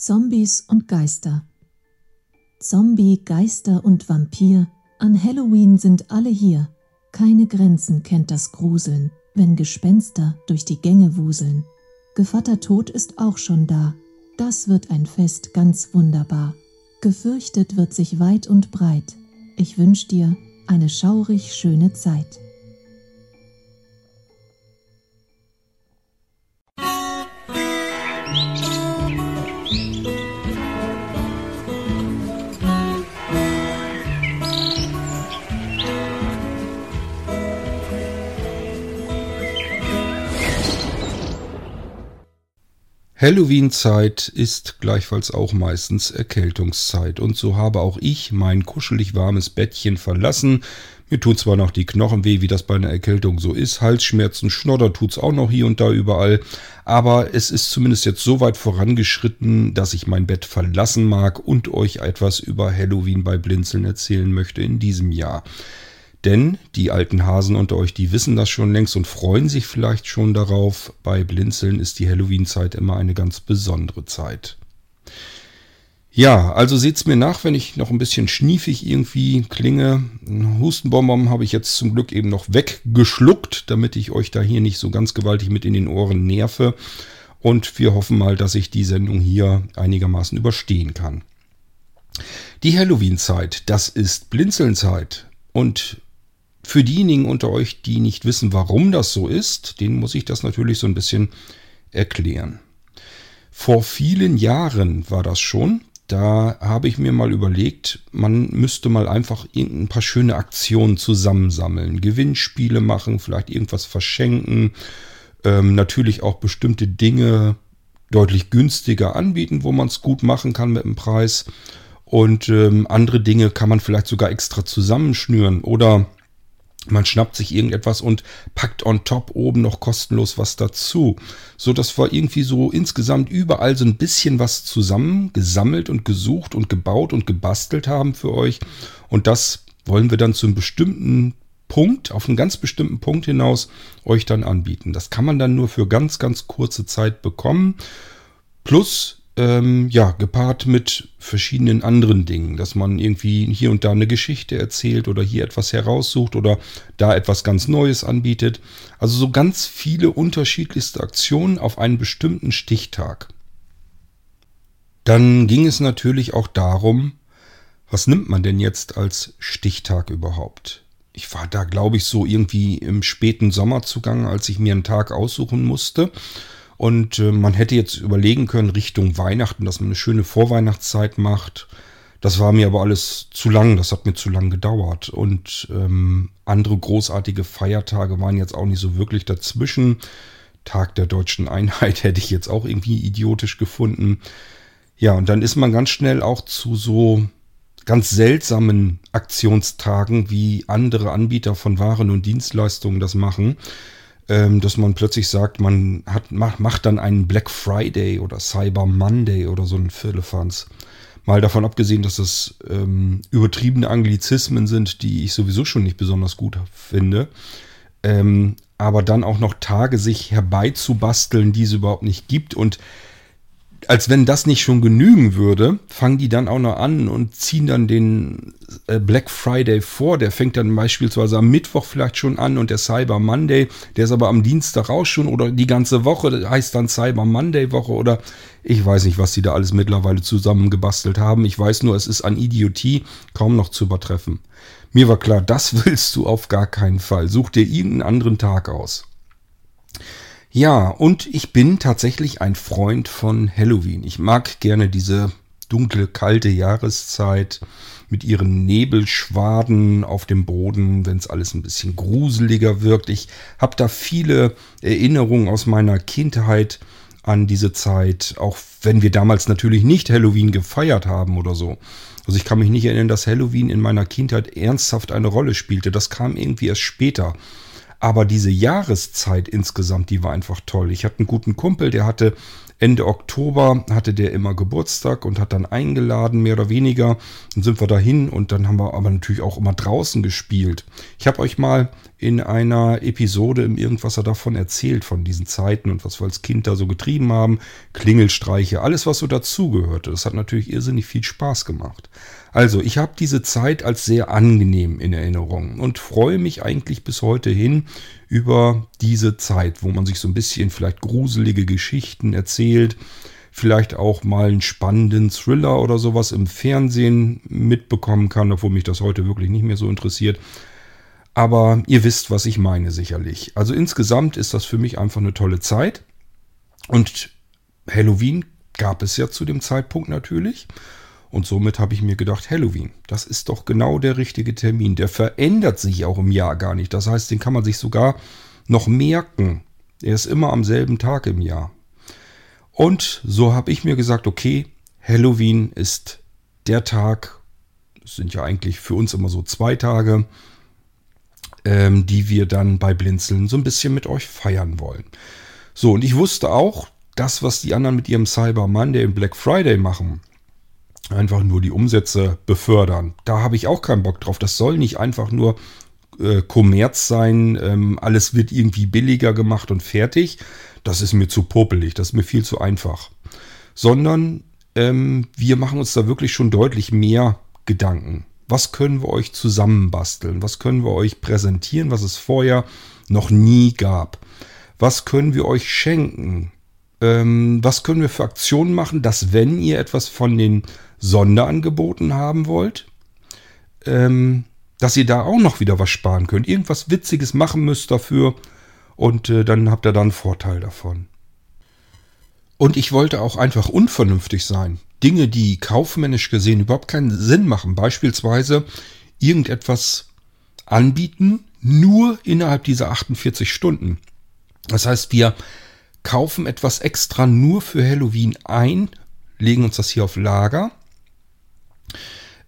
Zombies und Geister. Zombie, Geister und Vampir, an Halloween sind alle hier. Keine Grenzen kennt das Gruseln, wenn Gespenster durch die Gänge wuseln. Gevatter Tod ist auch schon da. Das wird ein Fest ganz wunderbar. Gefürchtet wird sich weit und breit. Ich wünsch dir eine schaurig schöne Zeit. Halloween-Zeit ist gleichfalls auch meistens Erkältungszeit und so habe auch ich mein kuschelig warmes Bettchen verlassen. Mir tun zwar noch die Knochen weh, wie das bei einer Erkältung so ist, Halsschmerzen, Schnodder tut's auch noch hier und da überall, aber es ist zumindest jetzt so weit vorangeschritten, dass ich mein Bett verlassen mag und euch etwas über Halloween bei Blinzeln erzählen möchte in diesem Jahr. Denn die alten Hasen unter euch, die wissen das schon längst und freuen sich vielleicht schon darauf. Bei Blinzeln ist die Halloween-Zeit immer eine ganz besondere Zeit. Ja, also seht's mir nach, wenn ich noch ein bisschen schniefig irgendwie klinge. Einen Hustenbonbon habe ich jetzt zum Glück eben noch weggeschluckt, damit ich euch da hier nicht so ganz gewaltig mit in den Ohren nerve. Und wir hoffen mal, dass ich die Sendung hier einigermaßen überstehen kann. Die Halloween-Zeit, das ist Blinzeln-Zeit. Und für diejenigen unter euch, die nicht wissen, warum das so ist, denen muss ich das natürlich so ein bisschen erklären. Vor vielen Jahren war das schon. Da habe ich mir mal überlegt, man müsste mal einfach ein paar schöne Aktionen zusammensammeln. Gewinnspiele machen, vielleicht irgendwas verschenken. Ähm, natürlich auch bestimmte Dinge deutlich günstiger anbieten, wo man es gut machen kann mit dem Preis. Und ähm, andere Dinge kann man vielleicht sogar extra zusammenschnüren. Oder man schnappt sich irgendetwas und packt on top oben noch kostenlos was dazu. So dass wir irgendwie so insgesamt überall so ein bisschen was zusammen gesammelt und gesucht und gebaut und gebastelt haben für euch. Und das wollen wir dann zu einem bestimmten Punkt, auf einen ganz bestimmten Punkt hinaus euch dann anbieten. Das kann man dann nur für ganz, ganz kurze Zeit bekommen. Plus ähm, ja, gepaart mit verschiedenen anderen Dingen, dass man irgendwie hier und da eine Geschichte erzählt oder hier etwas heraussucht oder da etwas ganz Neues anbietet. Also so ganz viele unterschiedlichste Aktionen auf einen bestimmten Stichtag. Dann ging es natürlich auch darum, was nimmt man denn jetzt als Stichtag überhaupt? Ich war da, glaube ich, so irgendwie im späten Sommer zugange, als ich mir einen Tag aussuchen musste. Und äh, man hätte jetzt überlegen können, Richtung Weihnachten, dass man eine schöne Vorweihnachtszeit macht. Das war mir aber alles zu lang, das hat mir zu lang gedauert. Und ähm, andere großartige Feiertage waren jetzt auch nicht so wirklich dazwischen. Tag der deutschen Einheit hätte ich jetzt auch irgendwie idiotisch gefunden. Ja, und dann ist man ganz schnell auch zu so ganz seltsamen Aktionstagen, wie andere Anbieter von Waren und Dienstleistungen das machen ähm, dass man plötzlich sagt, man hat, macht, macht dann einen Black Friday oder Cyber Monday oder so ein Firlefanz. Mal davon abgesehen, dass das ähm, übertriebene Anglizismen sind, die ich sowieso schon nicht besonders gut finde. Ähm, aber dann auch noch Tage sich herbeizubasteln, die es überhaupt nicht gibt und als wenn das nicht schon genügen würde, fangen die dann auch noch an und ziehen dann den äh, Black Friday vor. Der fängt dann beispielsweise am Mittwoch vielleicht schon an und der Cyber Monday, der ist aber am Dienstag auch schon oder die ganze Woche heißt dann Cyber Monday Woche oder ich weiß nicht, was die da alles mittlerweile zusammengebastelt haben. Ich weiß nur, es ist an Idiotie kaum noch zu übertreffen. Mir war klar, das willst du auf gar keinen Fall. Such dir irgendeinen anderen Tag aus. Ja, und ich bin tatsächlich ein Freund von Halloween. Ich mag gerne diese dunkle, kalte Jahreszeit mit ihren Nebelschwaden auf dem Boden, wenn es alles ein bisschen gruseliger wirkt. Ich habe da viele Erinnerungen aus meiner Kindheit an diese Zeit, auch wenn wir damals natürlich nicht Halloween gefeiert haben oder so. Also ich kann mich nicht erinnern, dass Halloween in meiner Kindheit ernsthaft eine Rolle spielte. Das kam irgendwie erst später. Aber diese Jahreszeit insgesamt, die war einfach toll. Ich hatte einen guten Kumpel, der hatte Ende Oktober hatte der immer Geburtstag und hat dann eingeladen, mehr oder weniger. Dann sind wir dahin und dann haben wir aber natürlich auch immer draußen gespielt. Ich habe euch mal in einer Episode im Irgendwasser davon erzählt, von diesen Zeiten und was wir als Kind da so getrieben haben. Klingelstreiche, alles was so dazugehörte. Das hat natürlich irrsinnig viel Spaß gemacht. Also, ich habe diese Zeit als sehr angenehm in Erinnerung und freue mich eigentlich bis heute hin über diese Zeit, wo man sich so ein bisschen vielleicht gruselige Geschichten erzählt, vielleicht auch mal einen spannenden Thriller oder sowas im Fernsehen mitbekommen kann, obwohl mich das heute wirklich nicht mehr so interessiert. Aber ihr wisst, was ich meine sicherlich. Also insgesamt ist das für mich einfach eine tolle Zeit. Und Halloween gab es ja zu dem Zeitpunkt natürlich. Und somit habe ich mir gedacht, Halloween, das ist doch genau der richtige Termin. Der verändert sich auch im Jahr gar nicht. Das heißt, den kann man sich sogar noch merken. Er ist immer am selben Tag im Jahr. Und so habe ich mir gesagt, okay, Halloween ist der Tag, es sind ja eigentlich für uns immer so zwei Tage, ähm, die wir dann bei Blinzeln so ein bisschen mit euch feiern wollen. So, und ich wusste auch, das, was die anderen mit ihrem Cyber Monday und Black Friday machen, einfach nur die Umsätze befördern. Da habe ich auch keinen Bock drauf. Das soll nicht einfach nur äh, Kommerz sein, ähm, alles wird irgendwie billiger gemacht und fertig. Das ist mir zu popelig, das ist mir viel zu einfach. Sondern ähm, wir machen uns da wirklich schon deutlich mehr Gedanken. Was können wir euch zusammenbasteln? Was können wir euch präsentieren, was es vorher noch nie gab? Was können wir euch schenken? Ähm, was können wir für Aktionen machen, dass wenn ihr etwas von den Sonderangeboten haben wollt, ähm, dass ihr da auch noch wieder was sparen könnt. Irgendwas Witziges machen müsst dafür und äh, dann habt ihr da einen Vorteil davon. Und ich wollte auch einfach unvernünftig sein. Dinge, die kaufmännisch gesehen überhaupt keinen Sinn machen. Beispielsweise irgendetwas anbieten, nur innerhalb dieser 48 Stunden. Das heißt, wir kaufen etwas extra nur für Halloween ein, legen uns das hier auf Lager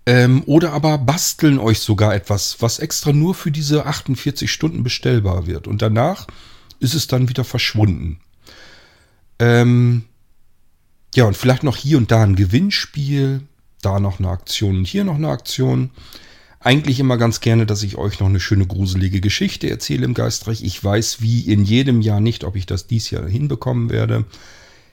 ähm, oder aber basteln euch sogar etwas, was extra nur für diese 48 Stunden bestellbar wird. Und danach ist es dann wieder verschwunden. Ähm, ja, und vielleicht noch hier und da ein Gewinnspiel, da noch eine Aktion und hier noch eine Aktion. Eigentlich immer ganz gerne, dass ich euch noch eine schöne gruselige Geschichte erzähle im Geistreich. Ich weiß wie in jedem Jahr nicht, ob ich das dies Jahr hinbekommen werde.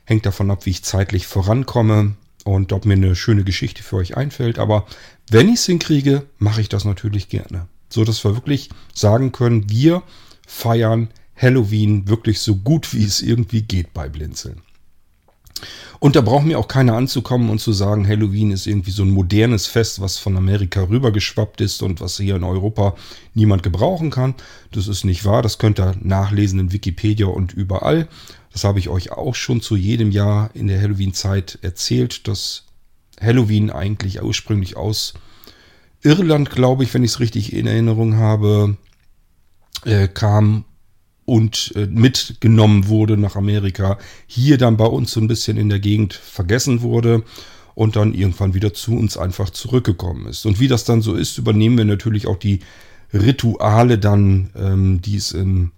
Hängt davon ab, wie ich zeitlich vorankomme und ob mir eine schöne Geschichte für euch einfällt. Aber wenn ich es hinkriege, mache ich das natürlich gerne. So dass wir wirklich sagen können, wir feiern Halloween wirklich so gut wie es irgendwie geht bei Blinzeln. Und da braucht mir auch keiner anzukommen und zu sagen, Halloween ist irgendwie so ein modernes Fest, was von Amerika rübergeschwappt ist und was hier in Europa niemand gebrauchen kann. Das ist nicht wahr. Das könnt ihr nachlesen in Wikipedia und überall. Das habe ich euch auch schon zu jedem Jahr in der Halloween-Zeit erzählt, dass Halloween eigentlich ursprünglich aus Irland, glaube ich, wenn ich es richtig in Erinnerung habe, äh, kam und äh, mitgenommen wurde nach Amerika, hier dann bei uns so ein bisschen in der Gegend vergessen wurde und dann irgendwann wieder zu uns einfach zurückgekommen ist. Und wie das dann so ist, übernehmen wir natürlich auch die Rituale dann, ähm, die es in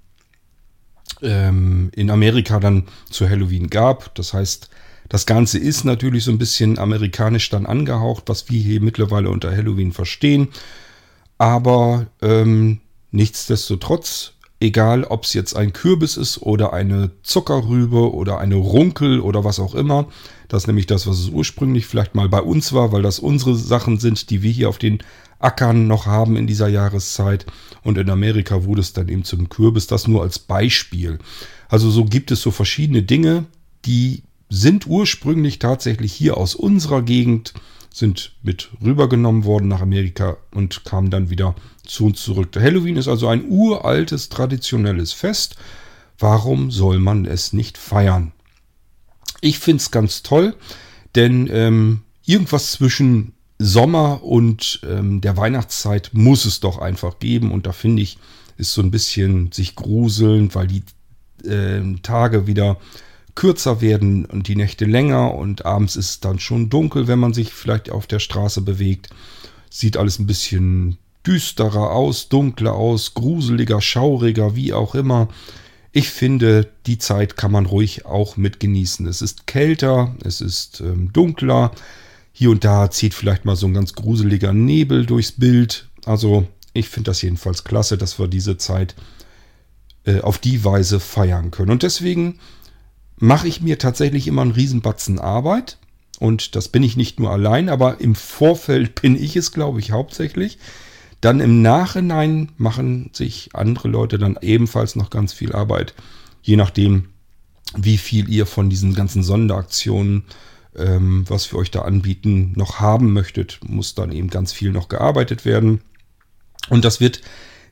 ähm, in Amerika dann zu Halloween gab. Das heißt, das Ganze ist natürlich so ein bisschen amerikanisch dann angehaucht, was wir hier mittlerweile unter Halloween verstehen. Aber ähm, nichtsdestotrotz, egal ob es jetzt ein Kürbis ist oder eine Zuckerrübe oder eine Runkel oder was auch immer, das ist nämlich das, was es ursprünglich vielleicht mal bei uns war, weil das unsere Sachen sind, die wir hier auf den Ackern noch haben in dieser Jahreszeit. Und in Amerika wurde es dann eben zum Kürbis. Das nur als Beispiel. Also so gibt es so verschiedene Dinge, die sind ursprünglich tatsächlich hier aus unserer Gegend, sind mit rübergenommen worden nach Amerika und kamen dann wieder zu uns zurück. Halloween ist also ein uraltes, traditionelles Fest. Warum soll man es nicht feiern? Ich finde es ganz toll, denn ähm, irgendwas zwischen Sommer und ähm, der Weihnachtszeit muss es doch einfach geben. Und da finde ich, ist so ein bisschen sich gruseln, weil die äh, Tage wieder kürzer werden und die Nächte länger und abends ist es dann schon dunkel, wenn man sich vielleicht auf der Straße bewegt. Sieht alles ein bisschen düsterer aus, dunkler aus, gruseliger, schauriger, wie auch immer. ich finde, die Zeit kann man ruhig auch mit genießen. Es ist kälter, es ist ähm, dunkler. Hier und da zieht vielleicht mal so ein ganz gruseliger Nebel durchs Bild. Also ich finde das jedenfalls klasse, dass wir diese Zeit äh, auf die Weise feiern können. Und deswegen mache ich mir tatsächlich immer einen Riesenbatzen Arbeit. Und das bin ich nicht nur allein, aber im Vorfeld bin ich es, glaube ich, hauptsächlich. Dann im Nachhinein machen sich andere Leute dann ebenfalls noch ganz viel Arbeit, je nachdem, wie viel ihr von diesen ganzen Sonderaktionen, ähm, was wir euch da anbieten, noch haben möchtet, muss dann eben ganz viel noch gearbeitet werden. Und das wird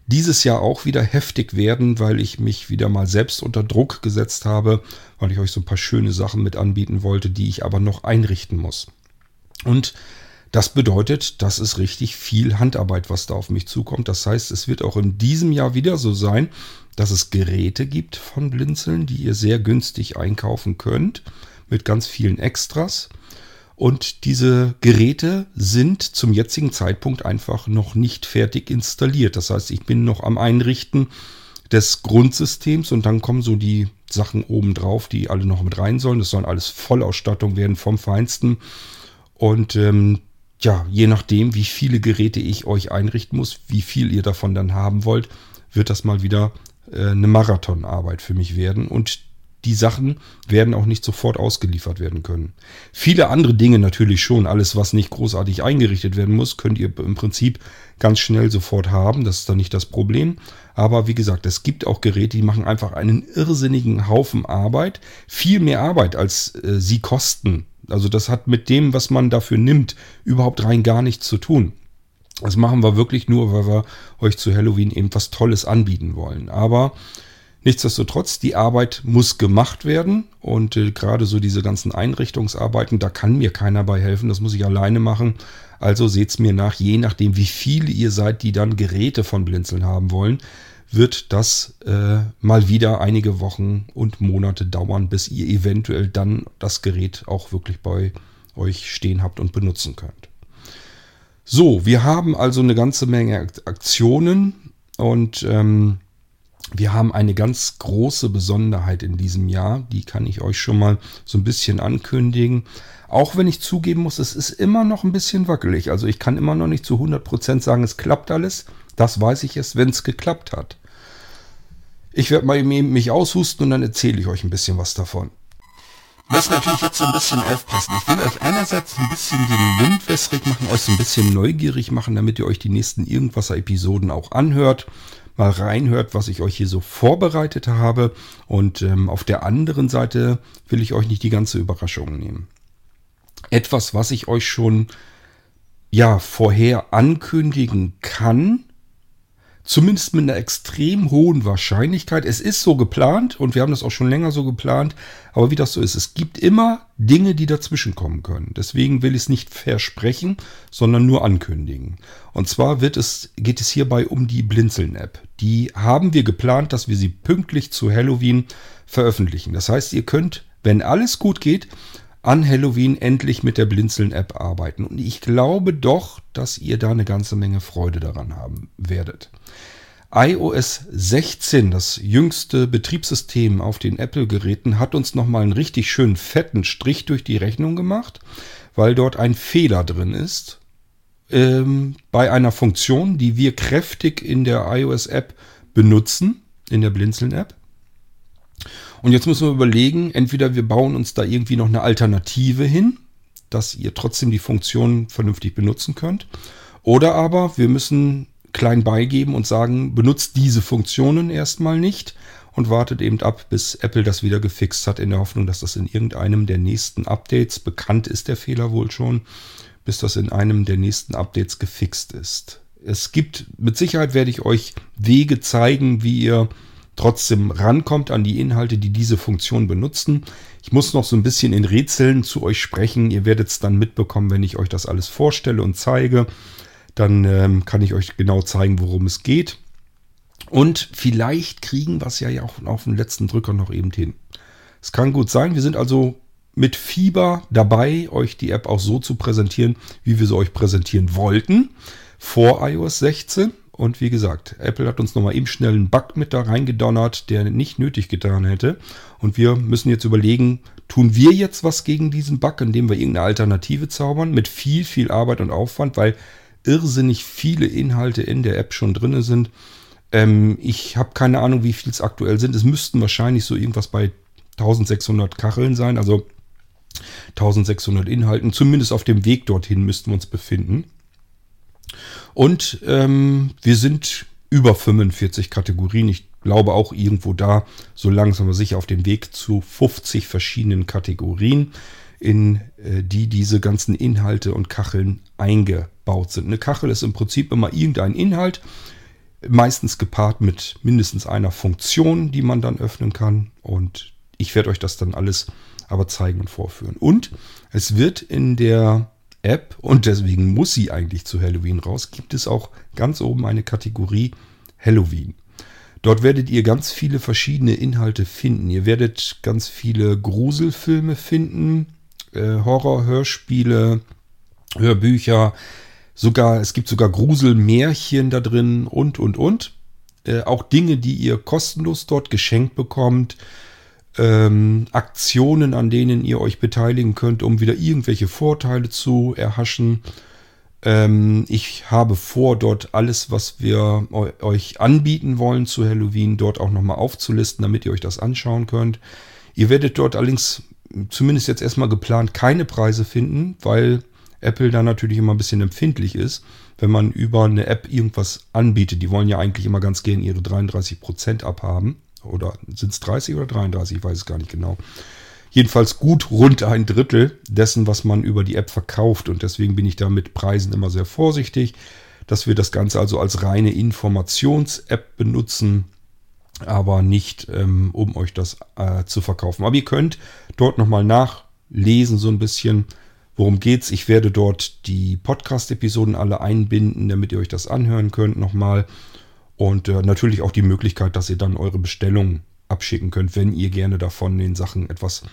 dieses Jahr auch wieder heftig werden, weil ich mich wieder mal selbst unter Druck gesetzt habe, weil ich euch so ein paar schöne Sachen mit anbieten wollte, die ich aber noch einrichten muss. Und das bedeutet, das ist richtig viel Handarbeit, was da auf mich zukommt. Das heißt, es wird auch in diesem Jahr wieder so sein, dass es Geräte gibt von Blinzeln, die ihr sehr günstig einkaufen könnt, mit ganz vielen Extras. Und diese Geräte sind zum jetzigen Zeitpunkt einfach noch nicht fertig installiert. Das heißt, ich bin noch am Einrichten des Grundsystems und dann kommen so die Sachen oben drauf, die alle noch mit rein sollen. Das sollen alles Vollausstattung werden vom Feinsten. Und ähm, ja, je nachdem, wie viele Geräte ich euch einrichten muss, wie viel ihr davon dann haben wollt, wird das mal wieder äh, eine Marathonarbeit für mich werden. Und die Sachen werden auch nicht sofort ausgeliefert werden können. Viele andere Dinge natürlich schon. Alles, was nicht großartig eingerichtet werden muss, könnt ihr im Prinzip ganz schnell sofort haben. Das ist dann nicht das Problem. Aber wie gesagt, es gibt auch Geräte, die machen einfach einen irrsinnigen Haufen Arbeit. Viel mehr Arbeit, als äh, sie kosten. Also das hat mit dem, was man dafür nimmt, überhaupt rein gar nichts zu tun. Das machen wir wirklich nur, weil wir euch zu Halloween eben was Tolles anbieten wollen. Aber Nichtsdestotrotz, die Arbeit muss gemacht werden und äh, gerade so diese ganzen Einrichtungsarbeiten, da kann mir keiner bei helfen, das muss ich alleine machen. Also seht's mir nach, je nachdem, wie viele ihr seid, die dann Geräte von Blinzeln haben wollen, wird das äh, mal wieder einige Wochen und Monate dauern, bis ihr eventuell dann das Gerät auch wirklich bei euch stehen habt und benutzen könnt. So, wir haben also eine ganze Menge Aktionen und ähm, wir haben eine ganz große Besonderheit in diesem Jahr, die kann ich euch schon mal so ein bisschen ankündigen. Auch wenn ich zugeben muss, es ist immer noch ein bisschen wackelig. Also ich kann immer noch nicht zu 100% sagen, es klappt alles. Das weiß ich erst, wenn es geklappt hat. Ich werde mal mich aushusten und dann erzähle ich euch ein bisschen was davon. Muss natürlich jetzt so ein bisschen aufpassen. Ich will euch einerseits ein bisschen den Wind wässrig machen, euch so ein bisschen neugierig machen, damit ihr euch die nächsten Irgendwasser-Episoden auch anhört mal reinhört, was ich euch hier so vorbereitet habe. Und ähm, auf der anderen Seite will ich euch nicht die ganze Überraschung nehmen. Etwas, was ich euch schon ja vorher ankündigen kann, Zumindest mit einer extrem hohen Wahrscheinlichkeit. Es ist so geplant und wir haben das auch schon länger so geplant. Aber wie das so ist, es gibt immer Dinge, die dazwischen kommen können. Deswegen will ich es nicht versprechen, sondern nur ankündigen. Und zwar wird es, geht es hierbei um die Blinzeln-App. Die haben wir geplant, dass wir sie pünktlich zu Halloween veröffentlichen. Das heißt, ihr könnt, wenn alles gut geht, an Halloween endlich mit der Blinzeln-App arbeiten. Und ich glaube doch, dass ihr da eine ganze Menge Freude daran haben werdet. iOS 16, das jüngste Betriebssystem auf den Apple-Geräten, hat uns nochmal einen richtig schönen fetten Strich durch die Rechnung gemacht, weil dort ein Fehler drin ist. Ähm, bei einer Funktion, die wir kräftig in der iOS-App benutzen, in der Blinzeln-App. Und jetzt müssen wir überlegen, entweder wir bauen uns da irgendwie noch eine Alternative hin, dass ihr trotzdem die Funktion vernünftig benutzen könnt. Oder aber wir müssen klein beigeben und sagen, benutzt diese Funktionen erstmal nicht und wartet eben ab, bis Apple das wieder gefixt hat, in der Hoffnung, dass das in irgendeinem der nächsten Updates, bekannt ist der Fehler wohl schon, bis das in einem der nächsten Updates gefixt ist. Es gibt, mit Sicherheit werde ich euch Wege zeigen, wie ihr trotzdem rankommt an die Inhalte, die diese Funktion benutzen. Ich muss noch so ein bisschen in Rätseln zu euch sprechen. Ihr werdet es dann mitbekommen, wenn ich euch das alles vorstelle und zeige. Dann ähm, kann ich euch genau zeigen, worum es geht. Und vielleicht kriegen wir es ja auch auf den letzten Drücker noch eben hin. Es kann gut sein. Wir sind also mit Fieber dabei, euch die App auch so zu präsentieren, wie wir sie euch präsentieren wollten vor iOS 16. Und wie gesagt, Apple hat uns nochmal eben schnell einen Bug mit da reingedonnert, der nicht nötig getan hätte. Und wir müssen jetzt überlegen, tun wir jetzt was gegen diesen Bug, indem wir irgendeine Alternative zaubern, mit viel, viel Arbeit und Aufwand, weil irrsinnig viele Inhalte in der App schon drin sind. Ähm, ich habe keine Ahnung, wie viel es aktuell sind. Es müssten wahrscheinlich so irgendwas bei 1600 Kacheln sein, also 1600 Inhalten. Zumindest auf dem Weg dorthin müssten wir uns befinden. Und ähm, wir sind über 45 Kategorien. Ich glaube auch irgendwo da, so langsam sicher auf dem Weg zu 50 verschiedenen Kategorien, in äh, die diese ganzen Inhalte und Kacheln eingebaut sind. Eine Kachel ist im Prinzip immer irgendein Inhalt, meistens gepaart mit mindestens einer Funktion, die man dann öffnen kann. Und ich werde euch das dann alles aber zeigen und vorführen. Und es wird in der App, und deswegen muss sie eigentlich zu Halloween raus, gibt es auch ganz oben eine Kategorie Halloween. Dort werdet ihr ganz viele verschiedene Inhalte finden. Ihr werdet ganz viele Gruselfilme finden, äh, Horror-Hörspiele, Hörbücher, sogar, es gibt sogar Gruselmärchen da drin und, und, und. Äh, auch Dinge, die ihr kostenlos dort geschenkt bekommt ähm, Aktionen, an denen ihr euch beteiligen könnt, um wieder irgendwelche Vorteile zu erhaschen. Ähm, ich habe vor, dort alles, was wir euch anbieten wollen zu Halloween, dort auch nochmal aufzulisten, damit ihr euch das anschauen könnt. Ihr werdet dort allerdings zumindest jetzt erstmal geplant keine Preise finden, weil Apple da natürlich immer ein bisschen empfindlich ist, wenn man über eine App irgendwas anbietet. Die wollen ja eigentlich immer ganz gern ihre 33% abhaben. Oder sind es 30 oder 33? Ich weiß es gar nicht genau. Jedenfalls gut rund ein Drittel dessen, was man über die App verkauft. Und deswegen bin ich da mit Preisen immer sehr vorsichtig, dass wir das Ganze also als reine Informations-App benutzen, aber nicht, ähm, um euch das äh, zu verkaufen. Aber ihr könnt dort nochmal nachlesen, so ein bisschen, worum geht's. Ich werde dort die Podcast-Episoden alle einbinden, damit ihr euch das anhören könnt nochmal. Und äh, natürlich auch die Möglichkeit, dass ihr dann eure Bestellung abschicken könnt, wenn ihr gerne davon den Sachen etwas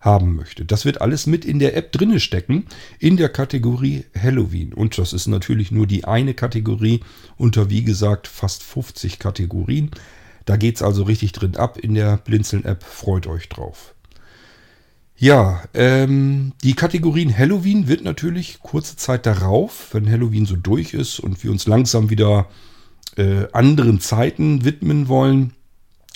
haben möchtet. Das wird alles mit in der App drinne stecken, in der Kategorie Halloween. Und das ist natürlich nur die eine Kategorie unter, wie gesagt, fast 50 Kategorien. Da geht es also richtig drin ab in der Blinzeln-App. Freut euch drauf. Ja, ähm, die Kategorien Halloween wird natürlich kurze Zeit darauf, wenn Halloween so durch ist und wir uns langsam wieder äh, anderen Zeiten widmen wollen,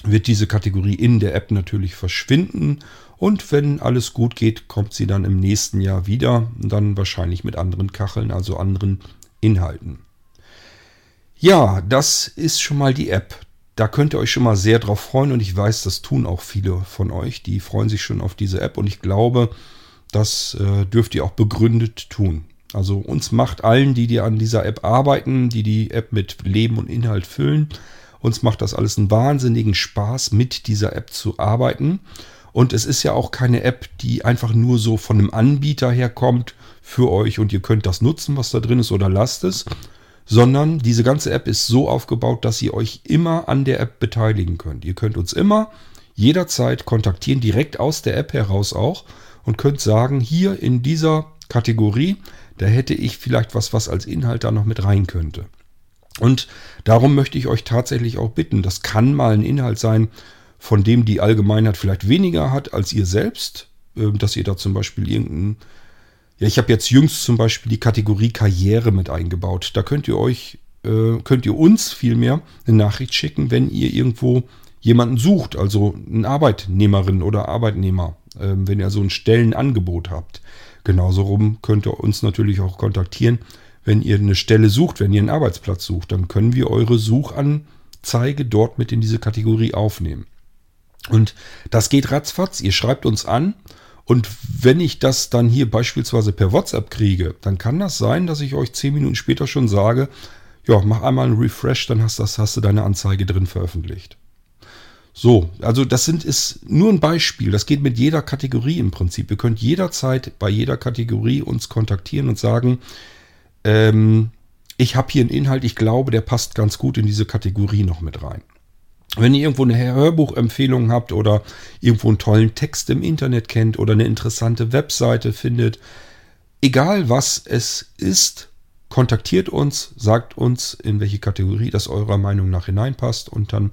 wird diese Kategorie in der App natürlich verschwinden. Und wenn alles gut geht, kommt sie dann im nächsten Jahr wieder. Dann wahrscheinlich mit anderen Kacheln, also anderen Inhalten. Ja, das ist schon mal die App. Da könnt ihr euch schon mal sehr drauf freuen und ich weiß, das tun auch viele von euch. Die freuen sich schon auf diese App und ich glaube, das äh, dürft ihr auch begründet tun. Also uns macht allen, die, die an dieser App arbeiten, die die App mit Leben und Inhalt füllen, uns macht das alles einen wahnsinnigen Spaß, mit dieser App zu arbeiten. Und es ist ja auch keine App, die einfach nur so von einem Anbieter herkommt für euch und ihr könnt das nutzen, was da drin ist oder lasst es, sondern diese ganze App ist so aufgebaut, dass ihr euch immer an der App beteiligen könnt. Ihr könnt uns immer jederzeit kontaktieren, direkt aus der App heraus auch und könnt sagen, hier in dieser Kategorie da hätte ich vielleicht was, was als Inhalt da noch mit rein könnte. Und darum möchte ich euch tatsächlich auch bitten, das kann mal ein Inhalt sein, von dem die Allgemeinheit vielleicht weniger hat als ihr selbst, ähm, dass ihr da zum Beispiel irgendeinen ja, ich habe jetzt jüngst zum Beispiel die Kategorie Karriere mit eingebaut. Da könnt ihr euch, äh, könnt ihr uns vielmehr eine Nachricht schicken, wenn ihr irgendwo jemanden sucht, also eine Arbeitnehmerin oder Arbeitnehmer, äh, wenn ihr so ein Stellenangebot habt. Genauso rum könnt ihr uns natürlich auch kontaktieren, wenn ihr eine Stelle sucht, wenn ihr einen Arbeitsplatz sucht. Dann können wir eure Suchanzeige dort mit in diese Kategorie aufnehmen. Und das geht ratzfatz. Ihr schreibt uns an. Und wenn ich das dann hier beispielsweise per WhatsApp kriege, dann kann das sein, dass ich euch zehn Minuten später schon sage, ja, mach einmal einen Refresh, dann hast, das, hast du deine Anzeige drin veröffentlicht. So, also das sind, ist nur ein Beispiel. Das geht mit jeder Kategorie im Prinzip. Ihr könnt jederzeit bei jeder Kategorie uns kontaktieren und sagen, ähm, ich habe hier einen Inhalt, ich glaube, der passt ganz gut in diese Kategorie noch mit rein. Wenn ihr irgendwo eine Hörbuchempfehlung habt oder irgendwo einen tollen Text im Internet kennt oder eine interessante Webseite findet, egal was es ist, kontaktiert uns, sagt uns, in welche Kategorie das eurer Meinung nach hineinpasst und dann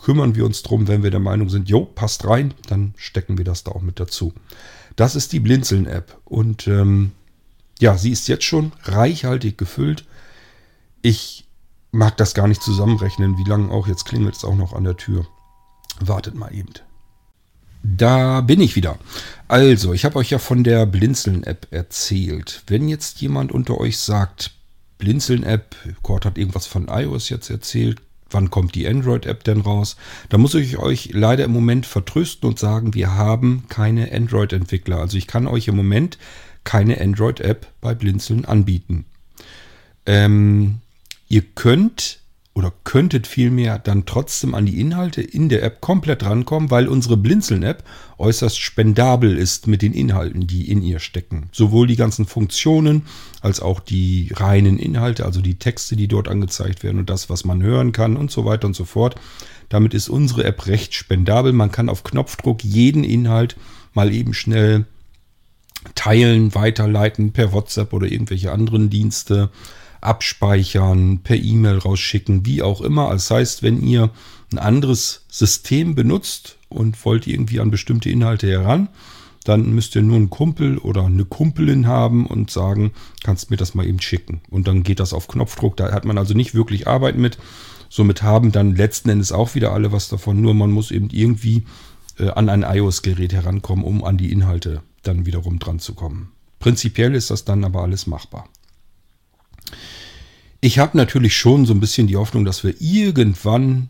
kümmern wir uns drum, wenn wir der Meinung sind, jo, passt rein, dann stecken wir das da auch mit dazu. Das ist die Blinzeln-App und ähm, ja, sie ist jetzt schon reichhaltig gefüllt. Ich mag das gar nicht zusammenrechnen, wie lange auch, jetzt klingelt es auch noch an der Tür. Wartet mal eben. Da bin ich wieder. Also, ich habe euch ja von der Blinzeln-App erzählt. Wenn jetzt jemand unter euch sagt, Blinzeln-App, Kurt hat irgendwas von iOS jetzt erzählt, wann kommt die Android-App denn raus? Da muss ich euch leider im Moment vertrösten und sagen, wir haben keine Android-Entwickler. Also ich kann euch im Moment keine Android-App bei Blinzeln anbieten. Ähm, ihr könnt oder könntet vielmehr dann trotzdem an die Inhalte in der App komplett rankommen, weil unsere Blinzeln-App äußerst spendabel ist mit den Inhalten, die in ihr stecken. Sowohl die ganzen Funktionen als auch die reinen Inhalte, also die Texte, die dort angezeigt werden und das, was man hören kann und so weiter und so fort. Damit ist unsere App recht spendabel. Man kann auf Knopfdruck jeden Inhalt mal eben schnell teilen, weiterleiten per WhatsApp oder irgendwelche anderen Dienste abspeichern, per E-Mail rausschicken, wie auch immer. Das heißt, wenn ihr ein anderes System benutzt und wollt irgendwie an bestimmte Inhalte heran, dann müsst ihr nur einen Kumpel oder eine Kumpelin haben und sagen, kannst mir das mal eben schicken. Und dann geht das auf Knopfdruck. Da hat man also nicht wirklich Arbeit mit. Somit haben dann letzten Endes auch wieder alle was davon. Nur man muss eben irgendwie äh, an ein iOS-Gerät herankommen, um an die Inhalte dann wiederum dran zu kommen. Prinzipiell ist das dann aber alles machbar. Ich habe natürlich schon so ein bisschen die Hoffnung, dass wir irgendwann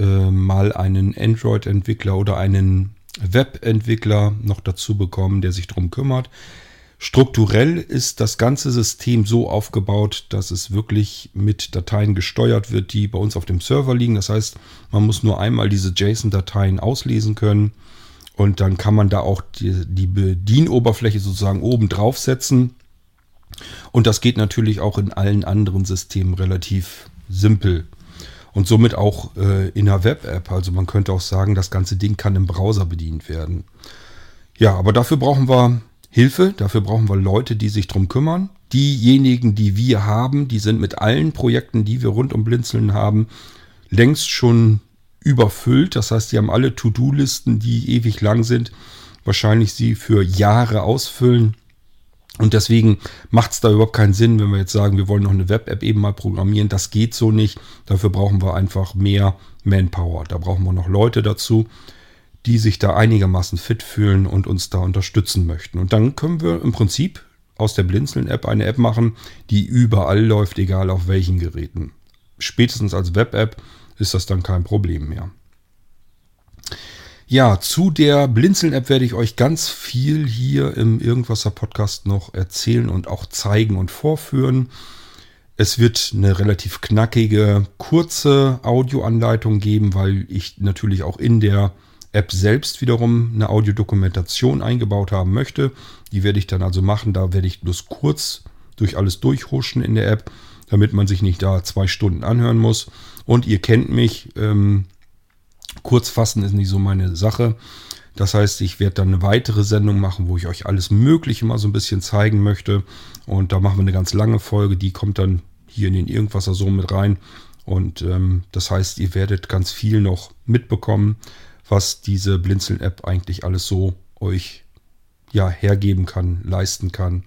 äh, mal einen Android-Entwickler oder einen Web-Entwickler noch dazu bekommen, der sich darum kümmert. Strukturell ist das ganze System so aufgebaut, dass es wirklich mit Dateien gesteuert wird, die bei uns auf dem Server liegen. Das heißt, man muss nur einmal diese JSON-Dateien auslesen können und dann kann man da auch die, die Bedienoberfläche sozusagen oben draufsetzen und das geht natürlich auch in allen anderen Systemen relativ simpel. Und somit auch äh, in einer Web-App. Also man könnte auch sagen, das ganze Ding kann im Browser bedient werden. Ja, aber dafür brauchen wir Hilfe, dafür brauchen wir Leute, die sich drum kümmern. Diejenigen, die wir haben, die sind mit allen Projekten, die wir rund um Blinzeln haben, längst schon überfüllt. Das heißt, die haben alle To-Do-Listen, die ewig lang sind. Wahrscheinlich sie für Jahre ausfüllen. Und deswegen macht es da überhaupt keinen Sinn, wenn wir jetzt sagen, wir wollen noch eine Web-App eben mal programmieren. Das geht so nicht. Dafür brauchen wir einfach mehr Manpower. Da brauchen wir noch Leute dazu, die sich da einigermaßen fit fühlen und uns da unterstützen möchten. Und dann können wir im Prinzip aus der Blinzeln-App eine App machen, die überall läuft, egal auf welchen Geräten. Spätestens als Web-App ist das dann kein Problem mehr. Ja, zu der Blinzeln-App werde ich euch ganz viel hier im Irgendwasser Podcast noch erzählen und auch zeigen und vorführen. Es wird eine relativ knackige, kurze Audioanleitung geben, weil ich natürlich auch in der App selbst wiederum eine Audiodokumentation eingebaut haben möchte. Die werde ich dann also machen. Da werde ich bloß kurz durch alles durchhuschen in der App, damit man sich nicht da zwei Stunden anhören muss. Und ihr kennt mich. Ähm, Kurz fassen ist nicht so meine Sache. Das heißt, ich werde dann eine weitere Sendung machen, wo ich euch alles Mögliche mal so ein bisschen zeigen möchte. Und da machen wir eine ganz lange Folge, die kommt dann hier in den Irgendwasser so mit rein. Und ähm, das heißt, ihr werdet ganz viel noch mitbekommen, was diese Blinzeln-App eigentlich alles so euch ja hergeben kann, leisten kann,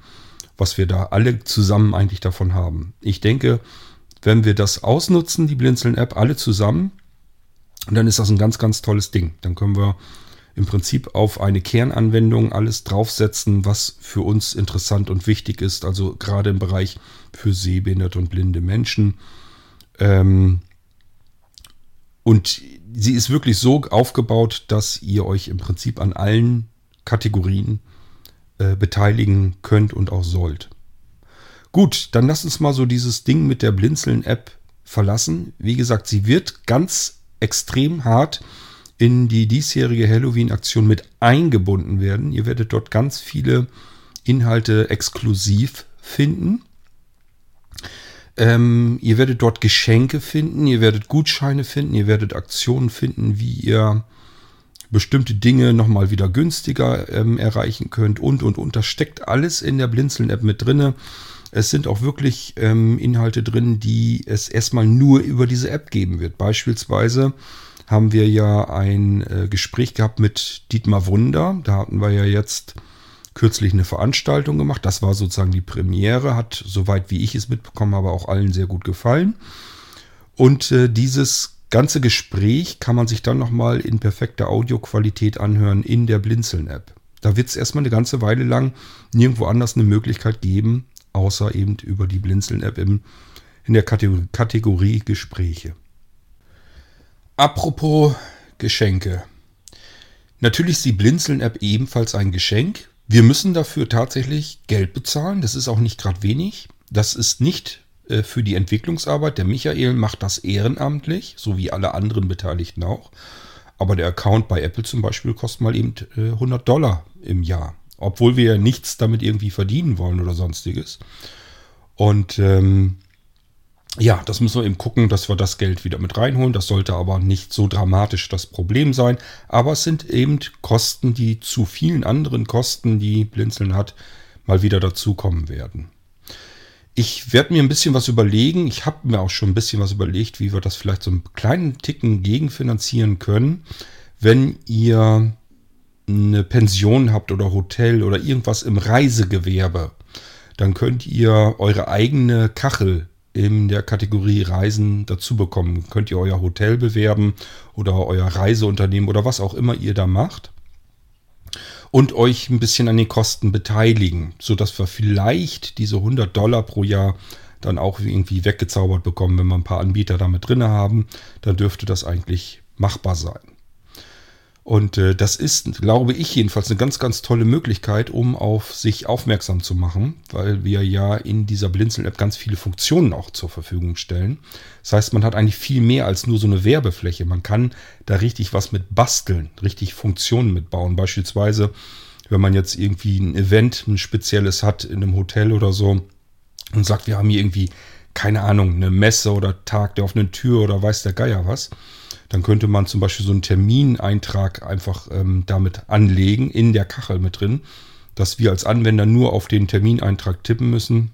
was wir da alle zusammen eigentlich davon haben. Ich denke, wenn wir das ausnutzen, die Blinzeln-App, alle zusammen, und dann ist das ein ganz, ganz tolles Ding. Dann können wir im Prinzip auf eine Kernanwendung alles draufsetzen, was für uns interessant und wichtig ist. Also gerade im Bereich für sehbehinderte und blinde Menschen. Ähm und sie ist wirklich so aufgebaut, dass ihr euch im Prinzip an allen Kategorien äh, beteiligen könnt und auch sollt. Gut, dann lasst uns mal so dieses Ding mit der Blinzeln-App verlassen. Wie gesagt, sie wird ganz extrem hart in die diesjährige Halloween-Aktion mit eingebunden werden. Ihr werdet dort ganz viele Inhalte exklusiv finden. Ähm, ihr werdet dort Geschenke finden, ihr werdet Gutscheine finden, ihr werdet Aktionen finden, wie ihr bestimmte Dinge nochmal wieder günstiger ähm, erreichen könnt und und und. Das steckt alles in der Blinzeln-App mit drinne. Es sind auch wirklich ähm, Inhalte drin, die es erstmal nur über diese App geben wird. Beispielsweise haben wir ja ein äh, Gespräch gehabt mit Dietmar Wunder. Da hatten wir ja jetzt kürzlich eine Veranstaltung gemacht. Das war sozusagen die Premiere, hat, soweit wie ich es mitbekommen habe, auch allen sehr gut gefallen. Und äh, dieses ganze Gespräch kann man sich dann nochmal in perfekter Audioqualität anhören in der Blinzeln-App. Da wird es erstmal eine ganze Weile lang nirgendwo anders eine Möglichkeit geben, außer eben über die Blinzeln-App in der Kategorie, Kategorie Gespräche. Apropos Geschenke. Natürlich ist die Blinzeln-App ebenfalls ein Geschenk. Wir müssen dafür tatsächlich Geld bezahlen. Das ist auch nicht gerade wenig. Das ist nicht äh, für die Entwicklungsarbeit. Der Michael macht das ehrenamtlich, so wie alle anderen Beteiligten auch. Aber der Account bei Apple zum Beispiel kostet mal eben 100 äh, Dollar im Jahr. Obwohl wir ja nichts damit irgendwie verdienen wollen oder sonstiges. Und ähm, ja, das müssen wir eben gucken, dass wir das Geld wieder mit reinholen. Das sollte aber nicht so dramatisch das Problem sein. Aber es sind eben Kosten, die zu vielen anderen Kosten, die Blinzeln hat, mal wieder dazukommen werden. Ich werde mir ein bisschen was überlegen. Ich habe mir auch schon ein bisschen was überlegt, wie wir das vielleicht so einen kleinen Ticken gegenfinanzieren können. Wenn ihr eine Pension habt oder Hotel oder irgendwas im Reisegewerbe, dann könnt ihr eure eigene Kachel in der Kategorie Reisen dazu bekommen. Könnt ihr euer Hotel bewerben oder euer Reiseunternehmen oder was auch immer ihr da macht. Und euch ein bisschen an den Kosten beteiligen, sodass wir vielleicht diese 100 Dollar pro Jahr dann auch irgendwie weggezaubert bekommen, wenn wir ein paar Anbieter damit drin haben. Dann dürfte das eigentlich machbar sein. Und äh, das ist, glaube ich, jedenfalls eine ganz, ganz tolle Möglichkeit, um auf sich aufmerksam zu machen, weil wir ja in dieser Blinzeln-App ganz viele Funktionen auch zur Verfügung stellen. Das heißt, man hat eigentlich viel mehr als nur so eine Werbefläche. Man kann da richtig was mit basteln, richtig Funktionen mitbauen. Beispielsweise, wenn man jetzt irgendwie ein Event, ein spezielles hat in einem Hotel oder so und sagt, wir haben hier irgendwie, keine Ahnung, eine Messe oder Tag der offenen Tür oder weiß der Geier was dann könnte man zum Beispiel so einen Termineintrag einfach ähm, damit anlegen, in der Kachel mit drin, dass wir als Anwender nur auf den Termineintrag tippen müssen.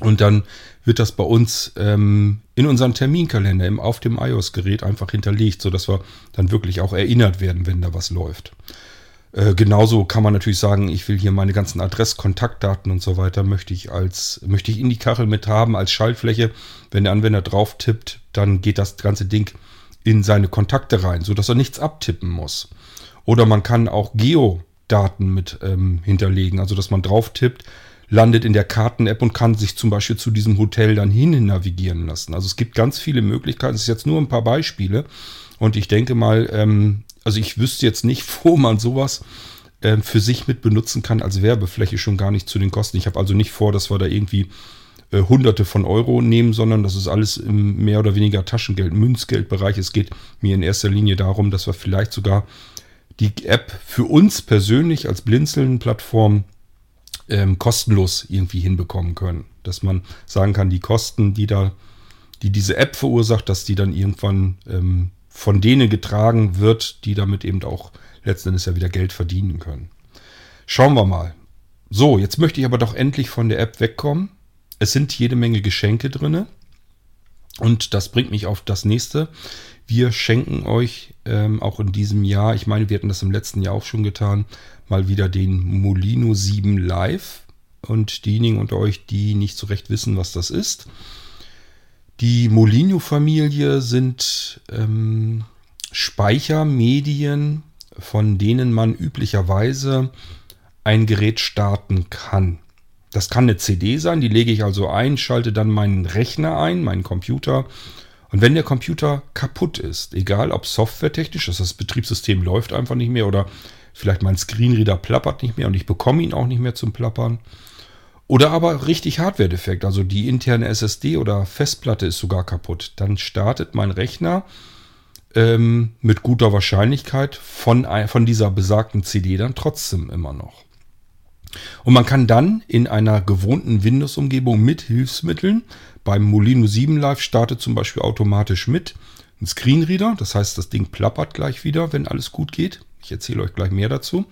Und dann wird das bei uns ähm, in unseren Terminkalender im, auf dem iOS-Gerät einfach hinterlegt, sodass wir dann wirklich auch erinnert werden, wenn da was läuft. Äh, genauso kann man natürlich sagen, ich will hier meine ganzen Adresskontaktdaten und so weiter, möchte ich als, möchte ich in die Kachel mit haben als Schaltfläche. Wenn der Anwender drauf tippt, dann geht das ganze Ding in seine Kontakte rein, sodass er nichts abtippen muss. Oder man kann auch Geodaten mit ähm, hinterlegen, also dass man drauf tippt, landet in der Karten-App und kann sich zum Beispiel zu diesem Hotel dann hin navigieren lassen. Also es gibt ganz viele Möglichkeiten. Es ist jetzt nur ein paar Beispiele. Und ich denke mal, ähm, also ich wüsste jetzt nicht, wo man sowas ähm, für sich mit benutzen kann als Werbefläche schon gar nicht zu den Kosten. Ich habe also nicht vor, dass wir da irgendwie äh, Hunderte von Euro nehmen, sondern das ist alles im mehr oder weniger Taschengeld, Münzgeldbereich. Es geht mir in erster Linie darum, dass wir vielleicht sogar die App für uns persönlich als Blinzeln-Plattform ähm, kostenlos irgendwie hinbekommen können. Dass man sagen kann, die Kosten, die da, die diese App verursacht, dass die dann irgendwann ähm, von denen getragen wird, die damit eben auch letzten Endes ja wieder Geld verdienen können. Schauen wir mal. So, jetzt möchte ich aber doch endlich von der App wegkommen es sind jede Menge Geschenke drin. Und das bringt mich auf das nächste. Wir schenken euch ähm, auch in diesem Jahr, ich meine, wir hatten das im letzten Jahr auch schon getan, mal wieder den Molino 7 Live. Und diejenigen unter euch, die nicht so recht wissen, was das ist. Die Molino-Familie sind ähm, Speichermedien, von denen man üblicherweise ein Gerät starten kann. Das kann eine CD sein, die lege ich also ein, schalte dann meinen Rechner ein, meinen Computer. Und wenn der Computer kaputt ist, egal ob softwaretechnisch, dass das Betriebssystem läuft einfach nicht mehr oder vielleicht mein Screenreader plappert nicht mehr und ich bekomme ihn auch nicht mehr zum Plappern. Oder aber richtig Hardware-Defekt, also die interne SSD oder Festplatte ist sogar kaputt. Dann startet mein Rechner ähm, mit guter Wahrscheinlichkeit von, von dieser besagten CD dann trotzdem immer noch. Und man kann dann in einer gewohnten Windows-Umgebung mit Hilfsmitteln, beim Molino 7 Live startet zum Beispiel automatisch mit ein Screenreader, das heißt, das Ding plappert gleich wieder, wenn alles gut geht. Ich erzähle euch gleich mehr dazu.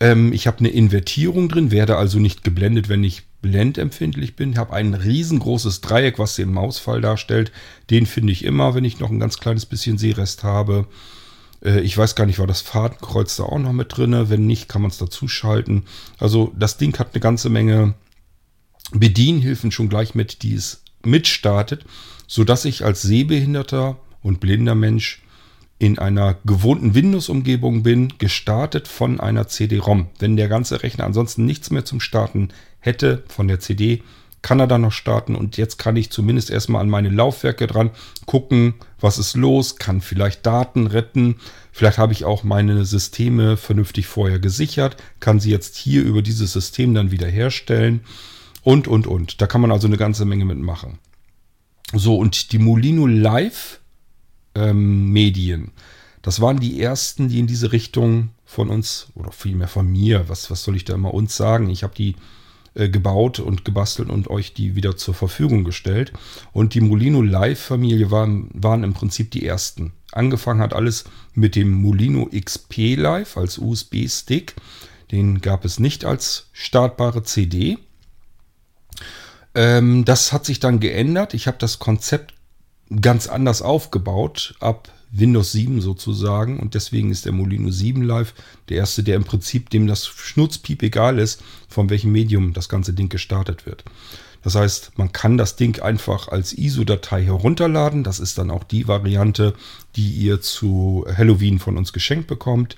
Ähm, ich habe eine Invertierung drin, werde also nicht geblendet, wenn ich blendempfindlich bin. Ich habe ein riesengroßes Dreieck, was den Mausfall darstellt. Den finde ich immer, wenn ich noch ein ganz kleines bisschen Seerest habe. Äh, ich weiß gar nicht, war das Fadenkreuz da auch noch mit drin? Wenn nicht, kann man es dazu schalten. Also das Ding hat eine ganze Menge Bedienhilfen schon gleich mit, die es mitstartet, sodass ich als sehbehinderter und blinder Mensch in einer gewohnten Windows-Umgebung bin, gestartet von einer CD-ROM. Wenn der ganze Rechner ansonsten nichts mehr zum Starten hätte von der CD, kann er dann noch starten und jetzt kann ich zumindest erstmal an meine Laufwerke dran gucken, was ist los, kann vielleicht Daten retten, vielleicht habe ich auch meine Systeme vernünftig vorher gesichert, kann sie jetzt hier über dieses System dann wieder herstellen und, und, und. Da kann man also eine ganze Menge mitmachen. So, und die Molino Live ähm, Medien, das waren die ersten, die in diese Richtung von uns, oder vielmehr von mir, was, was soll ich da immer uns sagen? Ich habe die äh, gebaut und gebastelt und euch die wieder zur Verfügung gestellt. Und die Molino Live Familie waren, waren im Prinzip die ersten. Angefangen hat alles mit dem Molino XP Live als USB-Stick. Den gab es nicht als startbare CD. Ähm, das hat sich dann geändert. Ich habe das Konzept ganz anders aufgebaut ab Windows 7 sozusagen und deswegen ist der Molino 7 Live der erste, der im Prinzip dem das Schnutzpiep egal ist, von welchem Medium das ganze Ding gestartet wird. Das heißt, man kann das Ding einfach als ISO-Datei herunterladen. Das ist dann auch die Variante, die ihr zu Halloween von uns geschenkt bekommt.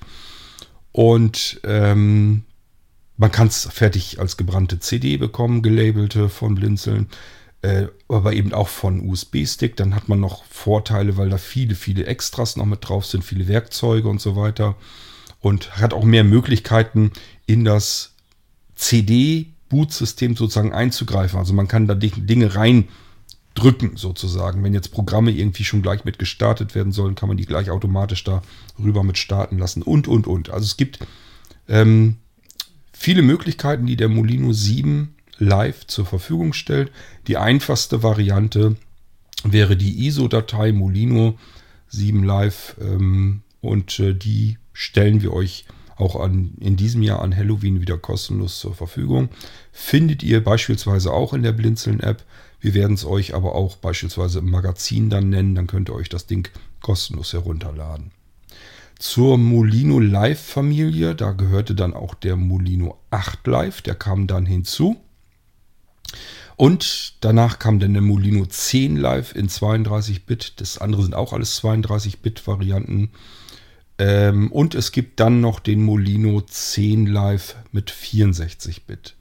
Und ähm, man kann es fertig als gebrannte CD bekommen, gelabelte von Blinzeln, äh, aber eben auch von USB-Stick. Dann hat man noch Vorteile, weil da viele, viele Extras noch mit drauf sind, viele Werkzeuge und so weiter. Und hat auch mehr Möglichkeiten, in das CD-Boot-System sozusagen einzugreifen. Also man kann da Dinge reindrücken sozusagen. Wenn jetzt Programme irgendwie schon gleich mit gestartet werden sollen, kann man die gleich automatisch da rüber mit starten lassen und, und, und. Also es gibt ähm, viele Möglichkeiten, die der Molino 7 Live zur Verfügung stellt. Die einfachste Variante wäre die ISO-Datei Molino 7 Live ähm, und äh, die stellen wir euch auch an, in diesem Jahr an Halloween wieder kostenlos zur Verfügung. Findet ihr beispielsweise auch in der Blinzeln-App. Wir werden es euch aber auch beispielsweise im Magazin dann nennen. Dann könnt ihr euch das Ding kostenlos herunterladen zur Molino Live Familie. Da gehörte dann auch der Molino 8 Live, der kam dann hinzu. Und danach kam dann der Molino 10 Live in 32-Bit. Das andere sind auch alles 32-Bit-Varianten. Ähm, und es gibt dann noch den Molino 10 Live mit 64-Bit.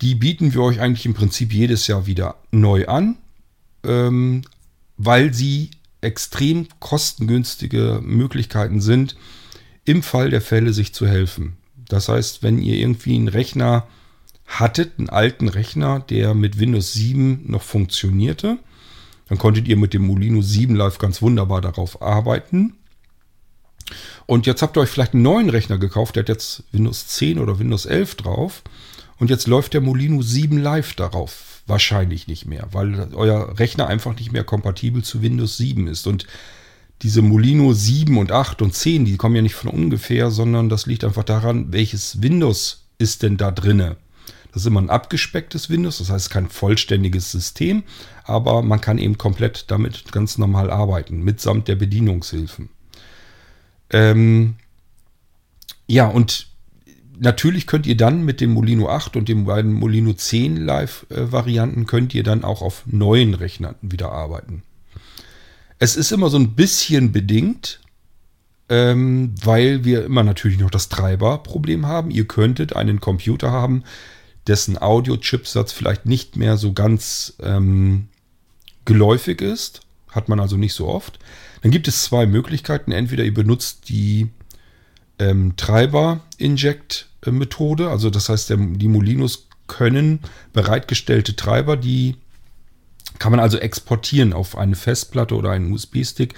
Die bieten wir euch eigentlich im Prinzip jedes Jahr wieder neu an, ähm, weil sie extrem kostengünstige Möglichkeiten sind, im Fall der Fälle sich zu helfen. Das heißt, wenn ihr irgendwie einen Rechner hattet, einen alten Rechner, der mit Windows 7 noch funktionierte, dann konntet ihr mit dem Molino 7 Live ganz wunderbar darauf arbeiten. Und jetzt habt ihr euch vielleicht einen neuen Rechner gekauft, der hat jetzt Windows 10 oder Windows 11 drauf. Und jetzt läuft der Molino 7 Live darauf wahrscheinlich nicht mehr, weil euer Rechner einfach nicht mehr kompatibel zu Windows 7 ist. Und diese Molino 7 und 8 und 10, die kommen ja nicht von ungefähr, sondern das liegt einfach daran, welches Windows ist denn da drinne. Das ist immer ein abgespecktes Windows, das heißt kein vollständiges System, aber man kann eben komplett damit ganz normal arbeiten, mitsamt der Bedienungshilfen. Ähm, ja, und natürlich könnt ihr dann mit dem Molino 8 und den beiden Molino 10 Live-Varianten könnt ihr dann auch auf neuen Rechnern wieder arbeiten. Es ist immer so ein bisschen bedingt, ähm, weil wir immer natürlich noch das Treiberproblem haben. Ihr könntet einen Computer haben, dessen Audio-Chipsatz vielleicht nicht mehr so ganz ähm, geläufig ist. Hat man also nicht so oft. Dann gibt es zwei Möglichkeiten. Entweder ihr benutzt die ähm, Treiber-Inject-Methode. Also das heißt, der, die Molinos können bereitgestellte Treiber, die kann man also exportieren auf eine Festplatte oder einen USB-Stick,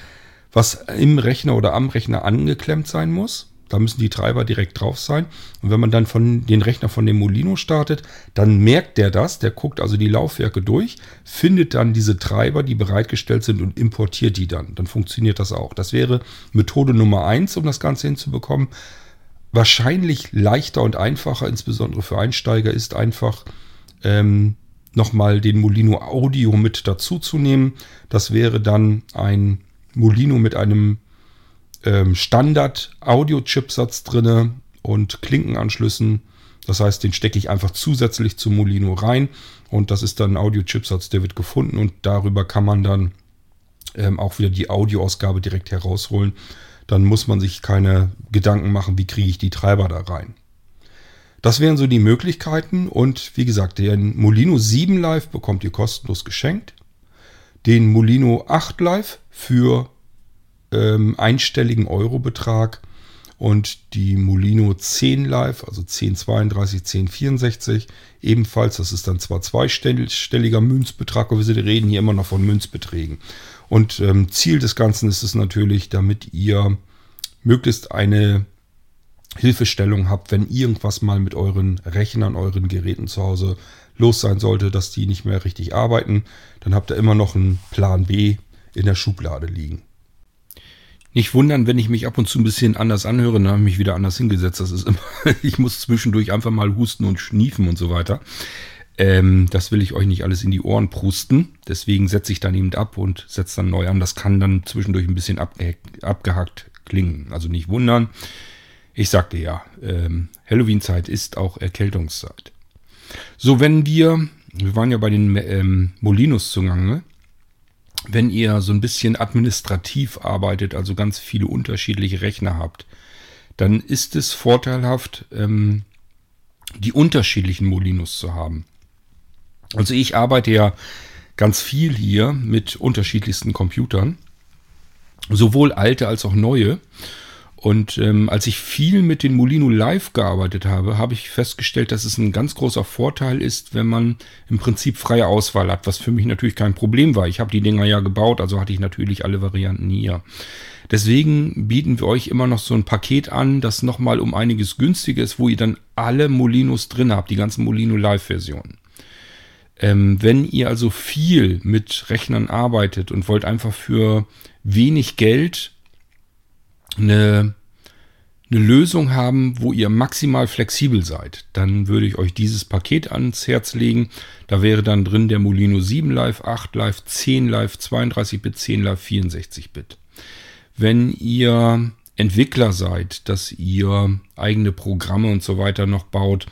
was im Rechner oder am Rechner angeklemmt sein muss. Da müssen die Treiber direkt drauf sein. Und wenn man dann von den Rechner von dem Molino startet, dann merkt der das. Der guckt also die Laufwerke durch, findet dann diese Treiber, die bereitgestellt sind und importiert die dann. Dann funktioniert das auch. Das wäre Methode Nummer eins, um das Ganze hinzubekommen. Wahrscheinlich leichter und einfacher, insbesondere für Einsteiger, ist einfach ähm, nochmal den Molino Audio mit dazu zu nehmen. Das wäre dann ein Molino mit einem ähm, Standard-Audio-Chipsatz drinne und Klinkenanschlüssen. Das heißt, den stecke ich einfach zusätzlich zum Molino rein und das ist dann ein Audio-Chipsatz, der wird gefunden und darüber kann man dann ähm, auch wieder die Audioausgabe direkt herausholen. Dann muss man sich keine Gedanken machen, wie kriege ich die Treiber da rein. Das wären so die Möglichkeiten und wie gesagt, den Molino 7 Live bekommt ihr kostenlos geschenkt. Den Molino 8 Live für ähm, einstelligen Eurobetrag und die Molino 10 Live, also 1032, 1064, ebenfalls, das ist dann zwar zweistelliger Münzbetrag, aber wir reden hier immer noch von Münzbeträgen. Und ähm, Ziel des Ganzen ist es natürlich, damit ihr möglichst eine Hilfestellung habt, wenn irgendwas mal mit euren Rechnern, euren Geräten zu Hause los sein sollte, dass die nicht mehr richtig arbeiten, dann habt ihr immer noch einen Plan B in der Schublade liegen. Nicht wundern, wenn ich mich ab und zu ein bisschen anders anhöre, dann habe ich mich wieder anders hingesetzt. Das ist immer, ich muss zwischendurch einfach mal husten und schniefen und so weiter. Ähm, das will ich euch nicht alles in die Ohren prusten. Deswegen setze ich dann eben ab und setze dann neu an. Das kann dann zwischendurch ein bisschen abgehackt klingen. Also nicht wundern. Ich sagte ja, ähm, Halloween-Zeit ist auch Erkältungszeit. So, wenn wir, wir waren ja bei den ähm, Molinos zugange, wenn ihr so ein bisschen administrativ arbeitet, also ganz viele unterschiedliche Rechner habt, dann ist es vorteilhaft, ähm, die unterschiedlichen Molinos zu haben. Also ich arbeite ja ganz viel hier mit unterschiedlichsten Computern, sowohl alte als auch neue. Und ähm, als ich viel mit den Molino Live gearbeitet habe, habe ich festgestellt, dass es ein ganz großer Vorteil ist, wenn man im Prinzip freie Auswahl hat, was für mich natürlich kein Problem war. Ich habe die Dinger ja gebaut, also hatte ich natürlich alle Varianten hier. Deswegen bieten wir euch immer noch so ein Paket an, das nochmal um einiges günstiger ist, wo ihr dann alle Molinos drin habt, die ganzen Molino Live-Versionen. Ähm, wenn ihr also viel mit Rechnern arbeitet und wollt einfach für wenig Geld eine, eine Lösung haben, wo ihr maximal flexibel seid, dann würde ich euch dieses Paket ans Herz legen. Da wäre dann drin der Molino 7 Live, 8 Live, 10 Live, 32 Bit, 10 Live, 64 Bit. Wenn ihr Entwickler seid, dass ihr eigene Programme und so weiter noch baut,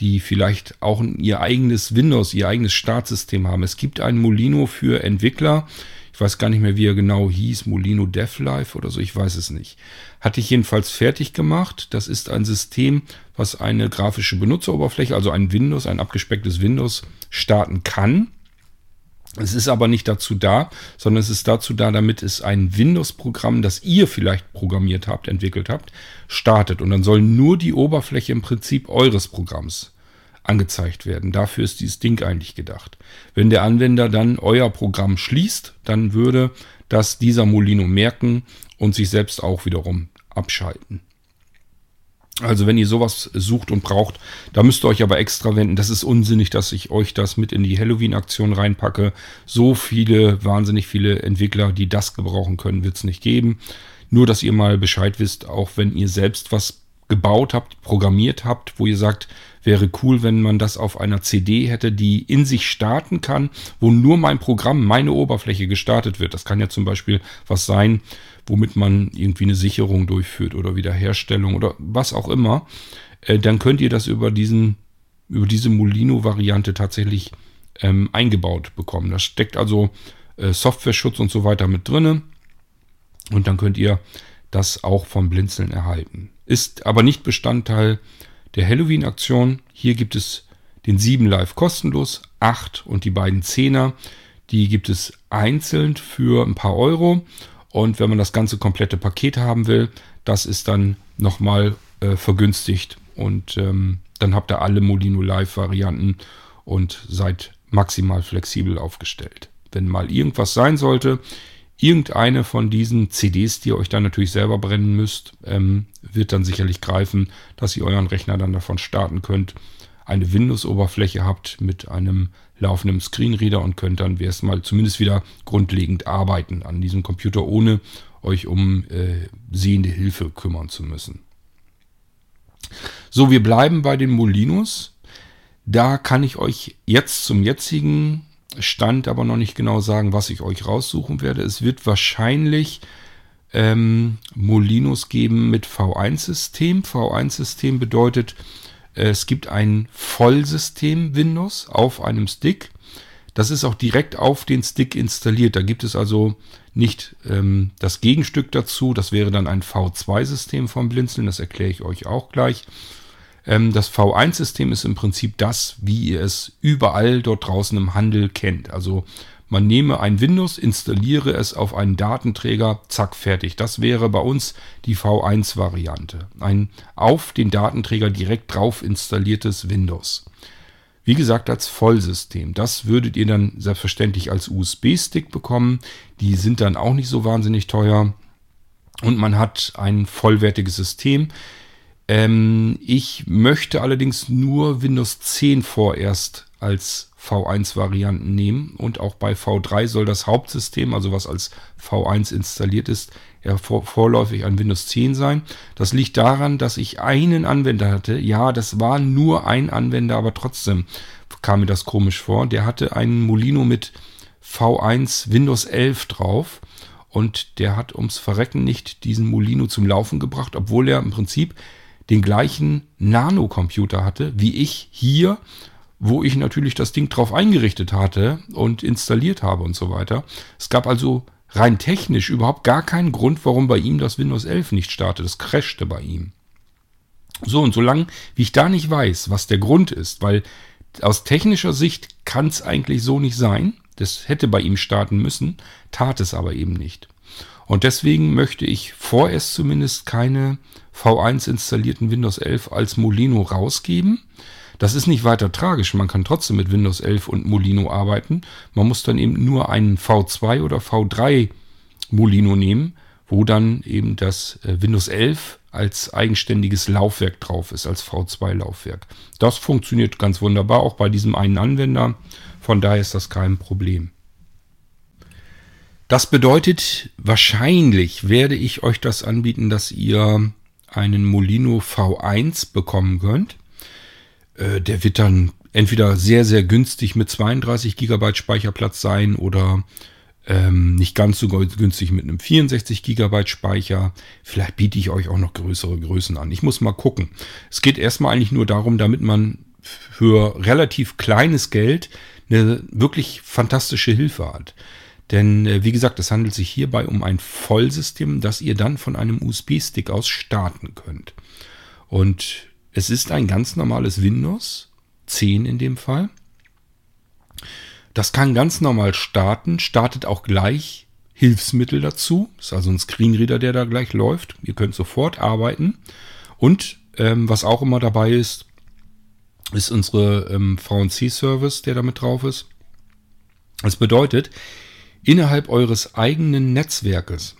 die vielleicht auch ihr eigenes Windows, ihr eigenes Startsystem haben. Es gibt ein Molino für Entwickler, ich weiß gar nicht mehr, wie er genau hieß, Molino DevLife oder so, ich weiß es nicht. Hatte ich jedenfalls fertig gemacht. Das ist ein System, was eine grafische Benutzeroberfläche, also ein Windows, ein abgespecktes Windows starten kann. Es ist aber nicht dazu da, sondern es ist dazu da, damit es ein Windows-Programm, das ihr vielleicht programmiert habt, entwickelt habt, startet. Und dann soll nur die Oberfläche im Prinzip eures Programms angezeigt werden. Dafür ist dieses Ding eigentlich gedacht. Wenn der Anwender dann euer Programm schließt, dann würde das dieser Molino merken und sich selbst auch wiederum abschalten. Also wenn ihr sowas sucht und braucht, da müsst ihr euch aber extra wenden. Das ist unsinnig, dass ich euch das mit in die Halloween-Aktion reinpacke. So viele, wahnsinnig viele Entwickler, die das gebrauchen können, wird es nicht geben. Nur, dass ihr mal Bescheid wisst, auch wenn ihr selbst was gebaut habt, programmiert habt, wo ihr sagt, wäre cool, wenn man das auf einer CD hätte, die in sich starten kann, wo nur mein Programm, meine Oberfläche gestartet wird. Das kann ja zum Beispiel was sein, womit man irgendwie eine Sicherung durchführt oder Wiederherstellung oder was auch immer. Äh, dann könnt ihr das über diesen, über diese Molino-Variante tatsächlich ähm, eingebaut bekommen. Da steckt also äh, Software-Schutz und so weiter mit drinne. Und dann könnt ihr das auch vom Blinzeln erhalten. Ist aber nicht Bestandteil der Halloween-Aktion. Hier gibt es den 7 Live kostenlos, 8 und die beiden 10er. Die gibt es einzeln für ein paar Euro. Und wenn man das ganze komplette Paket haben will, das ist dann nochmal äh, vergünstigt. Und ähm, dann habt ihr alle Molino Live-Varianten und seid maximal flexibel aufgestellt. Wenn mal irgendwas sein sollte, Irgendeine von diesen CDs, die ihr euch dann natürlich selber brennen müsst, ähm, wird dann sicherlich greifen, dass ihr euren Rechner dann davon starten könnt. Eine Windows-Oberfläche habt mit einem laufenden Screenreader und könnt dann erstmal zumindest wieder grundlegend arbeiten an diesem Computer, ohne euch um äh, sehende Hilfe kümmern zu müssen. So, wir bleiben bei den Molinos. Da kann ich euch jetzt zum jetzigen Stand aber noch nicht genau sagen, was ich euch raussuchen werde. Es wird wahrscheinlich ähm, Molinos geben mit V1-System. V1-System bedeutet, äh, es gibt ein Vollsystem Windows auf einem Stick. Das ist auch direkt auf den Stick installiert. Da gibt es also nicht ähm, das Gegenstück dazu. Das wäre dann ein V2-System vom Blinzeln. Das erkläre ich euch auch gleich. Ähm, das V1-System ist im Prinzip das, wie ihr es überall dort draußen im Handel kennt. Also man nehme ein Windows, installiere es auf einen Datenträger, zack, fertig. Das wäre bei uns die V1-Variante. Ein auf den Datenträger direkt drauf installiertes Windows. Wie gesagt, als Vollsystem. Das würdet ihr dann selbstverständlich als USB-Stick bekommen. Die sind dann auch nicht so wahnsinnig teuer. Und man hat ein vollwertiges System. Ähm, ich möchte allerdings nur Windows 10 vorerst als V1-Varianten nehmen. Und auch bei V3 soll das Hauptsystem, also was als V1 installiert ist, vor, vorläufig ein Windows 10 sein. Das liegt daran, dass ich einen Anwender hatte. Ja, das war nur ein Anwender, aber trotzdem kam mir das komisch vor. Der hatte einen Molino mit V1 Windows 11 drauf. Und der hat ums Verrecken nicht diesen Molino zum Laufen gebracht, obwohl er im Prinzip den gleichen Nano-Computer hatte, wie ich hier wo ich natürlich das Ding drauf eingerichtet hatte und installiert habe und so weiter. Es gab also rein technisch überhaupt gar keinen Grund, warum bei ihm das Windows 11 nicht startet. Es crashte bei ihm. So, und solange wie ich da nicht weiß, was der Grund ist, weil aus technischer Sicht kann es eigentlich so nicht sein. Das hätte bei ihm starten müssen, tat es aber eben nicht. Und deswegen möchte ich vorerst zumindest keine V1 installierten Windows 11 als Molino rausgeben. Das ist nicht weiter tragisch. Man kann trotzdem mit Windows 11 und Molino arbeiten. Man muss dann eben nur einen V2 oder V3 Molino nehmen, wo dann eben das äh, Windows 11 als eigenständiges Laufwerk drauf ist, als V2-Laufwerk. Das funktioniert ganz wunderbar, auch bei diesem einen Anwender. Von daher ist das kein Problem. Das bedeutet, wahrscheinlich werde ich euch das anbieten, dass ihr einen Molino V1 bekommen könnt. Äh, der wird dann entweder sehr, sehr günstig mit 32 GB Speicherplatz sein oder ähm, nicht ganz so günstig mit einem 64 GB Speicher. Vielleicht biete ich euch auch noch größere Größen an. Ich muss mal gucken. Es geht erstmal eigentlich nur darum, damit man für relativ kleines Geld eine wirklich fantastische Hilfe hat. Denn äh, wie gesagt, es handelt sich hierbei um ein Vollsystem, das ihr dann von einem USB-Stick aus starten könnt. Und es ist ein ganz normales Windows, 10 in dem Fall. Das kann ganz normal starten, startet auch gleich Hilfsmittel dazu. Ist also ein Screenreader, der da gleich läuft. Ihr könnt sofort arbeiten. Und ähm, was auch immer dabei ist, ist unsere ähm, VNC-Service, der damit drauf ist. Das bedeutet, innerhalb eures eigenen Netzwerkes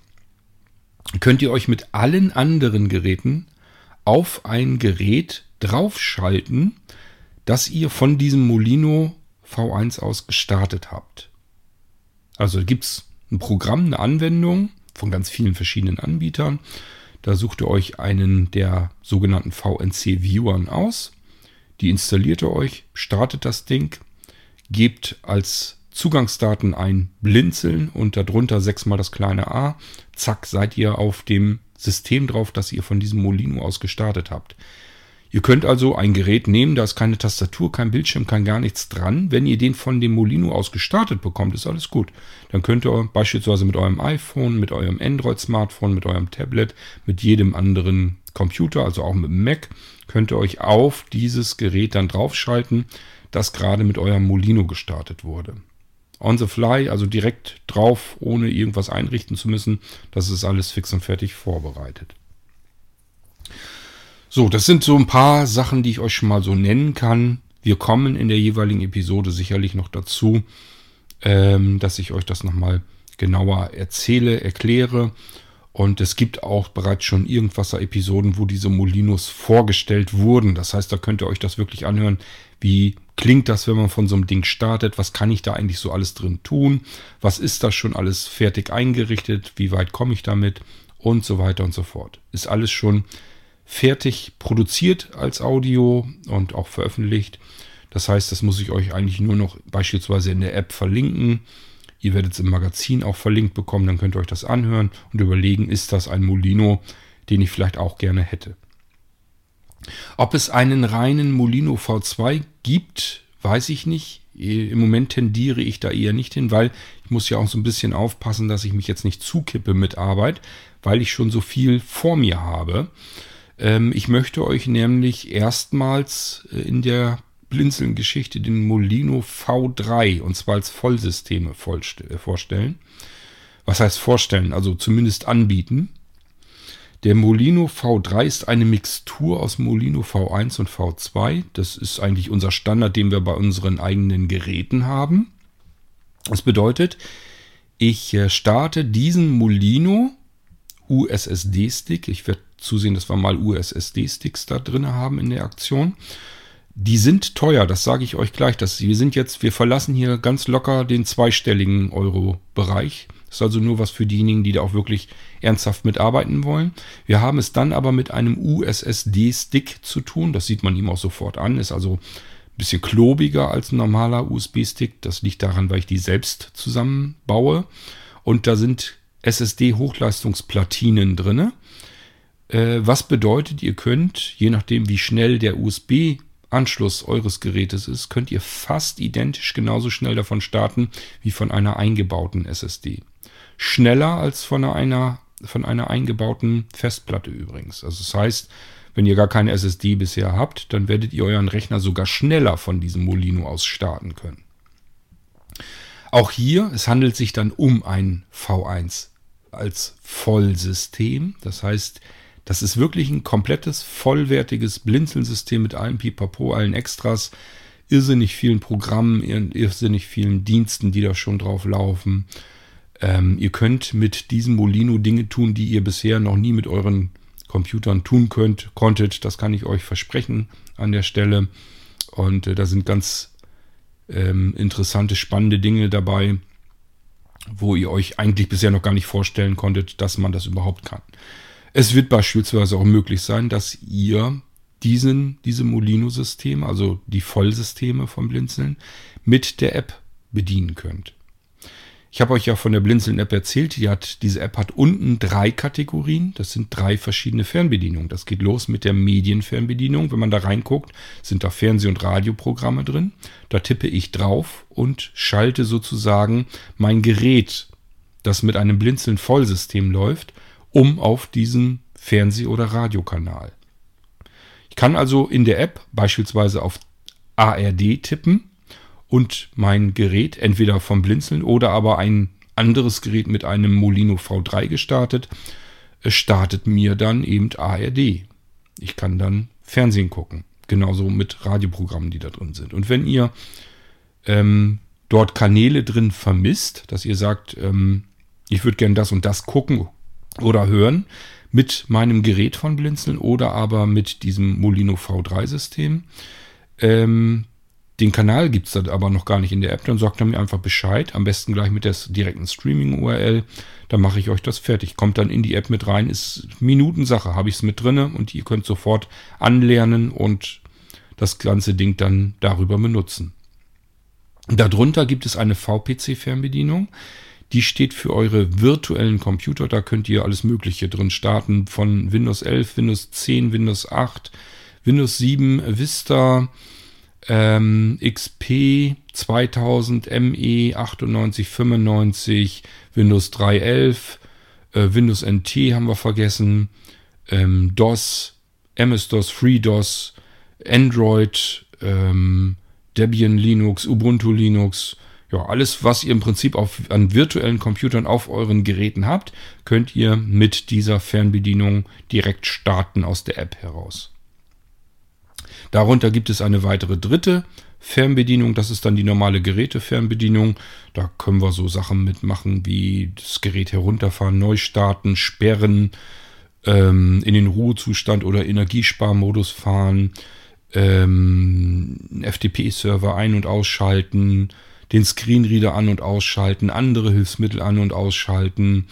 könnt ihr euch mit allen anderen Geräten auf ein Gerät draufschalten, das ihr von diesem Molino V1 aus gestartet habt. Also gibt es ein Programm, eine Anwendung von ganz vielen verschiedenen Anbietern. Da sucht ihr euch einen der sogenannten VNC-Viewern aus. Die installiert ihr euch, startet das Ding, gebt als Zugangsdaten ein Blinzeln und darunter sechsmal das kleine a. Zack, seid ihr auf dem System drauf, das ihr von diesem Molino aus gestartet habt. Ihr könnt also ein Gerät nehmen, da ist keine Tastatur, kein Bildschirm, kein gar nichts dran. Wenn ihr den von dem Molino aus gestartet bekommt, ist alles gut. Dann könnt ihr beispielsweise mit eurem iPhone, mit eurem Android-Smartphone, mit eurem Tablet, mit jedem anderen Computer, also auch mit dem Mac, könnt ihr euch auf dieses Gerät dann draufschalten, das gerade mit eurem Molino gestartet wurde on the fly, also direkt drauf, ohne irgendwas einrichten zu müssen. Das ist alles fix und fertig vorbereitet. So, das sind so ein paar Sachen, die ich euch schon mal so nennen kann. Wir kommen in der jeweiligen Episode sicherlich noch dazu, ähm, dass ich euch das nochmal genauer erzähle, erkläre. Und es gibt auch bereits schon Irgendwasser-Episoden, wo diese Molinos vorgestellt wurden. Das heißt, da könnt ihr euch das wirklich anhören, wie klingt das, wenn man von so einem Ding startet? Was kann ich da eigentlich so alles drin tun? Was ist das schon alles fertig eingerichtet? Wie weit komme ich damit? Und so weiter und so fort. Ist alles schon fertig produziert als Audio und auch veröffentlicht. Das heißt, das muss ich euch eigentlich nur noch beispielsweise in der App verlinken. Ihr werdet es im Magazin auch verlinkt bekommen, dann könnt ihr euch das anhören und überlegen, ist das ein Molino, den ich vielleicht auch gerne hätte. Ob es einen reinen Molino V2 gibt, weiß ich nicht. Im Moment tendiere ich da eher nicht hin, weil ich muss ja auch so ein bisschen aufpassen, dass ich mich jetzt nicht zukippe mit Arbeit, weil ich schon so viel vor mir habe. Ähm, ich möchte euch nämlich erstmals äh, in der Blinzeln-Geschichte den Molino V3 und zwar als Vollsysteme äh, vorstellen. Was heißt vorstellen? Also zumindest anbieten. Der Molino V3 ist eine Mixtur aus Molino V1 und V2. Das ist eigentlich unser Standard, den wir bei unseren eigenen Geräten haben. Das bedeutet, ich äh, starte diesen Molino USSD-Stick. Ich werde zusehen, dass wir mal USSD-Sticks da drin haben in der Aktion. Die sind teuer, das sage ich euch gleich. Das, wir sind jetzt, wir verlassen hier ganz locker den zweistelligen Euro-Bereich. Ist also nur was für diejenigen, die da auch wirklich ernsthaft mitarbeiten wollen. Wir haben es dann aber mit einem USSD-Stick zu tun. Das sieht man ihm auch sofort an. Ist also ein bisschen klobiger als ein normaler USB-Stick. Das liegt daran, weil ich die selbst zusammenbaue. Und da sind SSD-Hochleistungsplatinen drin. Äh, was bedeutet, ihr könnt, je nachdem wie schnell der USB Anschluss eures Gerätes ist, könnt ihr fast identisch genauso schnell davon starten wie von einer eingebauten SSD schneller als von einer, von einer eingebauten Festplatte übrigens. Also das heißt, wenn ihr gar keine SSD bisher habt, dann werdet ihr euren Rechner sogar schneller von diesem Molino aus starten können. Auch hier, es handelt sich dann um ein V1 als Vollsystem. Das heißt, das ist wirklich ein komplettes, vollwertiges Blinzeln-System mit allem Pipapo, allen Extras, irrsinnig vielen Programmen, irrsinnig vielen Diensten, die da schon drauf laufen. Ähm, ihr könnt mit diesem Molino Dinge tun, die ihr bisher noch nie mit euren Computern tun könnt, konntet. Das kann ich euch versprechen an der Stelle. Und äh, da sind ganz ähm, interessante, spannende Dinge dabei, wo ihr euch eigentlich bisher noch gar nicht vorstellen konntet, dass man das überhaupt kann. Es wird beispielsweise auch möglich sein, dass ihr diesen, diese Molino-Systeme, also die Vollsysteme vom Blinzeln, mit der App bedienen könnt. Ich habe euch ja von der Blinzeln-App erzählt. Die hat, diese App hat unten drei Kategorien. Das sind drei verschiedene Fernbedienungen. Das geht los mit der Medienfernbedienung. Wenn man da reinguckt, sind da Fernseh- und Radioprogramme drin. Da tippe ich drauf und schalte sozusagen mein Gerät, das mit einem Blinzeln-Vollsystem läuft, um auf diesen Fernseh- oder Radiokanal. Ich kann also in der App beispielsweise auf ARD tippen und mein Gerät entweder vom Blinzeln oder aber ein anderes Gerät mit einem Molino V3 gestartet, startet mir dann eben ARD. Ich kann dann Fernsehen gucken. Genauso mit Radioprogrammen, die da drin sind. Und wenn ihr ähm, dort Kanäle drin vermisst, dass ihr sagt, ähm, ich würde gerne das und das gucken oder hören, mit meinem Gerät von Blinzeln oder aber mit diesem Molino V3-System, ähm, den Kanal gibt es dann aber noch gar nicht in der App. Dann sagt er mir einfach Bescheid. Am besten gleich mit der direkten Streaming-URL. Dann mache ich euch das fertig. Kommt dann in die App mit rein. Ist Minutensache. Habe ich es mit drinne und ihr könnt sofort anlernen und das ganze Ding dann darüber benutzen. Darunter gibt es eine VPC-Fernbedienung. Die steht für eure virtuellen Computer. Da könnt ihr alles Mögliche drin starten. Von Windows 11, Windows 10, Windows 8, Windows 7, Vista, ähm, XP 2000, ME 98, 95, Windows 3.11, äh, Windows NT haben wir vergessen, ähm, DOS, MS-DOS, FreeDOS, Android, ähm, Debian Linux, Ubuntu Linux, ja, alles, was ihr im Prinzip auf, an virtuellen Computern auf euren Geräten habt, könnt ihr mit dieser Fernbedienung direkt starten aus der App heraus. Darunter gibt es eine weitere dritte Fernbedienung. Das ist dann die normale Gerätefernbedienung. Da können wir so Sachen mitmachen wie das Gerät herunterfahren, neu starten, sperren, ähm, in den Ruhezustand oder Energiesparmodus fahren, ähm, FTP-Server ein- und ausschalten, den Screenreader an- und ausschalten, andere Hilfsmittel an- und ausschalten.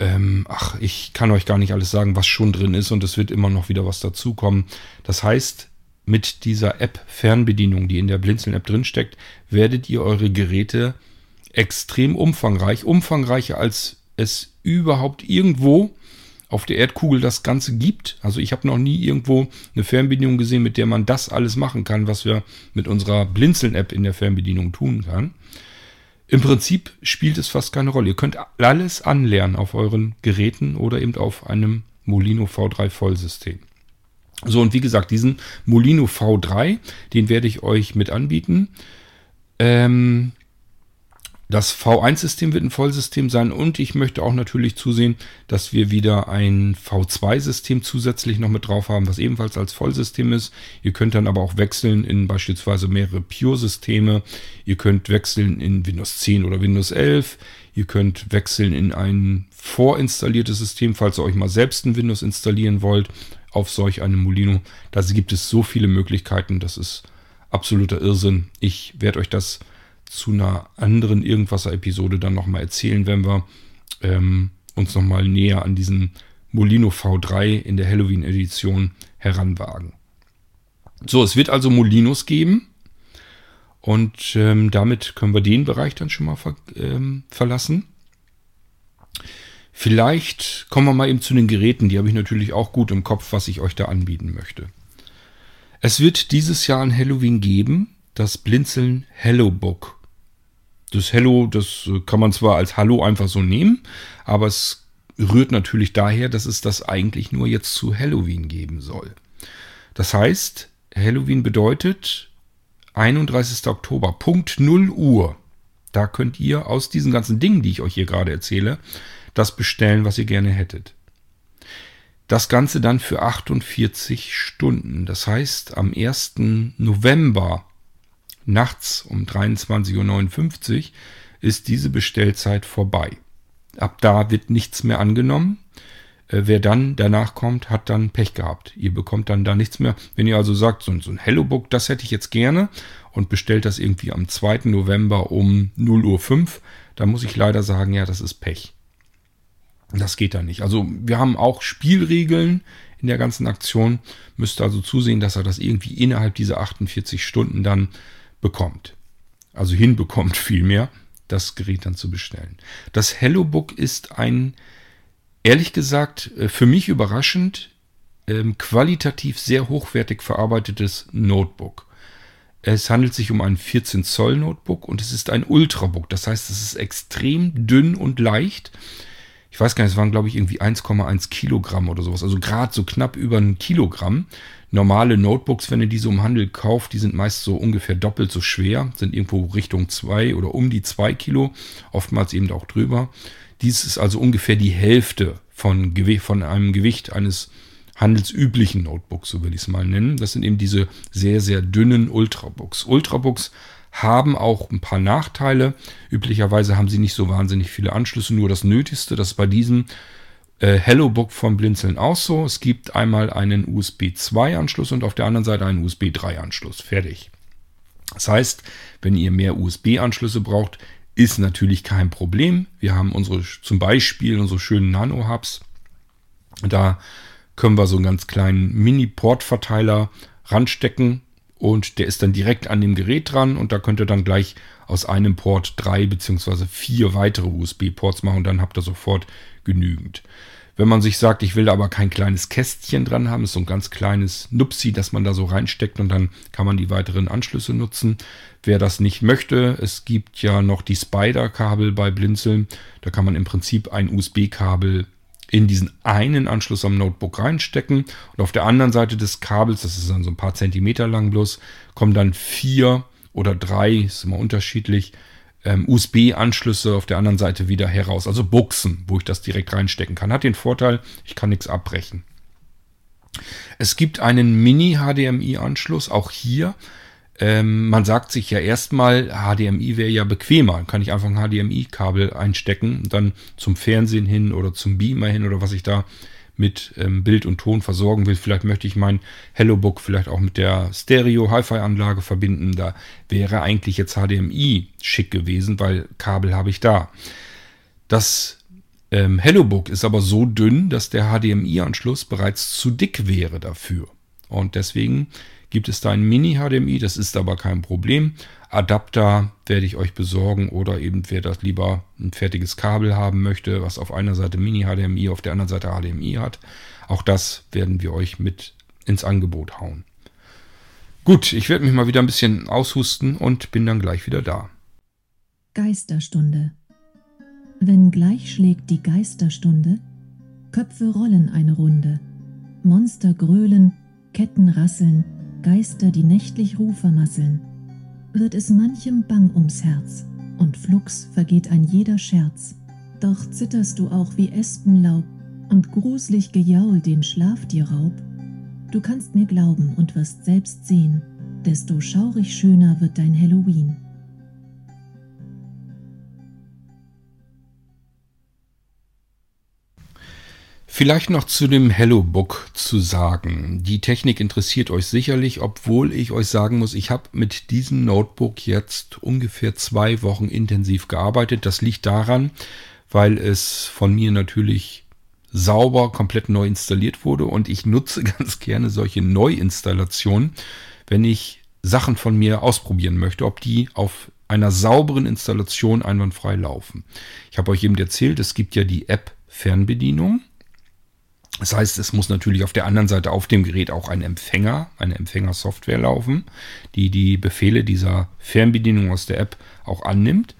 Ähm, ach, ich kann euch gar nicht alles sagen, was schon drin ist und es wird immer noch wieder was dazukommen. Das heißt, mit dieser App Fernbedienung, die in der Blinzeln-App drinsteckt, werdet ihr eure Geräte extrem umfangreich, umfangreicher als es überhaupt irgendwo auf der Erdkugel das Ganze gibt. Also ich habe noch nie irgendwo eine Fernbedienung gesehen, mit der man das alles machen kann, was wir mit unserer Blinzeln-App in der Fernbedienung tun kann. Im Prinzip spielt es fast keine Rolle. Ihr könnt alles anlernen auf euren Geräten oder eben auf einem Molino V3 Vollsystem. So, und wie gesagt, diesen Molino V3, den werde ich euch mit anbieten. Ähm, das V1-System wird ein Vollsystem sein und ich möchte auch natürlich zusehen, dass wir wieder ein V2-System zusätzlich noch mit drauf haben, was ebenfalls als Vollsystem ist. Ihr könnt dann aber auch wechseln in beispielsweise mehrere Pure-Systeme. Ihr könnt wechseln in Windows 10 oder Windows 11. Ihr könnt wechseln in ein vorinstalliertes System, falls ihr euch mal selbst ein Windows installieren wollt auf solch einem Molino. Da gibt es so viele Möglichkeiten, das ist absoluter Irrsinn. Ich werde euch das zu einer anderen Irgendwasser-Episode dann nochmal erzählen, wenn wir ähm, uns nochmal näher an diesen Molino V3 in der Halloween-Edition heranwagen. So, es wird also Molinos geben. Und ähm, damit können wir den Bereich dann schon mal ver ähm, verlassen. Vielleicht kommen wir mal eben zu den Geräten. Die habe ich natürlich auch gut im Kopf, was ich euch da anbieten möchte. Es wird dieses Jahr an Halloween geben das Blinzeln Hello Book. Das Hello, das äh, kann man zwar als Hallo einfach so nehmen, aber es rührt natürlich daher, dass es das eigentlich nur jetzt zu Halloween geben soll. Das heißt, Halloween bedeutet 31. Oktober, Punkt 0 Uhr. Da könnt ihr aus diesen ganzen Dingen, die ich euch hier gerade erzähle, das bestellen, was ihr gerne hättet. Das Ganze dann für 48 Stunden. Das heißt, am 1. November nachts um 23.59 Uhr ist diese Bestellzeit vorbei. Ab da wird nichts mehr angenommen. Äh, wer dann danach kommt, hat dann Pech gehabt. Ihr bekommt dann da nichts mehr. Wenn ihr also sagt, so, ein Hello Book, das hätte ich jetzt gerne und bestellt das irgendwie am 2. November um 0.05 Uhr, dann muss ich leider sagen, ja, das ist Pech. Das geht da nicht. Also wir haben auch Spielregeln in der ganzen Aktion. Müsst also zusehen, dass er das irgendwie innerhalb dieser 48 Stunden dann bekommt. Also hinbekommt vielmehr, das Gerät dann zu bestellen. Das HelloBook ist ein, ehrlich gesagt, äh, für mich überraschend, ähm, qualitativ sehr hochwertig verarbeitetes Notebook. Es handelt sich um ein 14 Zoll Notebook und es ist ein Ultrabook. Das heißt, es ist extrem dünn und leicht. Ich weiß gar nicht, es waren glaube ich irgendwie 1,1 Kilogramm oder sowas. Also gerade so knapp über ein Kilogramm normale Notebooks, wenn ihr diese im Handel kauft, die sind meist so ungefähr doppelt so schwer, sind irgendwo Richtung zwei oder um die zwei Kilo, oftmals eben auch drüber. Dies ist also ungefähr die Hälfte von, von einem Gewicht eines handelsüblichen Notebooks, so will ich es mal nennen. Das sind eben diese sehr, sehr dünnen Ultrabooks. Ultrabooks haben auch ein paar Nachteile. Üblicherweise haben sie nicht so wahnsinnig viele Anschlüsse, nur das Nötigste. Das ist bei diesem äh, HelloBook von Blinzeln auch so. Es gibt einmal einen USB 2 Anschluss und auf der anderen Seite einen USB 3 Anschluss. Fertig. Das heißt, wenn ihr mehr USB-Anschlüsse braucht, ist natürlich kein Problem. Wir haben unsere, zum Beispiel unsere schönen Nano-Hubs. Da können wir so einen ganz kleinen Mini-Port-Verteiler ranstecken und der ist dann direkt an dem Gerät dran und da könnt ihr dann gleich aus einem Port drei beziehungsweise vier weitere USB-Ports machen und dann habt ihr sofort genügend. Wenn man sich sagt, ich will da aber kein kleines Kästchen dran haben, ist so ein ganz kleines Nupsi, das man da so reinsteckt und dann kann man die weiteren Anschlüsse nutzen. Wer das nicht möchte, es gibt ja noch die Spider-Kabel bei Blinzeln. Da kann man im Prinzip ein USB-Kabel in diesen einen Anschluss am Notebook reinstecken und auf der anderen Seite des Kabels, das ist dann so ein paar Zentimeter lang bloß, kommen dann vier oder drei, ist immer unterschiedlich, ähm, USB-Anschlüsse auf der anderen Seite wieder heraus. Also Buchsen, wo ich das direkt reinstecken kann. Hat den Vorteil, ich kann nichts abbrechen. Es gibt einen Mini-HDMI-Anschluss, auch hier. Ähm, man sagt sich ja erstmal, HDMI wäre ja bequemer. Dann kann ich einfach ein HDMI-Kabel einstecken und dann zum Fernsehen hin oder zum Beamer hin oder was ich da mit ähm, Bild und Ton versorgen will. Vielleicht möchte ich mein HelloBook vielleicht auch mit der Stereo-Hi-Fi-Anlage verbinden. Da wäre eigentlich jetzt HDMI schick gewesen, weil Kabel habe ich da. Das ähm, HelloBook ist aber so dünn, dass der HDMI-Anschluss bereits zu dick wäre dafür. Und deswegen gibt es da ein Mini-HDMI, das ist aber kein Problem. Adapter werde ich euch besorgen oder eben wer das lieber ein fertiges Kabel haben möchte, was auf einer Seite Mini-HDMI, auf der anderen Seite HDMI hat. Auch das werden wir euch mit ins Angebot hauen. Gut, ich werde mich mal wieder ein bisschen aushusten und bin dann gleich wieder da. Geisterstunde. Wenn gleich schlägt die Geisterstunde, Köpfe rollen eine Runde, Monster gröhlen, Ketten rasseln, Geister, die nächtlich Ruh vermasseln wird es manchem bang ums Herz, und flugs vergeht ein jeder Scherz. Doch zitterst du auch wie Espenlaub, und gruselig Gejaul den Schlaf dir raub. Du kannst mir glauben und wirst selbst sehen, desto schaurig schöner wird dein Halloween. Vielleicht noch zu dem Hello Book zu sagen. Die Technik interessiert euch sicherlich, obwohl ich euch sagen muss, ich habe mit diesem Notebook jetzt ungefähr zwei Wochen intensiv gearbeitet. Das liegt daran, weil es von mir natürlich sauber, komplett neu installiert wurde und ich nutze ganz gerne solche Neuinstallationen, wenn ich Sachen von mir ausprobieren möchte, ob die auf einer sauberen Installation einwandfrei laufen. Ich habe euch eben erzählt, es gibt ja die App Fernbedienung. Das heißt, es muss natürlich auf der anderen Seite auf dem Gerät auch ein Empfänger, eine Empfängersoftware laufen, die die Befehle dieser Fernbedienung aus der App auch annimmt.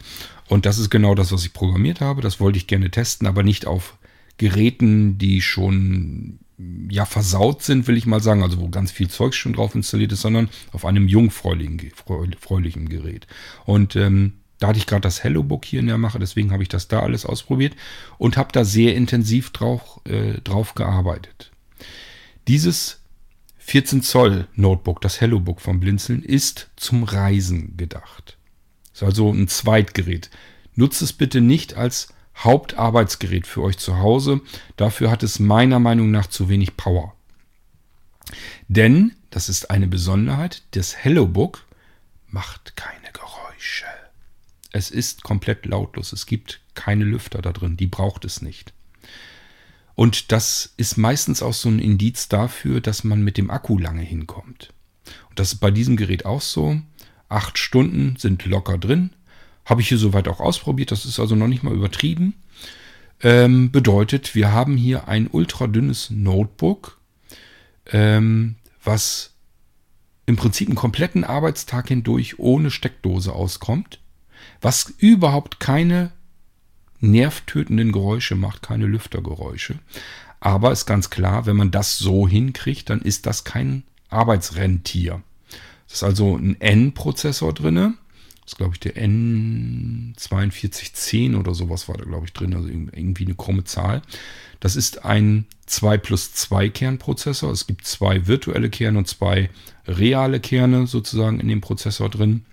Und das ist genau das, was ich programmiert habe. Das wollte ich gerne testen, aber nicht auf Geräten, die schon ja versaut sind, will ich mal sagen, also wo ganz viel Zeug schon drauf installiert ist, sondern auf einem jungfräulichen Gerät. Und ähm, da hatte ich gerade das Hello Book hier in der Mache, deswegen habe ich das da alles ausprobiert und habe da sehr intensiv drauf, äh, drauf gearbeitet. Dieses 14 Zoll Notebook, das Hello Book vom Blinzeln, ist zum Reisen gedacht. Ist also ein Zweitgerät. Nutzt es bitte nicht als Hauptarbeitsgerät für euch zu Hause. Dafür hat es meiner Meinung nach zu wenig Power. Denn, das ist eine Besonderheit, das Hello Book macht keine Geräusche. Es ist komplett lautlos. Es gibt keine Lüfter da drin. Die braucht es nicht. Und das ist meistens auch so ein Indiz dafür, dass man mit dem Akku lange hinkommt. Und das ist bei diesem Gerät auch so. Acht Stunden sind locker drin. Habe ich hier soweit auch ausprobiert. Das ist also noch nicht mal übertrieben. Ähm, bedeutet, wir haben hier ein ultradünnes Notebook, ähm, was im Prinzip einen kompletten Arbeitstag hindurch ohne Steckdose auskommt was überhaupt keine nervtötenden Geräusche macht, keine Lüftergeräusche. Aber ist ganz klar, wenn man das so hinkriegt, dann ist das kein Arbeitsrentier. Das ist also ein N-Prozessor drin. Das ist, glaube ich, der N4210 oder sowas war da, glaube ich, drin. Also irgendwie eine krumme Zahl. Das ist ein 2 plus 2 Kernprozessor. Es gibt zwei virtuelle Kerne und zwei reale Kerne sozusagen in dem Prozessor drin.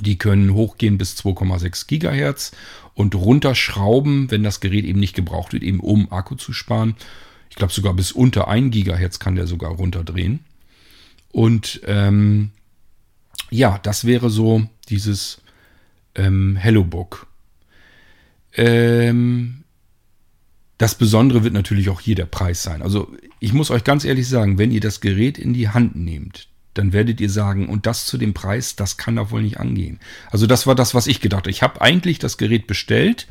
Die können hochgehen bis 2,6 Gigahertz und runterschrauben, wenn das Gerät eben nicht gebraucht wird, eben um Akku zu sparen. Ich glaube sogar bis unter 1 Gigahertz kann der sogar runterdrehen. Und ähm, ja, das wäre so dieses ähm, HelloBook. Ähm, das Besondere wird natürlich auch hier der Preis sein. Also ich muss euch ganz ehrlich sagen, wenn ihr das Gerät in die Hand nehmt, dann werdet ihr sagen, und das zu dem Preis, das kann doch wohl nicht angehen. Also das war das, was ich gedacht habe. Ich habe eigentlich das Gerät bestellt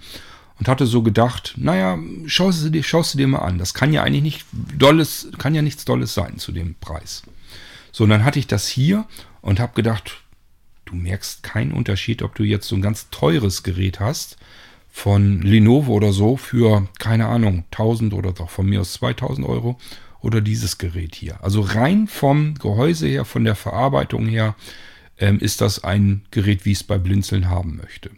und hatte so gedacht, naja, schaust du dir, schaust du dir mal an. Das kann ja eigentlich nicht dolles, kann ja nichts Dolles sein zu dem Preis. So, und dann hatte ich das hier und habe gedacht, du merkst keinen Unterschied, ob du jetzt so ein ganz teures Gerät hast von Lenovo oder so für, keine Ahnung, 1000 oder doch von mir aus 2000 Euro oder dieses Gerät hier. Also rein vom Gehäuse her, von der Verarbeitung her, ähm, ist das ein Gerät, wie ich es bei Blinzeln haben möchte.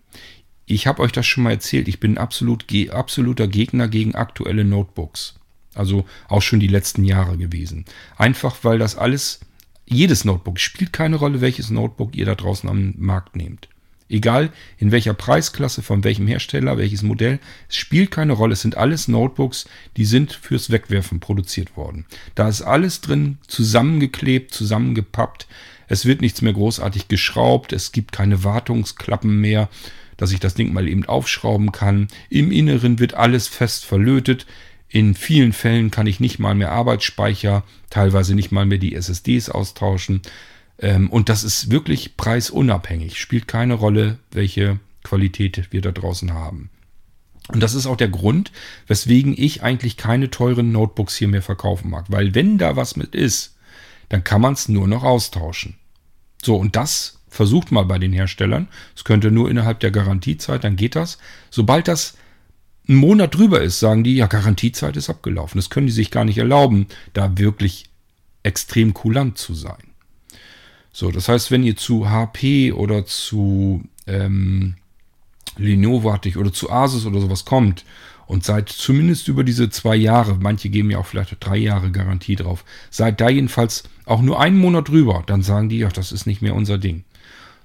Ich habe euch das schon mal erzählt, ich bin absolut, absoluter Gegner gegen aktuelle Notebooks. Also auch schon die letzten Jahre gewesen. Einfach weil das alles, jedes Notebook, spielt keine Rolle, welches Notebook ihr da draußen am Markt nehmt. Egal in welcher Preisklasse, von welchem Hersteller, welches Modell, es spielt keine Rolle. Es sind alles Notebooks, die sind fürs Wegwerfen produziert worden. Da ist alles drin zusammengeklebt, zusammengepappt. Es wird nichts mehr großartig geschraubt. Es gibt keine Wartungsklappen mehr, dass ich das Ding mal eben aufschrauben kann. Im Inneren wird alles fest verlötet. In vielen Fällen kann ich nicht mal mehr Arbeitsspeicher, teilweise nicht mal mehr die SSDs austauschen. Ähm, und das ist wirklich preisunabhängig. Spielt keine Rolle, welche Qualität wir da draußen haben. Und das ist auch der Grund, weswegen ich eigentlich keine teuren Notebooks hier mehr verkaufen mag. Weil wenn da was mit ist, dann kann man es nur noch austauschen. So, und das versucht mal bei den Herstellern. Es könnte nur innerhalb der Garantiezeit, dann geht das. Sobald das ein Monat drüber ist, sagen die, ja, Garantiezeit ist abgelaufen. Das können die sich gar nicht erlauben, da wirklich extrem kulant zu sein. So, das heißt, wenn ihr zu HP oder zu ähm, Lenovo hatte ich oder zu Asus oder sowas kommt und seid zumindest über diese zwei Jahre, manche geben ja auch vielleicht drei Jahre Garantie drauf, seid da jedenfalls auch nur einen Monat drüber, dann sagen die, ja, das ist nicht mehr unser Ding.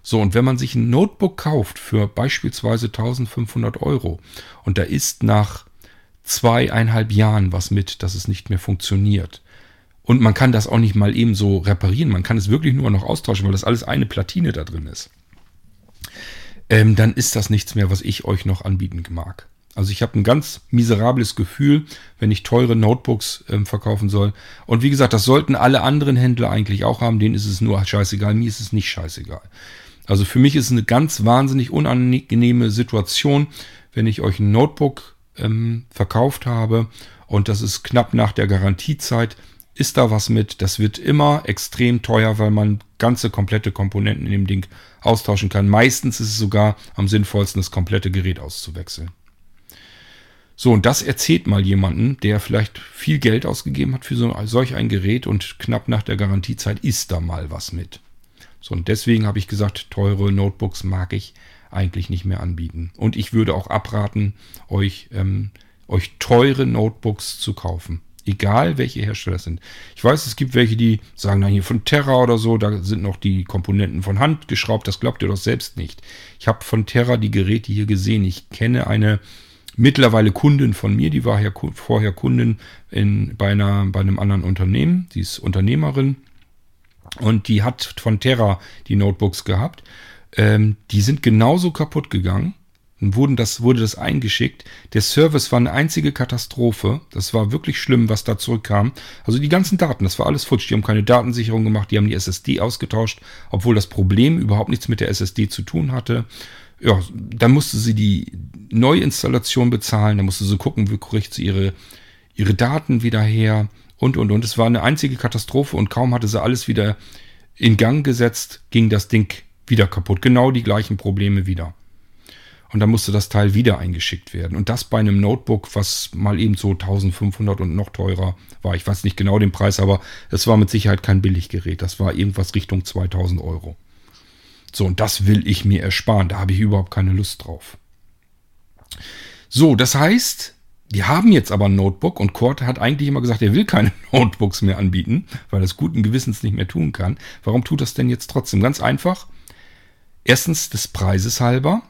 So, und wenn man sich ein Notebook kauft für beispielsweise 1500 Euro und da ist nach zweieinhalb Jahren was mit, dass es nicht mehr funktioniert. Und man kann das auch nicht mal eben so reparieren, man kann es wirklich nur noch austauschen, weil das alles eine Platine da drin ist ähm, dann ist das nichts mehr, was ich euch noch anbieten mag. Also ich habe ein ganz miserables Gefühl, wenn ich teure Notebooks ähm, verkaufen soll. Und wie gesagt, das sollten alle anderen Händler eigentlich auch haben. Denen ist es nur scheißegal. Mir ist es nicht scheißegal. Also für mich ist es eine ganz wahnsinnig unangenehme Situation, wenn ich euch ein Notebook ähm, verkauft habe und das ist knapp nach der Garantiezeit ist da was mit. Das wird immer extrem teuer, weil man ganze komplette Komponenten in dem Ding austauschen kann. Meistens ist es sogar am sinnvollsten, das komplette Gerät auszuwechseln. So, und das erzählt mal jemanden, der vielleicht viel Geld ausgegeben hat für so, solch ein Gerät und knapp nach der Garantiezeit ist da mal was mit. So, und deswegen habe ich gesagt, teure Notebooks mag ich eigentlich nicht mehr anbieten. Und ich würde auch abraten, euch, ähm, euch teure Notebooks zu kaufen. Egal welche Hersteller es sind. Ich weiß, es gibt welche, die sagen dann hier von Terra oder so, da sind noch die Komponenten von Hand geschraubt. Das glaubt ihr doch selbst nicht. Ich habe von Terra die Geräte hier gesehen. Ich kenne eine mittlerweile Kundin von mir, die war ja vorher Kundin in, bei, einer, bei einem anderen Unternehmen. Sie ist Unternehmerin und die hat von Terra die Notebooks gehabt. Ähm, die sind genauso kaputt gegangen wurden das, wurde das eingeschickt. Der Service war eine einzige Katastrophe. Das war wirklich schlimm, was da zurückkam. Also die ganzen Daten, das war alles futsch. Die haben keine Datensicherung gemacht, die haben die SSD ausgetauscht, obwohl das Problem überhaupt nichts mit der SSD zu tun hatte. Ja, dann musste sie die Neuinstallation bezahlen, dann musste sie gucken, wie kriegt sie ihre, ihre Daten wieder her und, und, und. Es war eine einzige Katastrophe und kaum hatte sie alles wieder in Gang gesetzt, ging das Ding wieder kaputt. Genau die gleichen Probleme wieder. Und dann musste das Teil wieder eingeschickt werden. Und das bei einem Notebook, was mal eben so 1500 und noch teurer war. Ich weiß nicht genau den Preis, aber es war mit Sicherheit kein Billiggerät. Das war irgendwas Richtung 2000 Euro. So, und das will ich mir ersparen. Da habe ich überhaupt keine Lust drauf. So, das heißt, die haben jetzt aber ein Notebook und Kurt hat eigentlich immer gesagt, er will keine Notebooks mehr anbieten, weil er es guten Gewissens nicht mehr tun kann. Warum tut das denn jetzt trotzdem? Ganz einfach. Erstens des Preises halber.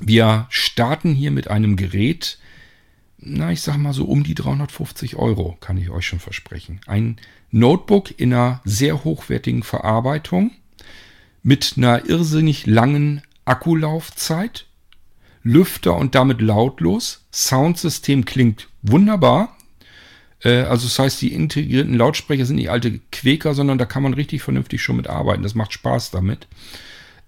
Wir starten hier mit einem Gerät, na, ich sag mal so um die 350 Euro, kann ich euch schon versprechen. Ein Notebook in einer sehr hochwertigen Verarbeitung mit einer irrsinnig langen Akkulaufzeit, Lüfter und damit lautlos. Soundsystem klingt wunderbar. Äh, also das heißt, die integrierten Lautsprecher sind nicht alte Quäker, sondern da kann man richtig vernünftig schon mit arbeiten. Das macht Spaß damit.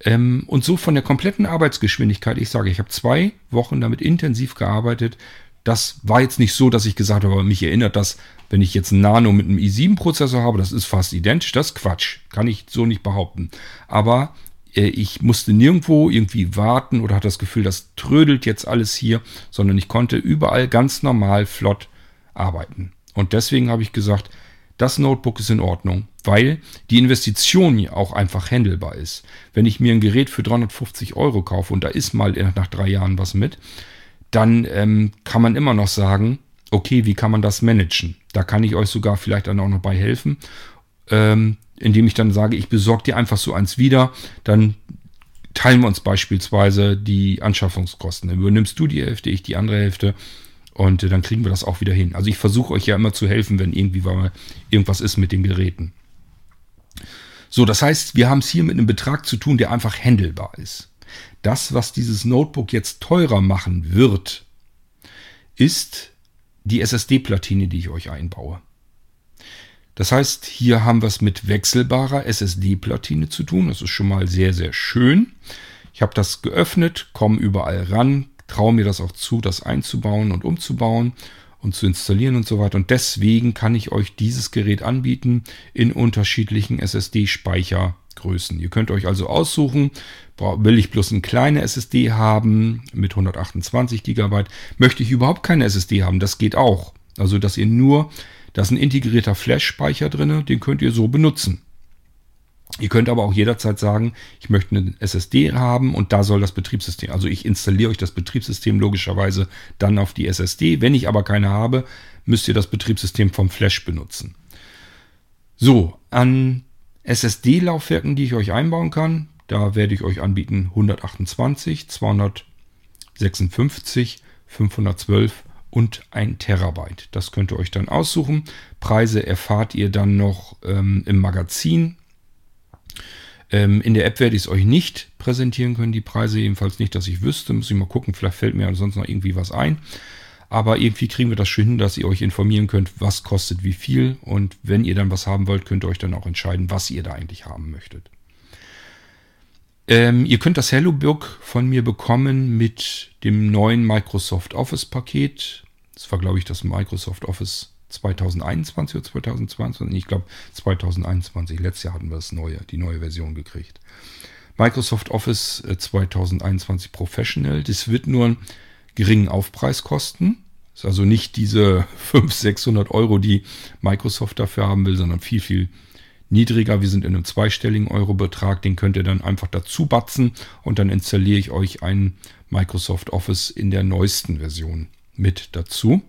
Ähm, und so von der kompletten Arbeitsgeschwindigkeit, ich sage, ich habe zwei Wochen damit intensiv gearbeitet. Das war jetzt nicht so, dass ich gesagt habe, mich erinnert das, wenn ich jetzt ein Nano mit einem i7-Prozessor habe, das ist fast identisch. Das ist Quatsch. Kann ich so nicht behaupten. Aber äh, ich musste nirgendwo irgendwie warten oder hatte das Gefühl, das trödelt jetzt alles hier, sondern ich konnte überall ganz normal flott arbeiten. Und deswegen habe ich gesagt, das Notebook ist in Ordnung, weil die Investition auch einfach handelbar ist. Wenn ich mir ein Gerät für 350 Euro kaufe und da ist mal nach drei Jahren was mit, dann ähm, kann man immer noch sagen, okay, wie kann man das managen? Da kann ich euch sogar vielleicht dann auch noch bei helfen, ähm, indem ich dann sage, ich besorge dir einfach so eins wieder, dann teilen wir uns beispielsweise die Anschaffungskosten. Dann übernimmst du die Hälfte, ich die andere Hälfte und äh, dann kriegen wir das auch wieder hin. Also ich versuche euch ja immer zu helfen, wenn irgendwie mal irgendwas ist mit den Geräten. So, das heißt, wir haben es hier mit einem Betrag zu tun, der einfach handelbar ist. Das, was dieses Notebook jetzt teurer machen wird, ist die SSD-Platine, die ich euch einbaue. Das heißt, hier haben wir es mit wechselbarer SSD-Platine zu tun. Das ist schon mal sehr, sehr schön. Ich habe das geöffnet, komme überall ran, traue mir das auch zu, das einzubauen und umzubauen und zu installieren und so weiter. Und deswegen kann ich euch dieses Gerät anbieten in unterschiedlichen SSD-Speichergrößen. Ihr könnt euch also aussuchen, will ich bloß eine kleine SSD haben mit 128 GB, möchte ich überhaupt keine SSD haben, das geht auch. Also, dass ihr nur, da ist ein integrierter Flash-Speicher drin, den könnt ihr so benutzen. Ihr könnt aber auch jederzeit sagen, ich möchte eine SSD haben und da soll das Betriebssystem, also ich installiere euch das Betriebssystem logischerweise dann auf die SSD. Wenn ich aber keine habe, müsst ihr das Betriebssystem vom Flash benutzen. So, an SSD-Laufwerken, die ich euch einbauen kann, da werde ich euch anbieten 128, 256, 512 und ein Terabyte. Das könnt ihr euch dann aussuchen. Preise erfahrt ihr dann noch ähm, im Magazin ähm, in der App werde ich es euch nicht präsentieren können, die Preise jedenfalls nicht, dass ich wüsste. Muss ich mal gucken, vielleicht fällt mir sonst noch irgendwie was ein. Aber irgendwie kriegen wir das schon hin, dass ihr euch informieren könnt, was kostet wie viel. Und wenn ihr dann was haben wollt, könnt ihr euch dann auch entscheiden, was ihr da eigentlich haben möchtet. Ähm, ihr könnt das Hello Book von mir bekommen mit dem neuen Microsoft Office Paket. Das war, glaube ich, das Microsoft Office 2021 oder 2022? Ich glaube 2021. Letztes Jahr hatten wir das neue, die neue Version gekriegt. Microsoft Office 2021 äh, Professional. Das wird nur einen geringen Aufpreis kosten. Ist also nicht diese 500, 600 Euro, die Microsoft dafür haben will, sondern viel, viel niedriger. Wir sind in einem zweistelligen Eurobetrag. Den könnt ihr dann einfach dazu batzen und dann installiere ich euch ein Microsoft Office in der neuesten Version mit dazu.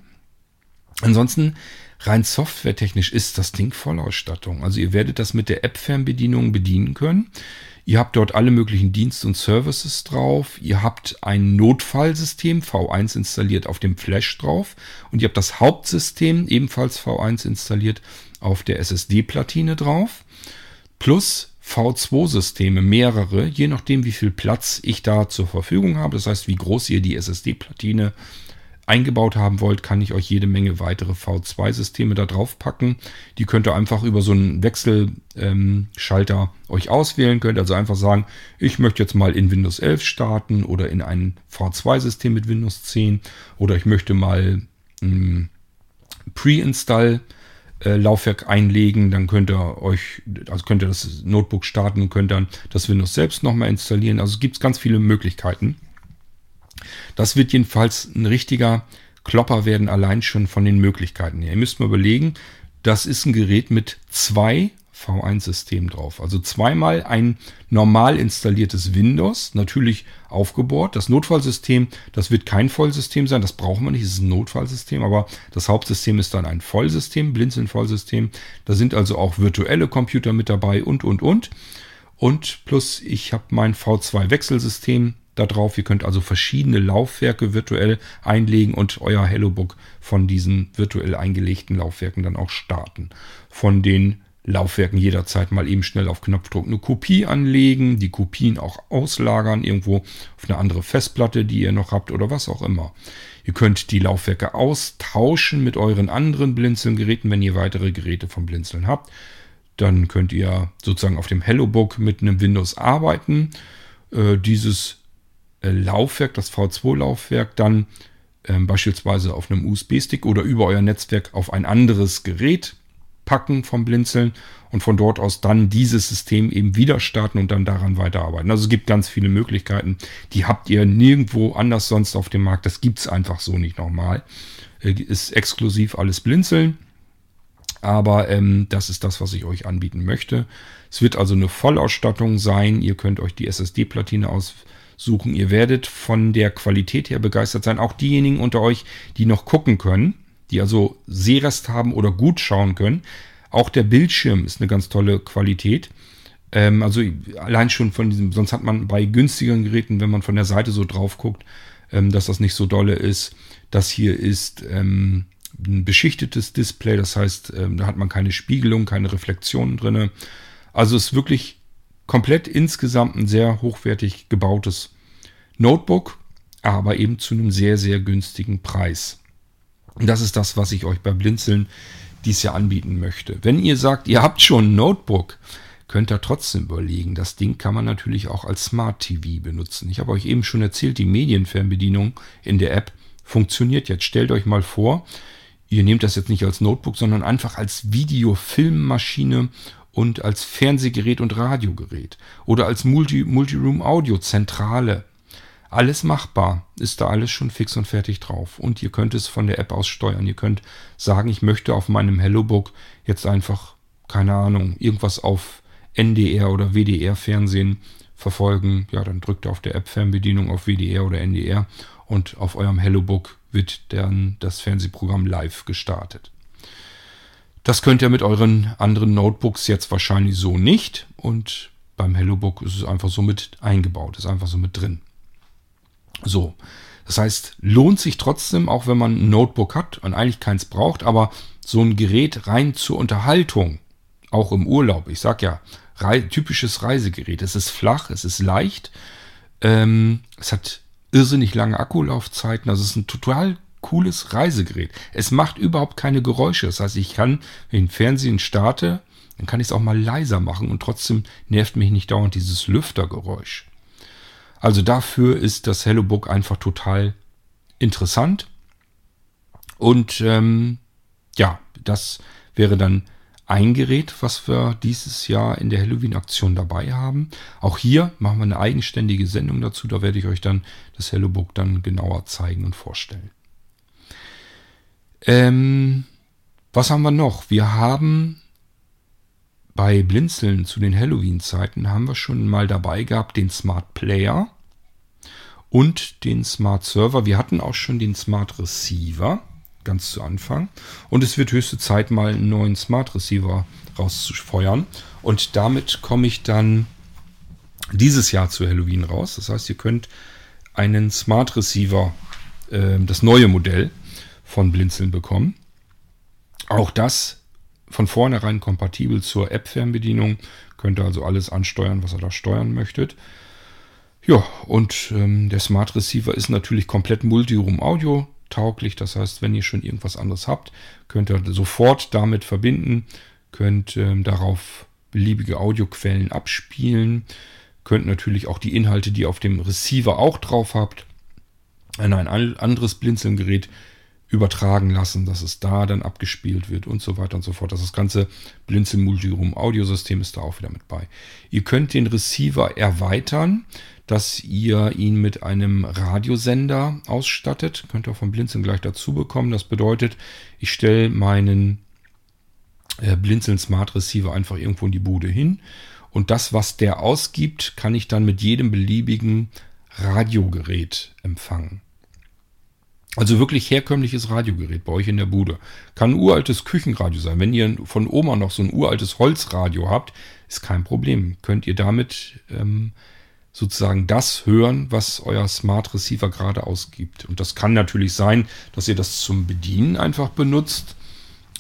Ansonsten rein softwaretechnisch ist das Ding Vollausstattung. Also ihr werdet das mit der App-Fernbedienung bedienen können. Ihr habt dort alle möglichen Dienste und Services drauf. Ihr habt ein Notfallsystem V1 installiert auf dem Flash drauf. Und ihr habt das Hauptsystem ebenfalls V1 installiert auf der SSD-Platine drauf. Plus V2-Systeme, mehrere, je nachdem wie viel Platz ich da zur Verfügung habe. Das heißt, wie groß ihr die SSD-Platine eingebaut haben wollt, kann ich euch jede Menge weitere V2-Systeme da drauf packen. Die könnt ihr einfach über so einen Wechselschalter ähm, euch auswählen. Könnt also einfach sagen, ich möchte jetzt mal in Windows 11 starten oder in ein V2-System mit Windows 10 oder ich möchte mal ein Pre-Install äh, Laufwerk einlegen, dann könnt ihr euch, also könnt ihr das Notebook starten und könnt dann das Windows selbst nochmal installieren. Also es gibt ganz viele Möglichkeiten. Das wird jedenfalls ein richtiger Klopper werden, allein schon von den Möglichkeiten her. Ihr müsst mal überlegen, das ist ein Gerät mit zwei V1-Systemen drauf. Also zweimal ein normal installiertes Windows, natürlich aufgebohrt. Das Notfallsystem, das wird kein Vollsystem sein, das brauchen wir nicht, es ist ein Notfallsystem, aber das Hauptsystem ist dann ein Vollsystem, Blinzeln-Vollsystem. Da sind also auch virtuelle Computer mit dabei und, und, und. Und plus ich habe mein V2-Wechselsystem da drauf. Ihr könnt also verschiedene Laufwerke virtuell einlegen und euer HelloBook von diesen virtuell eingelegten Laufwerken dann auch starten. Von den Laufwerken jederzeit mal eben schnell auf Knopfdruck eine Kopie anlegen, die Kopien auch auslagern, irgendwo auf eine andere Festplatte, die ihr noch habt oder was auch immer. Ihr könnt die Laufwerke austauschen mit euren anderen Blinzeln-Geräten, wenn ihr weitere Geräte vom Blinzeln habt. Dann könnt ihr sozusagen auf dem HelloBook mit einem Windows arbeiten. Äh, dieses Laufwerk, das V2-Laufwerk, dann ähm, beispielsweise auf einem USB-Stick oder über euer Netzwerk auf ein anderes Gerät packen vom Blinzeln und von dort aus dann dieses System eben wieder starten und dann daran weiterarbeiten. Also es gibt ganz viele Möglichkeiten. Die habt ihr nirgendwo anders sonst auf dem Markt. Das gibt es einfach so nicht nochmal. Äh, ist exklusiv alles Blinzeln. Aber ähm, das ist das, was ich euch anbieten möchte. Es wird also eine Vollausstattung sein. Ihr könnt euch die SSD-Platine aus suchen. Ihr werdet von der Qualität her begeistert sein. Auch diejenigen unter euch, die noch gucken können, die also Sehrest haben oder gut schauen können. Auch der Bildschirm ist eine ganz tolle Qualität. Ähm, also allein schon von diesem, sonst hat man bei günstigeren Geräten, wenn man von der Seite so drauf guckt, ähm, dass das nicht so dolle ist. Das hier ist ähm, ein beschichtetes Display, das heißt, ähm, da hat man keine Spiegelung, keine Reflexionen drin. Also ist wirklich komplett insgesamt ein sehr hochwertig gebautes Notebook, aber eben zu einem sehr, sehr günstigen Preis. Das ist das, was ich euch bei Blinzeln dies Jahr anbieten möchte. Wenn ihr sagt, ihr habt schon ein Notebook, könnt ihr trotzdem überlegen. Das Ding kann man natürlich auch als Smart TV benutzen. Ich habe euch eben schon erzählt, die Medienfernbedienung in der App funktioniert jetzt. Stellt euch mal vor, ihr nehmt das jetzt nicht als Notebook, sondern einfach als Videofilmmaschine und als Fernsehgerät und Radiogerät oder als Multi Multiroom Audio Zentrale. Alles machbar, ist da alles schon fix und fertig drauf. Und ihr könnt es von der App aus steuern. Ihr könnt sagen, ich möchte auf meinem HelloBook jetzt einfach, keine Ahnung, irgendwas auf NDR oder WDR Fernsehen verfolgen. Ja, dann drückt ihr auf der App Fernbedienung auf WDR oder NDR und auf eurem HelloBook wird dann das Fernsehprogramm live gestartet. Das könnt ihr mit euren anderen Notebooks jetzt wahrscheinlich so nicht und beim HelloBook ist es einfach so mit eingebaut, ist einfach so mit drin. So, das heißt, lohnt sich trotzdem, auch wenn man ein Notebook hat und eigentlich keins braucht, aber so ein Gerät rein zur Unterhaltung, auch im Urlaub, ich sag ja, rei typisches Reisegerät. Es ist flach, es ist leicht, ähm, es hat irrsinnig lange Akkulaufzeiten, also es ist ein total cooles Reisegerät. Es macht überhaupt keine Geräusche. Das heißt, ich kann, wenn ich den Fernsehen starte, dann kann ich es auch mal leiser machen und trotzdem nervt mich nicht dauernd dieses Lüftergeräusch. Also dafür ist das HelloBook einfach total interessant. Und ähm, ja, das wäre dann ein Gerät, was wir dieses Jahr in der Halloween-Aktion dabei haben. Auch hier machen wir eine eigenständige Sendung dazu. Da werde ich euch dann das HelloBook dann genauer zeigen und vorstellen. Ähm, was haben wir noch? Wir haben bei Blinzeln zu den Halloween-Zeiten haben wir schon mal dabei gehabt den Smart Player und den Smart Server. Wir hatten auch schon den Smart Receiver ganz zu Anfang. Und es wird höchste Zeit, mal einen neuen Smart Receiver rauszufeuern. Und damit komme ich dann dieses Jahr zu Halloween raus. Das heißt, ihr könnt einen Smart Receiver, äh, das neue Modell von Blinzeln bekommen. Auch das von vornherein kompatibel zur App-Fernbedienung. Könnt ihr also alles ansteuern, was ihr da steuern möchtet. Ja, und ähm, der Smart Receiver ist natürlich komplett Multiroom Audio tauglich. Das heißt, wenn ihr schon irgendwas anderes habt, könnt ihr sofort damit verbinden, könnt ähm, darauf beliebige Audioquellen abspielen, könnt natürlich auch die Inhalte, die ihr auf dem Receiver auch drauf habt, an ein anderes Blinzelgerät übertragen lassen, dass es da dann abgespielt wird und so weiter und so fort. Das, ganze Blinzeln Multiroom Audiosystem ist da auch wieder mit bei. Ihr könnt den Receiver erweitern, dass ihr ihn mit einem Radiosender ausstattet. Könnt ihr vom Blinzeln gleich dazu bekommen. Das bedeutet, ich stelle meinen äh, Blinzeln Smart Receiver einfach irgendwo in die Bude hin und das, was der ausgibt, kann ich dann mit jedem beliebigen Radiogerät empfangen. Also wirklich herkömmliches Radiogerät bei euch in der Bude. Kann ein uraltes Küchenradio sein. Wenn ihr von Oma noch so ein uraltes Holzradio habt, ist kein Problem. Könnt ihr damit ähm, sozusagen das hören, was euer Smart Receiver gerade ausgibt. Und das kann natürlich sein, dass ihr das zum Bedienen einfach benutzt.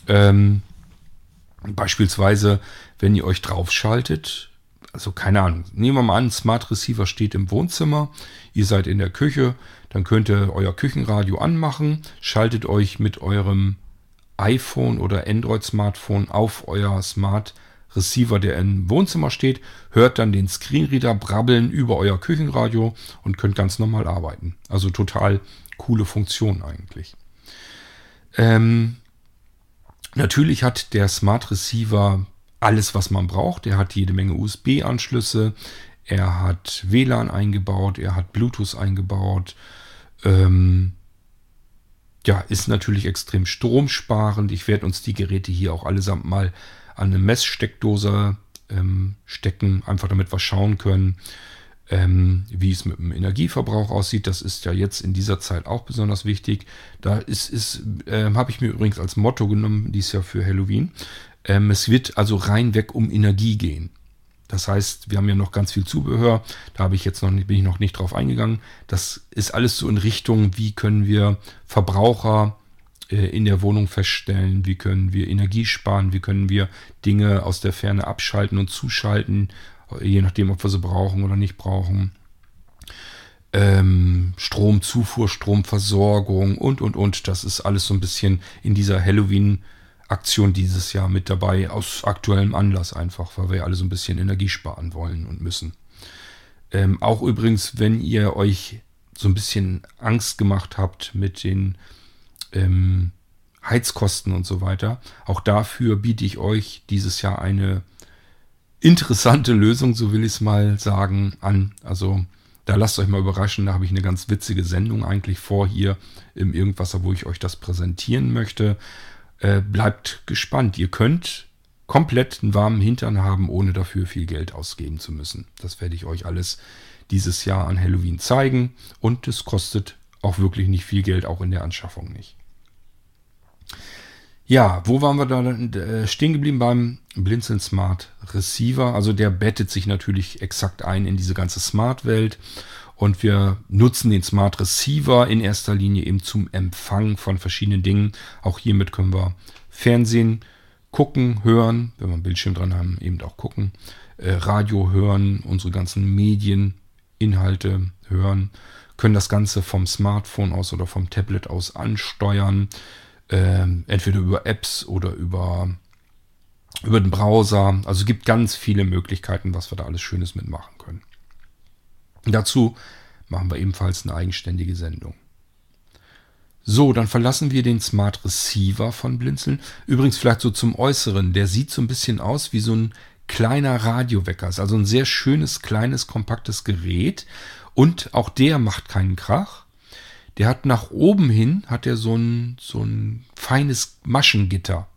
Ähm, beispielsweise, wenn ihr euch draufschaltet, also keine Ahnung, nehmen wir mal an, Smart Receiver steht im Wohnzimmer, ihr seid in der Küche, dann könnt ihr euer Küchenradio anmachen, schaltet euch mit eurem iPhone oder Android-Smartphone auf euer Smart Receiver, der im Wohnzimmer steht, hört dann den Screenreader brabbeln über euer Küchenradio und könnt ganz normal arbeiten. Also total coole Funktion eigentlich. Ähm, natürlich hat der Smart Receiver alles, was man braucht. Er hat jede Menge USB-Anschlüsse, er hat WLAN eingebaut, er hat Bluetooth eingebaut, ähm, ja, ist natürlich extrem stromsparend. Ich werde uns die Geräte hier auch allesamt mal an eine Messsteckdose ähm, stecken, einfach damit wir schauen können, ähm, wie es mit dem Energieverbrauch aussieht. Das ist ja jetzt in dieser Zeit auch besonders wichtig. Da ist, ist äh, habe ich mir übrigens als Motto genommen, dies Jahr für Halloween. Ähm, es wird also reinweg um Energie gehen. Das heißt, wir haben ja noch ganz viel Zubehör. Da habe ich jetzt noch nicht, bin ich noch nicht drauf eingegangen. Das ist alles so in Richtung, wie können wir Verbraucher äh, in der Wohnung feststellen, wie können wir Energie sparen, wie können wir Dinge aus der Ferne abschalten und zuschalten, je nachdem, ob wir sie brauchen oder nicht brauchen. ähm, Stromzufuhr, Stromversorgung und, und, und. Das ist alles so ein bisschen in dieser Halloween-Aktion dieses Jahr mit dabei, aus aktuellem Anlass einfach, weil wir alle so ein bisschen Energie sparen wollen und müssen. Ähm, auch übrigens, wenn ihr euch so ein bisschen Angst gemacht habt mit den ähm, Heizkosten und so weiter, auch dafür biete ich euch dieses Jahr eine interessante Lösung, so will ich es mal sagen, an. Also da lasst euch mal überraschen, da habe ich eine ganz witzige Sendung eigentlich vor hier im Irgendwasser, wo ich euch das präsentieren möchte. Äh, bleibt gespannt. Ihr könnt komplett einen warmen Hintern haben, ohne dafür viel Geld ausgeben zu müssen. Das werde ich euch alles dieses Jahr an Halloween zeigen und es kostet auch wirklich nicht viel Geld, auch in der Anschaffung nicht. Ja, wo waren wir da äh, stehen geblieben beim Blinzeln Smart Receiver? Also der bettet sich natürlich exakt ein in diese ganze Smart-Welt. Und wir nutzen den Smart Receiver in erster Linie eben zum Empfang von verschiedenen Dingen. Auch hiermit können wir Fernsehen gucken, hören, wenn wir einen Bildschirm dran haben, eben auch gucken. Äh, Radio hören, unsere ganzen Medieninhalte hören. Können das Ganze vom Smartphone aus oder vom Tablet aus ansteuern ähm, entweder über Apps oder über, über den Browser. Also es gibt ganz viele Möglichkeiten, was wir da alles Schönes mitmachen können. Dazu machen wir ebenfalls eine eigenständige Sendung. So, dann verlassen wir den Smart Receiver von Blinzeln. Übrigens vielleicht so zum Äußeren. Der sieht so ein bisschen aus wie so ein kleiner Radiowecker. Ist also ein sehr schönes, kleines, kompaktes Gerät. Und auch der macht keinen Krach. Der hat nach oben hin, hat er so ein, so ein feines Maschengitter.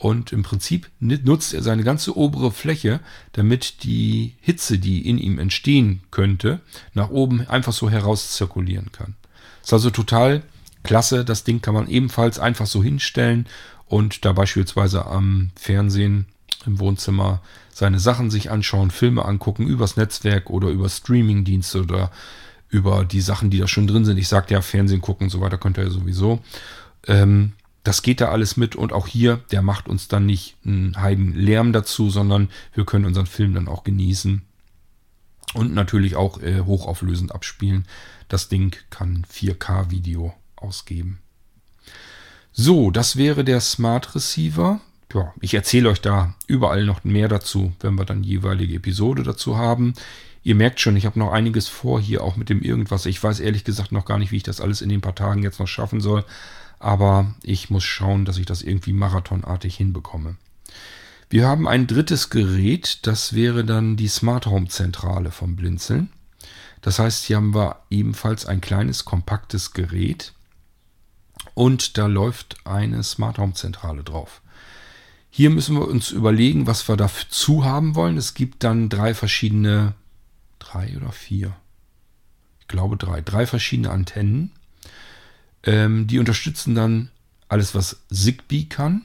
Und im Prinzip nutzt er seine ganze obere Fläche, damit die Hitze, die in ihm entstehen könnte, nach oben einfach so heraus zirkulieren kann. Ist also total klasse. Das Ding kann man ebenfalls einfach so hinstellen und da beispielsweise am Fernsehen im Wohnzimmer seine Sachen sich anschauen, Filme angucken, übers Netzwerk oder über Streamingdienste oder über die Sachen, die da schon drin sind. Ich sagte ja, Fernsehen gucken und so weiter könnt ihr ja sowieso. Ähm, das geht da alles mit und auch hier, der macht uns dann nicht einen heiden Lärm dazu, sondern wir können unseren Film dann auch genießen und natürlich auch äh, hochauflösend abspielen. Das Ding kann 4K-Video ausgeben. So, das wäre der Smart Receiver. Ja, ich erzähle euch da überall noch mehr dazu, wenn wir dann jeweilige Episode dazu haben. Ihr merkt schon, ich habe noch einiges vor hier, auch mit dem irgendwas. Ich weiß ehrlich gesagt noch gar nicht, wie ich das alles in den paar Tagen jetzt noch schaffen soll. Aber ich muss schauen, dass ich das irgendwie marathonartig hinbekomme. Wir haben ein drittes Gerät, das wäre dann die Smart Home Zentrale vom Blinzeln. Das heißt, hier haben wir ebenfalls ein kleines, kompaktes Gerät und da läuft eine Smart Home Zentrale drauf. Hier müssen wir uns überlegen, was wir dazu haben wollen. Es gibt dann drei verschiedene drei oder vier. Ich glaube drei. Drei verschiedene Antennen. Ähm, die unterstützen dann alles, was Zigbee kann.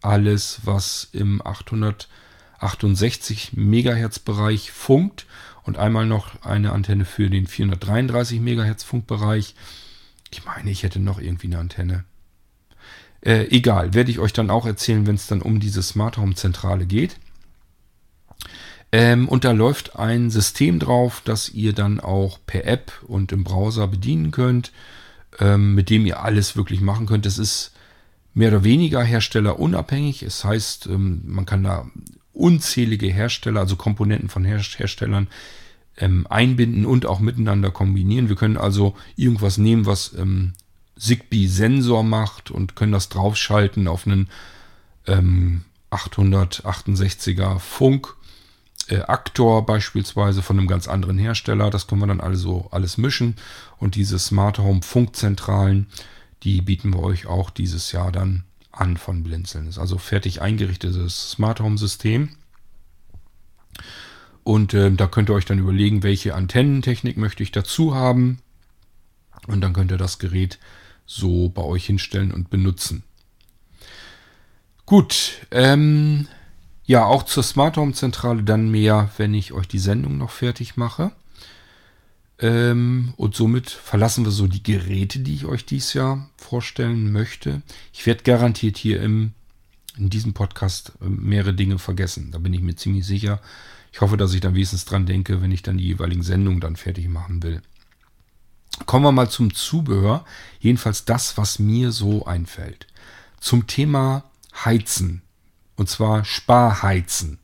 Alles, was im 868 Megahertz Bereich funkt. Und einmal noch eine Antenne für den 433 Megahertz Funkbereich. Ich meine, ich hätte noch irgendwie eine Antenne. Äh, egal, werde ich euch dann auch erzählen, wenn es dann um diese Smart Home Zentrale geht. Ähm, und da läuft ein System drauf, das ihr dann auch per App und im Browser bedienen könnt, ähm, mit dem ihr alles wirklich machen könnt. Das ist mehr oder weniger herstellerunabhängig. Es das heißt, ähm, man kann da unzählige Hersteller, also Komponenten von Her Herstellern, ähm, einbinden und auch miteinander kombinieren. Wir können also irgendwas nehmen, was ähm, Zigbee-Sensor macht und können das draufschalten auf einen 868er Funk äh, Aktor beispielsweise von einem ganz anderen Hersteller. Das können wir dann also alles mischen. Und diese Smart Home Funkzentralen, die bieten wir euch auch dieses Jahr dann an von Blinzeln. Das ist also fertig eingerichtetes Smart Home System. Und äh, da könnt ihr euch dann überlegen, welche Antennentechnik möchte ich dazu haben. Und dann könnt ihr das Gerät so bei euch hinstellen und benutzen. Gut, ähm, ja, auch zur Smart Home Zentrale dann mehr, wenn ich euch die Sendung noch fertig mache. Ähm, und somit verlassen wir so die Geräte, die ich euch dieses Jahr vorstellen möchte. Ich werde garantiert hier im, in diesem Podcast äh, mehrere Dinge vergessen. Da bin ich mir ziemlich sicher. Ich hoffe, dass ich dann wenigstens dran denke, wenn ich dann die jeweiligen Sendungen dann fertig machen will. Kommen wir mal zum Zubehör. Jedenfalls das, was mir so einfällt. Zum Thema Heizen. Und zwar Sparheizen.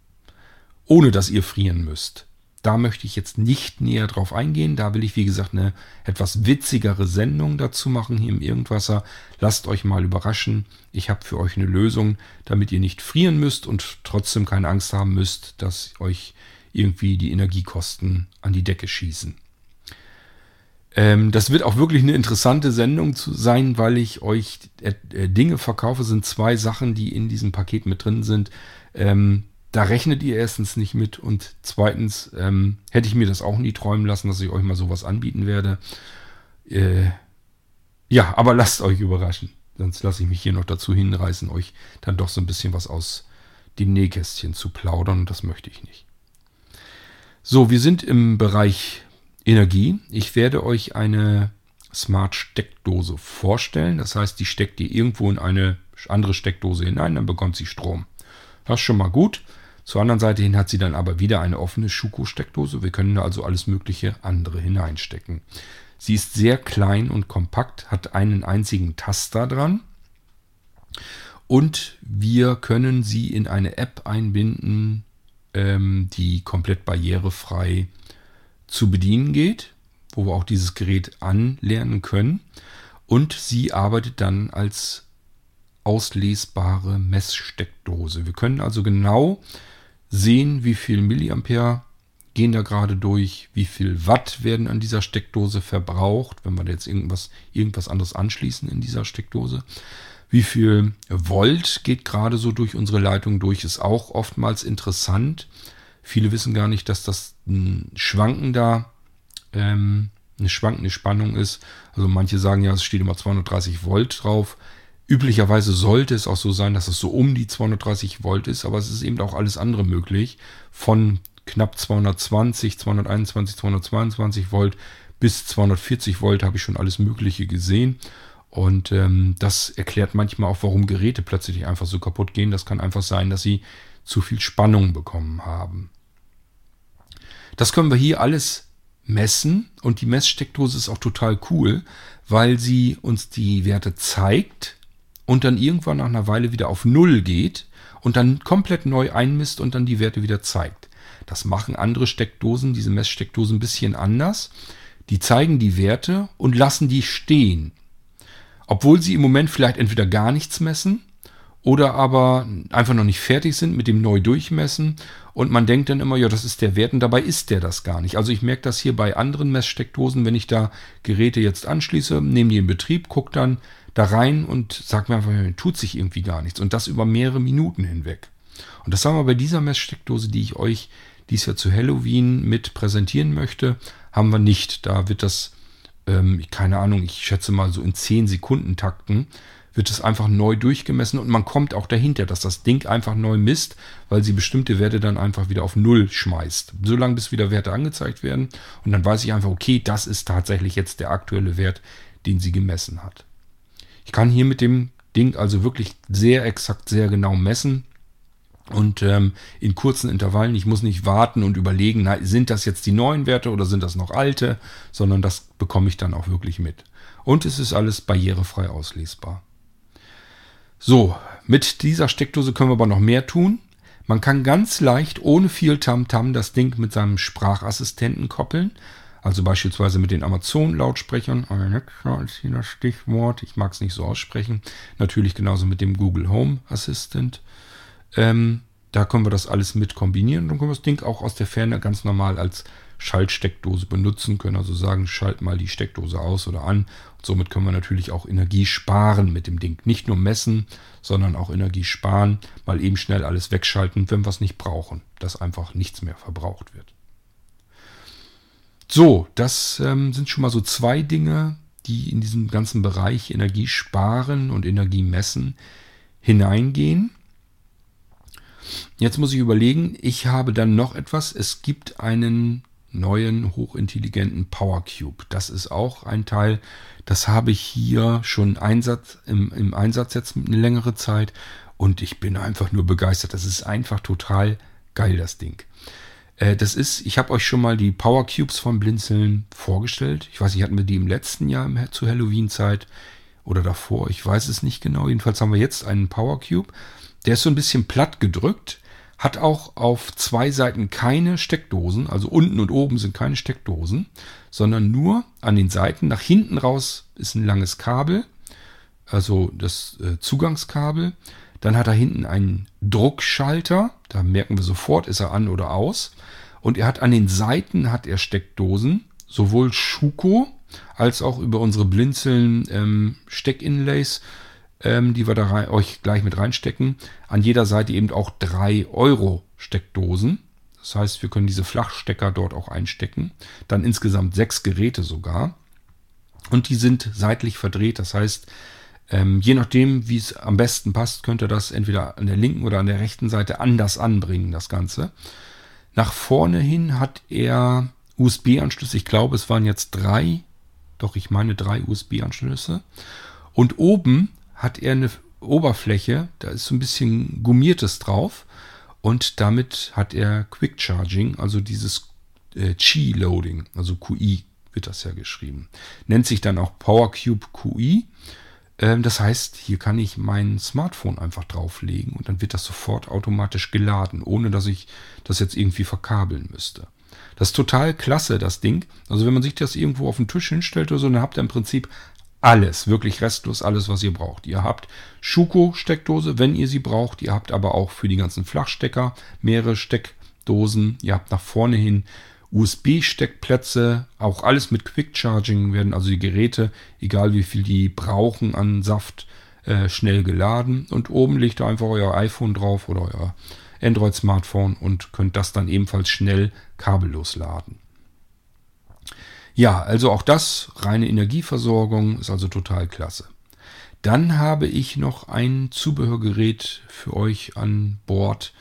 Ohne dass ihr frieren müsst. Da möchte ich jetzt nicht näher drauf eingehen. Da will ich, wie gesagt, eine etwas witzigere Sendung dazu machen hier im Irgendwasser. Lasst euch mal überraschen. Ich habe für euch eine Lösung, damit ihr nicht frieren müsst und trotzdem keine Angst haben müsst, dass euch irgendwie die Energiekosten an die Decke schießen. Ähm, das wird auch wirklich eine interessante Sendung zu sein, weil ich euch äh, äh, Dinge verkaufe. Sind zwei Sachen, die in diesem Paket mit drin sind. Ähm, da rechnet ihr erstens nicht mit und zweitens ähm, hätte ich mir das auch nie träumen lassen, dass ich euch mal sowas anbieten werde. Äh, ja, aber lasst euch überraschen. Sonst lasse ich mich hier noch dazu hinreißen, euch dann doch so ein bisschen was aus dem Nähkästchen zu plaudern und das möchte ich nicht. So, wir sind im Bereich Energie. Ich werde euch eine Smart Steckdose vorstellen. Das heißt, die steckt ihr irgendwo in eine andere Steckdose hinein, dann bekommt sie Strom. Das ist schon mal gut. Zur anderen Seite hin hat sie dann aber wieder eine offene Schuko-Steckdose. Wir können da also alles mögliche andere hineinstecken. Sie ist sehr klein und kompakt, hat einen einzigen Taster dran. Und wir können sie in eine App einbinden, ähm, die komplett barrierefrei zu bedienen geht, wo wir auch dieses Gerät anlernen können. Und sie arbeitet dann als auslesbare Messsteckdose. Wir können also genau sehen, wie viel Milliampere gehen da gerade durch, wie viel Watt werden an dieser Steckdose verbraucht, wenn wir jetzt irgendwas, irgendwas anderes anschließen in dieser Steckdose. Wie viel Volt geht gerade so durch unsere Leitung durch, ist auch oftmals interessant. Viele wissen gar nicht, dass das ein schwankender, ähm, eine schwankende Spannung ist. Also manche sagen ja, es steht immer 230 Volt drauf. Üblicherweise sollte es auch so sein, dass es so um die 230 Volt ist, aber es ist eben auch alles andere möglich. Von knapp 220, 221, 222 Volt bis 240 Volt habe ich schon alles Mögliche gesehen. Und ähm, das erklärt manchmal auch, warum Geräte plötzlich einfach so kaputt gehen. Das kann einfach sein, dass sie zu viel Spannung bekommen haben. Das können wir hier alles messen und die Messsteckdose ist auch total cool, weil sie uns die Werte zeigt und dann irgendwann nach einer Weile wieder auf Null geht und dann komplett neu einmisst und dann die Werte wieder zeigt. Das machen andere Steckdosen, diese Messsteckdosen ein bisschen anders. Die zeigen die Werte und lassen die stehen. Obwohl sie im Moment vielleicht entweder gar nichts messen oder aber einfach noch nicht fertig sind mit dem neu durchmessen und man denkt dann immer, ja, das ist der Wert und dabei ist der das gar nicht. Also ich merke das hier bei anderen Messsteckdosen, wenn ich da Geräte jetzt anschließe, nehme die in Betrieb, gucke dann, da rein und sagt mir einfach, tut sich irgendwie gar nichts. Und das über mehrere Minuten hinweg. Und das haben wir bei dieser Messsteckdose, die ich euch dies Jahr zu Halloween mit präsentieren möchte, haben wir nicht. Da wird das, ähm, keine Ahnung, ich schätze mal so in 10 Sekunden Takten, wird es einfach neu durchgemessen und man kommt auch dahinter, dass das Ding einfach neu misst, weil sie bestimmte Werte dann einfach wieder auf Null schmeißt. Solange bis wieder Werte angezeigt werden und dann weiß ich einfach, okay, das ist tatsächlich jetzt der aktuelle Wert, den sie gemessen hat. Ich kann hier mit dem Ding also wirklich sehr exakt, sehr genau messen. Und ähm, in kurzen Intervallen, ich muss nicht warten und überlegen, na, sind das jetzt die neuen Werte oder sind das noch alte, sondern das bekomme ich dann auch wirklich mit. Und es ist alles barrierefrei auslesbar. So, mit dieser Steckdose können wir aber noch mehr tun. Man kann ganz leicht, ohne viel Tamtam, -Tam, das Ding mit seinem Sprachassistenten koppeln. Also beispielsweise mit den Amazon-Lautsprechern. Alexa ist hier das Stichwort. Ich mag es nicht so aussprechen. Natürlich genauso mit dem Google Home Assistant. Ähm, da können wir das alles mit kombinieren. Dann können wir das Ding auch aus der Ferne ganz normal als Schaltsteckdose benutzen. Können also sagen, schalt mal die Steckdose aus oder an. Und somit können wir natürlich auch Energie sparen mit dem Ding. Nicht nur messen, sondern auch Energie sparen. Mal eben schnell alles wegschalten, wenn wir es nicht brauchen. Dass einfach nichts mehr verbraucht wird. So, das ähm, sind schon mal so zwei Dinge, die in diesem ganzen Bereich Energie sparen und Energie messen hineingehen. Jetzt muss ich überlegen, ich habe dann noch etwas. Es gibt einen neuen hochintelligenten Power Cube. Das ist auch ein Teil, das habe ich hier schon Einsatz, im, im Einsatz jetzt eine längere Zeit und ich bin einfach nur begeistert. Das ist einfach total geil, das Ding. Äh, das ist, ich habe euch schon mal die Power Cubes von Blinzeln vorgestellt. Ich weiß nicht, hatten wir die im letzten Jahr zu Halloween-Zeit oder davor? Ich weiß es nicht genau. Jedenfalls haben wir jetzt einen Power Cube. Der ist so ein bisschen platt gedrückt, hat auch auf zwei Seiten keine Steckdosen, also unten und oben sind keine Steckdosen, sondern nur an den Seiten. Nach hinten raus ist ein langes Kabel, also das äh, Zugangskabel. Dann hat er hinten einen Druckschalter, da merken wir sofort, ist er an oder aus. Und er hat an den Seiten hat er Steckdosen, sowohl Schuko als auch über unsere Blinzeln ähm, Steckinlays, ähm, die wir da rein, euch gleich mit reinstecken. An jeder Seite eben auch 3 Euro Steckdosen. Das heißt, wir können diese Flachstecker dort auch einstecken. Dann insgesamt sechs Geräte sogar. Und die sind seitlich verdreht. Das heißt, ähm, je nachdem, wie es am besten passt, könnt ihr das entweder an der linken oder an der rechten Seite anders anbringen, das Ganze. Nach vorne hin hat er USB-Anschlüsse. Ich glaube, es waren jetzt drei. Doch, ich meine drei USB-Anschlüsse. Und oben hat er eine Oberfläche, da ist so ein bisschen gummiertes drauf. Und damit hat er Quick Charging, also dieses äh, Qi-Loading, also QI wird das ja geschrieben. Nennt sich dann auch PowerCube QI. Ähm, das heißt, hier kann ich mein Smartphone einfach drauflegen und dann wird das sofort automatisch geladen, ohne dass ich das jetzt irgendwie verkabeln müsste. Das ist total klasse, das Ding. Also wenn man sich das irgendwo auf den Tisch hinstellt oder so, dann habt ihr im Prinzip alles, wirklich restlos alles, was ihr braucht. Ihr habt Schuko-Steckdose, wenn ihr sie braucht. Ihr habt aber auch für die ganzen Flachstecker mehrere Steckdosen. Ihr habt nach vorne hin USB-Steckplätze, auch alles mit Quick Charging werden also die Geräte, egal wie viel die brauchen an Saft, äh, schnell geladen. Und oben legt ihr einfach euer iPhone drauf oder euer Android-Smartphone und könnt das dann ebenfalls schnell kabellos laden. Ja, also auch das, reine Energieversorgung, ist also total klasse. Dann habe ich noch ein Zubehörgerät für euch an Bord.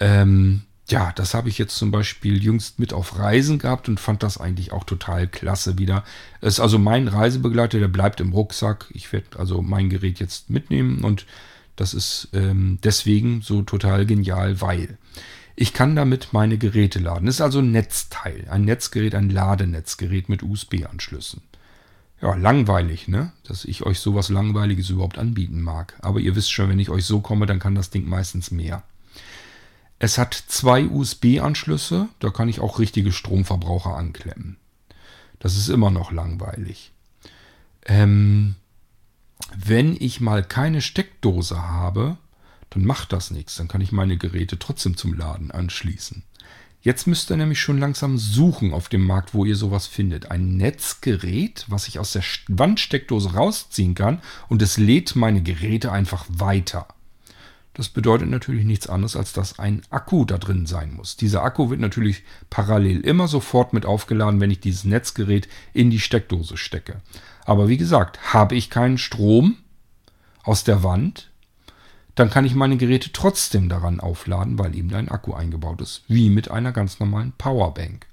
Ähm, ja, das habe ich jetzt zum Beispiel jüngst mit auf Reisen gehabt und fand das eigentlich auch total klasse wieder. Es ist also mein Reisebegleiter, der bleibt im Rucksack. Ich werde also mein Gerät jetzt mitnehmen und das ist ähm, deswegen so total genial, weil ich kann damit meine Geräte laden. Das ist also ein Netzteil, ein Netzgerät, ein Ladenetzgerät mit USB-Anschlüssen. Ja, langweilig, ne? Dass ich euch sowas Langweiliges überhaupt anbieten mag. Aber ihr wisst schon, wenn ich euch so komme, dann kann das Ding meistens mehr. Es hat zwei USB-Anschlüsse, da kann ich auch richtige Stromverbraucher anklemmen. Das ist immer noch langweilig. Ähm, wenn ich mal keine Steckdose habe, dann macht das nichts. Dann kann ich meine Geräte trotzdem zum Laden anschließen. Jetzt müsst ihr nämlich schon langsam suchen auf dem Markt, wo ihr sowas findet. Ein Netzgerät, was ich aus der Wandsteckdose rausziehen kann und es lädt meine Geräte einfach weiter. Das bedeutet natürlich nichts anderes, als dass ein Akku da drin sein muss. Dieser Akku wird natürlich parallel immer sofort mit aufgeladen, wenn ich dieses Netzgerät in die Steckdose stecke. Aber wie gesagt, habe ich keinen Strom aus der Wand, dann kann ich meine Geräte trotzdem daran aufladen, weil eben ein Akku eingebaut ist, wie mit einer ganz normalen Powerbank.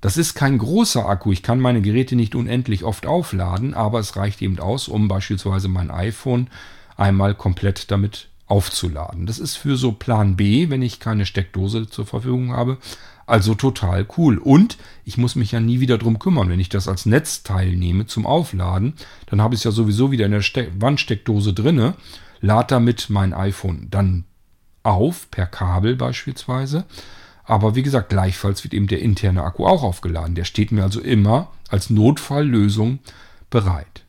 Das ist kein großer Akku. Ich kann meine Geräte nicht unendlich oft aufladen, aber es reicht eben aus, um beispielsweise mein iPhone einmal komplett damit aufzuladen. Das ist für so Plan B, wenn ich keine Steckdose zur Verfügung habe, also total cool. Und ich muss mich ja nie wieder drum kümmern. Wenn ich das als Netzteil nehme zum Aufladen, dann habe ich es ja sowieso wieder in der Ste Wandsteckdose drinne, lade damit mein iPhone dann auf, per Kabel beispielsweise. Aber wie gesagt, gleichfalls wird eben der interne Akku auch aufgeladen. Der steht mir also immer als Notfalllösung bereit.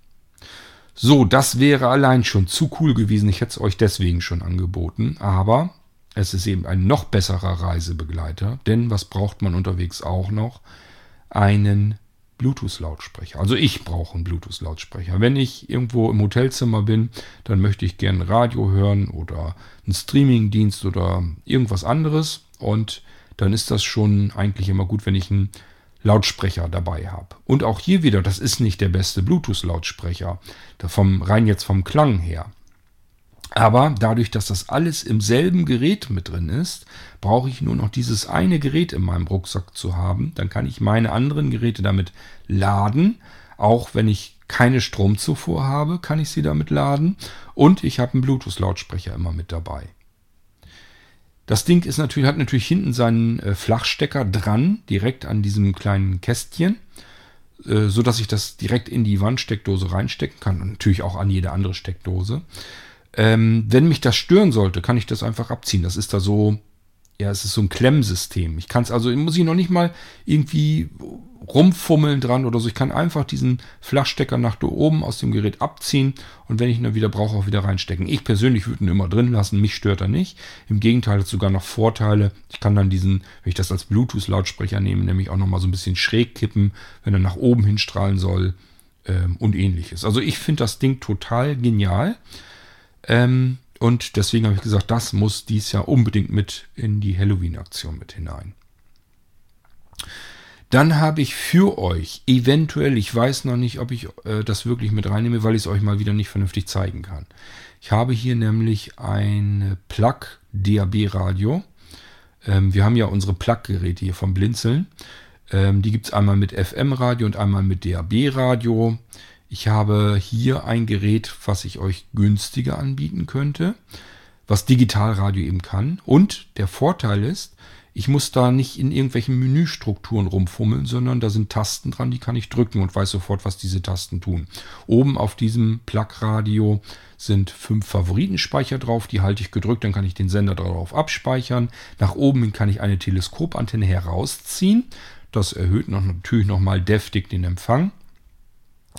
So, das wäre allein schon zu cool gewesen. Ich hätte es euch deswegen schon angeboten. Aber es ist eben ein noch besserer Reisebegleiter. Denn was braucht man unterwegs auch noch? Einen Bluetooth-Lautsprecher. Also ich brauche einen Bluetooth-Lautsprecher. Wenn ich irgendwo im Hotelzimmer bin, dann möchte ich gerne Radio hören oder einen Streamingdienst oder irgendwas anderes. Und dann ist das schon eigentlich immer gut, wenn ich einen Lautsprecher dabei habe. Und auch hier wieder, das ist nicht der beste Bluetooth-Lautsprecher, vom, rein jetzt vom Klang her. Aber dadurch, dass das alles im selben Gerät mit drin ist, brauche ich nur noch dieses eine Gerät in meinem Rucksack zu haben. Dann kann ich meine anderen Geräte damit laden. Auch wenn ich keine Stromzufuhr habe, kann ich sie damit laden. Und ich habe einen Bluetooth-Lautsprecher immer mit dabei. Das Ding ist natürlich, hat natürlich hinten seinen äh, Flachstecker dran, direkt an diesem kleinen Kästchen, äh, so dass ich das direkt in die Wandsteckdose reinstecken kann und natürlich auch an jede andere Steckdose. Ähm, wenn mich das stören sollte, kann ich das einfach abziehen. Das ist da so, ja, es ist so ein Klemmsystem. Ich kann es also, muss ich noch nicht mal irgendwie rumfummeln dran oder so. Ich kann einfach diesen Flachstecker nach da oben aus dem Gerät abziehen und wenn ich ihn dann wieder brauche, auch wieder reinstecken. Ich persönlich würde ihn immer drin lassen, mich stört er nicht. Im Gegenteil, hat sogar noch Vorteile. Ich kann dann diesen, wenn ich das als Bluetooth-Lautsprecher nehme, nämlich auch nochmal so ein bisschen schräg kippen, wenn er nach oben hinstrahlen soll ähm, und ähnliches. Also ich finde das Ding total genial. Ähm, und deswegen habe ich gesagt, das muss dies Jahr unbedingt mit in die Halloween-Aktion mit hinein. Dann habe ich für euch eventuell, ich weiß noch nicht, ob ich äh, das wirklich mit reinnehme, weil ich es euch mal wieder nicht vernünftig zeigen kann. Ich habe hier nämlich ein Plug DAB Radio. Ähm, wir haben ja unsere Plug-Geräte hier vom Blinzeln. Ähm, die gibt es einmal mit FM-Radio und einmal mit DAB-Radio. Ich habe hier ein Gerät, was ich euch günstiger anbieten könnte, was Digitalradio eben kann. Und der Vorteil ist, ich muss da nicht in irgendwelchen Menüstrukturen rumfummeln, sondern da sind Tasten dran, die kann ich drücken und weiß sofort, was diese Tasten tun. Oben auf diesem Plug-Radio sind fünf Favoritenspeicher drauf, die halte ich gedrückt, dann kann ich den Sender darauf abspeichern. Nach oben hin kann ich eine Teleskopantenne herausziehen. Das erhöht noch, natürlich nochmal deftig den Empfang.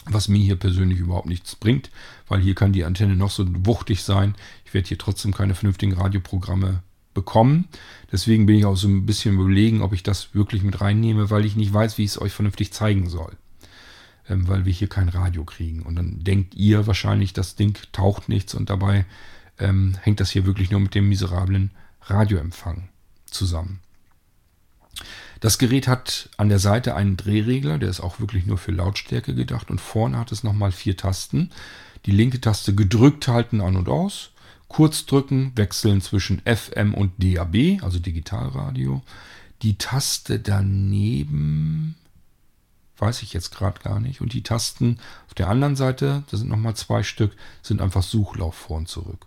Was mir hier persönlich überhaupt nichts bringt, weil hier kann die Antenne noch so wuchtig sein. Ich werde hier trotzdem keine vernünftigen Radioprogramme bekommen. Deswegen bin ich auch so ein bisschen überlegen, ob ich das wirklich mit reinnehme, weil ich nicht weiß, wie ich es euch vernünftig zeigen soll. Ähm, weil wir hier kein Radio kriegen. Und dann denkt ihr wahrscheinlich, das Ding taucht nichts und dabei ähm, hängt das hier wirklich nur mit dem miserablen Radioempfang zusammen. Das Gerät hat an der Seite einen Drehregler, der ist auch wirklich nur für Lautstärke gedacht und vorne hat es nochmal vier Tasten. Die linke Taste gedrückt halten an und aus Kurz drücken, wechseln zwischen FM und DAB, also Digitalradio. Die Taste daneben weiß ich jetzt gerade gar nicht. Und die Tasten auf der anderen Seite, da sind nochmal zwei Stück, sind einfach Suchlauf vor und zurück.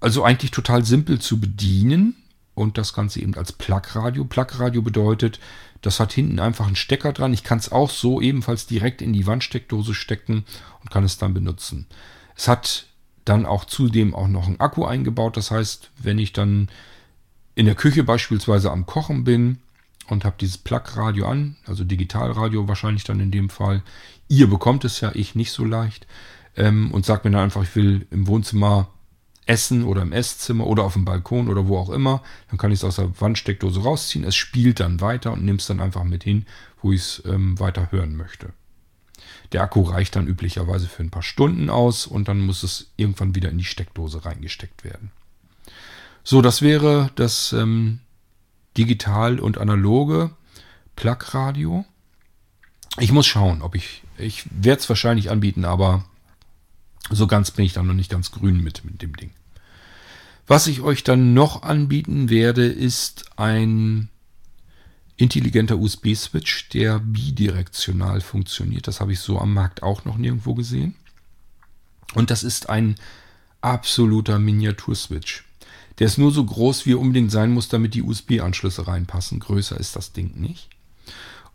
Also eigentlich total simpel zu bedienen und das Ganze eben als Plug-Radio. Plug-Radio bedeutet, das hat hinten einfach einen Stecker dran. Ich kann es auch so ebenfalls direkt in die Wandsteckdose stecken und kann es dann benutzen. Es hat dann auch zudem auch noch ein Akku eingebaut. Das heißt, wenn ich dann in der Küche beispielsweise am Kochen bin und habe dieses Plug-Radio an, also Digitalradio wahrscheinlich dann in dem Fall, ihr bekommt es ja, ich nicht so leicht, ähm, und sagt mir dann einfach, ich will im Wohnzimmer essen oder im Esszimmer oder auf dem Balkon oder wo auch immer, dann kann ich es aus der Wandsteckdose rausziehen. Es spielt dann weiter und nimmt es dann einfach mit hin, wo ich es ähm, weiter hören möchte. Der Akku reicht dann üblicherweise für ein paar Stunden aus und dann muss es irgendwann wieder in die Steckdose reingesteckt werden. So, das wäre das ähm, digital und analoge Plug-Radio. Ich muss schauen, ob ich, ich werde es wahrscheinlich anbieten, aber so ganz bin ich dann noch nicht ganz grün mit, mit dem Ding. Was ich euch dann noch anbieten werde, ist ein intelligenter USB-Switch, der bidirektional funktioniert. Das habe ich so am Markt auch noch nirgendwo gesehen. Und das ist ein absoluter Miniatur-Switch. Der ist nur so groß, wie er unbedingt sein muss, damit die USB-Anschlüsse reinpassen. Größer ist das Ding nicht.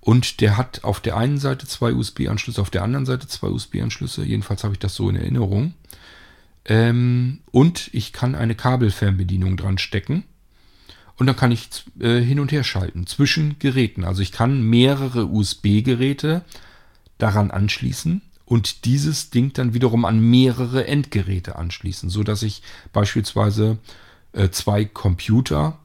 Und der hat auf der einen Seite zwei USB-Anschlüsse, auf der anderen Seite zwei USB-Anschlüsse. Jedenfalls habe ich das so in Erinnerung. Ähm, und ich kann eine Kabelfernbedienung dran stecken. Und dann kann ich äh, hin und her schalten zwischen Geräten. Also ich kann mehrere USB-Geräte daran anschließen und dieses Ding dann wiederum an mehrere Endgeräte anschließen, so dass ich beispielsweise äh, zwei Computer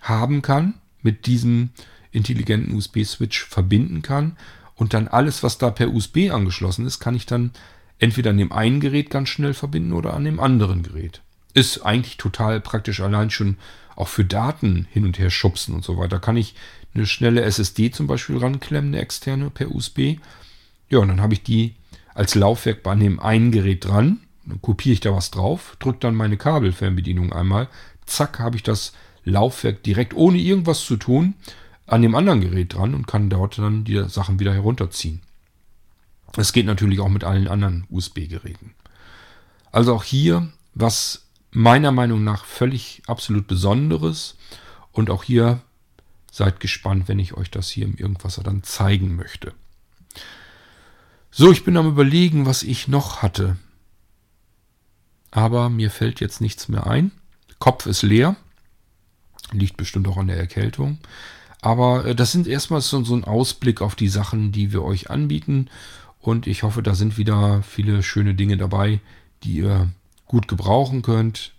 haben kann, mit diesem intelligenten USB-Switch verbinden kann und dann alles, was da per USB angeschlossen ist, kann ich dann entweder an dem einen Gerät ganz schnell verbinden oder an dem anderen Gerät. Ist eigentlich total praktisch allein schon auch für Daten hin und her schubsen und so weiter. Kann ich eine schnelle SSD zum Beispiel ranklemmen, eine externe per USB. Ja, und dann habe ich die als Laufwerk bei dem einen Gerät dran. Dann kopiere ich da was drauf, drücke dann meine Kabelfernbedienung einmal. Zack, habe ich das Laufwerk direkt ohne irgendwas zu tun an dem anderen Gerät dran und kann dort dann die Sachen wieder herunterziehen. Das geht natürlich auch mit allen anderen USB-Geräten. Also auch hier, was meiner Meinung nach völlig absolut Besonderes. Und auch hier seid gespannt, wenn ich euch das hier im Irgendwasser dann zeigen möchte. So, ich bin am überlegen, was ich noch hatte. Aber mir fällt jetzt nichts mehr ein. Kopf ist leer. Liegt bestimmt auch an der Erkältung. Aber äh, das sind erstmal so, so ein Ausblick auf die Sachen, die wir euch anbieten. Und ich hoffe, da sind wieder viele schöne Dinge dabei, die ihr gut gebrauchen könnt.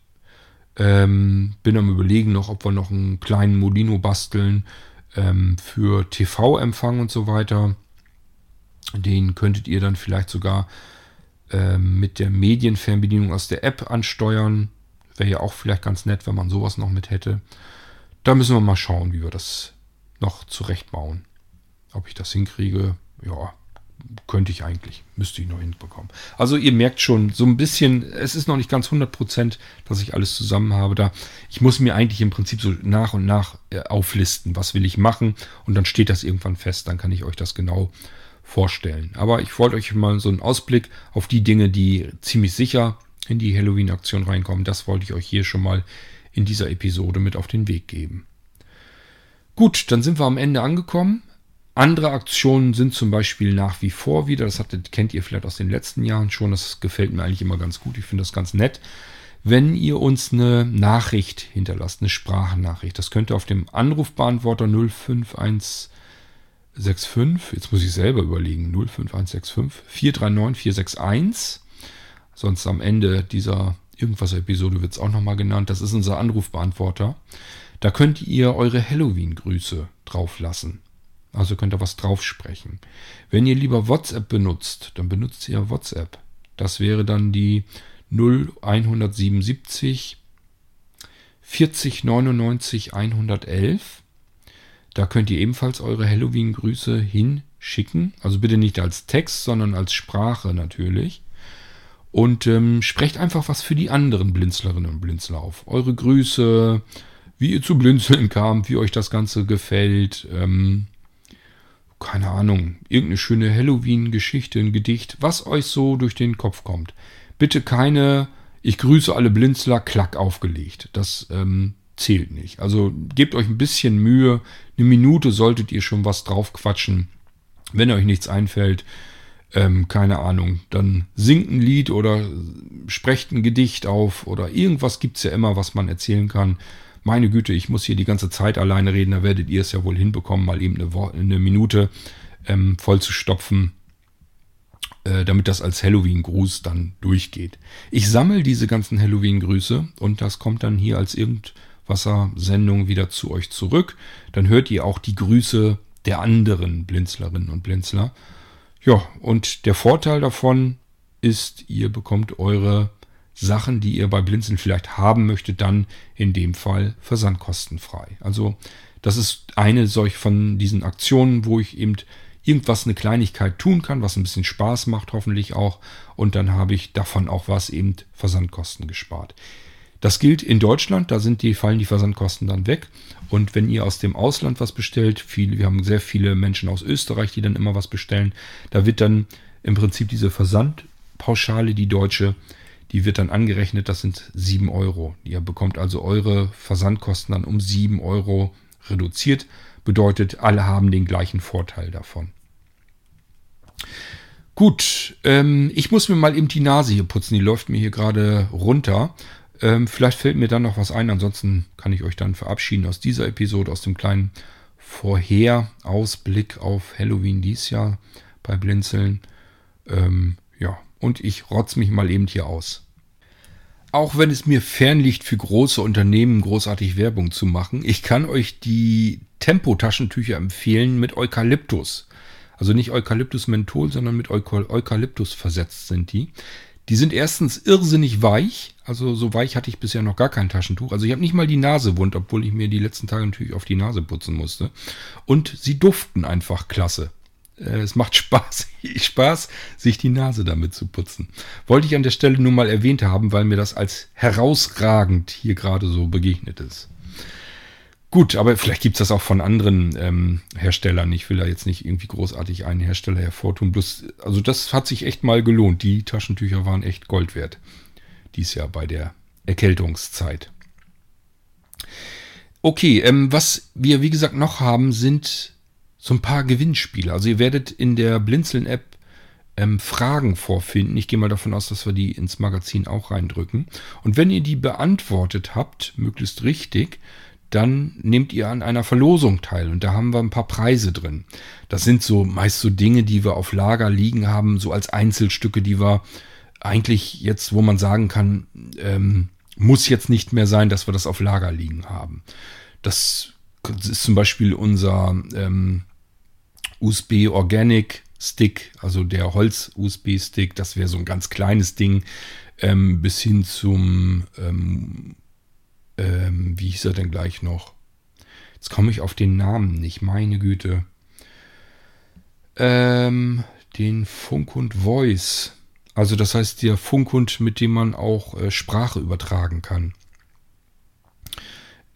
Ähm, bin am überlegen noch, ob wir noch einen kleinen Molino basteln ähm, für TV-Empfang und so weiter. Den könntet ihr dann vielleicht sogar ähm, mit der Medienfernbedienung aus der App ansteuern. Wäre ja auch vielleicht ganz nett, wenn man sowas noch mit hätte. Da müssen wir mal schauen, wie wir das noch zurechtbauen. Ob ich das hinkriege, ja, könnte ich eigentlich, müsste ich noch hinbekommen. Also ihr merkt schon, so ein bisschen, es ist noch nicht ganz 100%, dass ich alles zusammen habe da. Ich muss mir eigentlich im Prinzip so nach und nach äh, auflisten, was will ich machen und dann steht das irgendwann fest, dann kann ich euch das genau vorstellen. Aber ich wollte euch mal so einen Ausblick auf die Dinge, die ziemlich sicher in die Halloween-Aktion reinkommen, das wollte ich euch hier schon mal in dieser Episode mit auf den Weg geben. Gut, dann sind wir am Ende angekommen. Andere Aktionen sind zum Beispiel nach wie vor wieder, das hattet, kennt ihr vielleicht aus den letzten Jahren schon, das gefällt mir eigentlich immer ganz gut, ich finde das ganz nett. Wenn ihr uns eine Nachricht hinterlasst, eine Sprachnachricht, das könnt ihr auf dem Anrufbeantworter 05165, jetzt muss ich selber überlegen, 05165 439 461, sonst am Ende dieser Irgendwas-Episode wird es auch nochmal genannt, das ist unser Anrufbeantworter. Da könnt ihr eure Halloween-Grüße drauf lassen. Also könnt ihr was drauf sprechen. Wenn ihr lieber WhatsApp benutzt, dann benutzt ihr WhatsApp. Das wäre dann die 0177 40 99 111. Da könnt ihr ebenfalls eure Halloween-Grüße hinschicken. Also bitte nicht als Text, sondern als Sprache natürlich. Und ähm, sprecht einfach was für die anderen Blinzlerinnen und Blinzler auf. Eure Grüße, wie ihr zu Blinzeln kamt, wie euch das Ganze gefällt. Ähm, keine Ahnung, irgendeine schöne Halloween-Geschichte, ein Gedicht, was euch so durch den Kopf kommt. Bitte keine, ich grüße alle Blinzler, klack aufgelegt. Das ähm, zählt nicht. Also gebt euch ein bisschen Mühe. Eine Minute solltet ihr schon was drauf quatschen. Wenn euch nichts einfällt, ähm, keine Ahnung, dann singt ein Lied oder sprecht ein Gedicht auf oder irgendwas gibt es ja immer, was man erzählen kann meine Güte, ich muss hier die ganze Zeit alleine reden, da werdet ihr es ja wohl hinbekommen, mal eben eine, eine Minute ähm, voll zu stopfen, äh, damit das als Halloween-Gruß dann durchgeht. Ich sammle diese ganzen Halloween-Grüße und das kommt dann hier als Irgendwasser-Sendung wieder zu euch zurück. Dann hört ihr auch die Grüße der anderen Blinzlerinnen und Blinzler. Ja, und der Vorteil davon ist, ihr bekommt eure Sachen, die ihr bei Blinzeln vielleicht haben möchtet, dann in dem Fall versandkostenfrei. Also das ist eine solch von diesen Aktionen, wo ich eben irgendwas, eine Kleinigkeit tun kann, was ein bisschen Spaß macht, hoffentlich auch. Und dann habe ich davon auch was eben Versandkosten gespart. Das gilt in Deutschland, da sind die, fallen die Versandkosten dann weg. Und wenn ihr aus dem Ausland was bestellt, viele, wir haben sehr viele Menschen aus Österreich, die dann immer was bestellen, da wird dann im Prinzip diese Versandpauschale, die deutsche, die wird dann angerechnet, das sind 7 Euro. Ihr bekommt also eure Versandkosten dann um 7 Euro reduziert. Bedeutet, alle haben den gleichen Vorteil davon. Gut, ähm, ich muss mir mal eben die Nase hier putzen. Die läuft mir hier gerade runter. Ähm, vielleicht fällt mir dann noch was ein. Ansonsten kann ich euch dann verabschieden aus dieser Episode, aus dem kleinen Vorherausblick auf Halloween dies Jahr bei Blinzeln. Ähm, und ich rotz mich mal eben hier aus. Auch wenn es mir fern liegt, für große Unternehmen großartig Werbung zu machen, ich kann euch die Tempo-Taschentücher empfehlen mit Eukalyptus. Also nicht Eukalyptus-Menthol, sondern mit Eukalyptus versetzt sind die. Die sind erstens irrsinnig weich. Also so weich hatte ich bisher noch gar kein Taschentuch. Also ich habe nicht mal die Nase wund, obwohl ich mir die letzten Tage natürlich auf die Nase putzen musste. Und sie duften einfach klasse. Äh, es macht Spaß, Spaß, sich die Nase damit zu putzen. Wollte ich an der Stelle nur mal erwähnt haben, weil mir das als herausragend hier gerade so begegnet ist. Gut, aber vielleicht gibt es das auch von anderen ähm, Herstellern. Ich will da jetzt nicht irgendwie großartig einen Hersteller hervortun. Bloß, also das hat sich echt mal gelohnt. Die Taschentücher waren echt Gold wert. Dies Jahr bei der Erkältungszeit. Okay, ähm, was wir wie gesagt noch haben, sind so ein paar Gewinnspiele. Also ihr werdet in der Blinzeln-App ähm, Fragen vorfinden. Ich gehe mal davon aus, dass wir die ins Magazin auch reindrücken. Und wenn ihr die beantwortet habt, möglichst richtig, dann nehmt ihr an einer Verlosung teil und da haben wir ein paar Preise drin. Das sind so meist so Dinge, die wir auf Lager liegen haben, so als Einzelstücke, die wir eigentlich jetzt, wo man sagen kann, ähm, muss jetzt nicht mehr sein, dass wir das auf Lager liegen haben. Das ist zum Beispiel unser ähm, USB Organic Stick, also der Holz-USB-Stick, das wäre so ein ganz kleines Ding, ähm, bis hin zum ähm, ähm, wie hieß er denn gleich noch? Jetzt komme ich auf den Namen nicht, meine Güte. Ähm, den Funkhund Voice. Also das heißt der Funkhund, mit dem man auch äh, Sprache übertragen kann.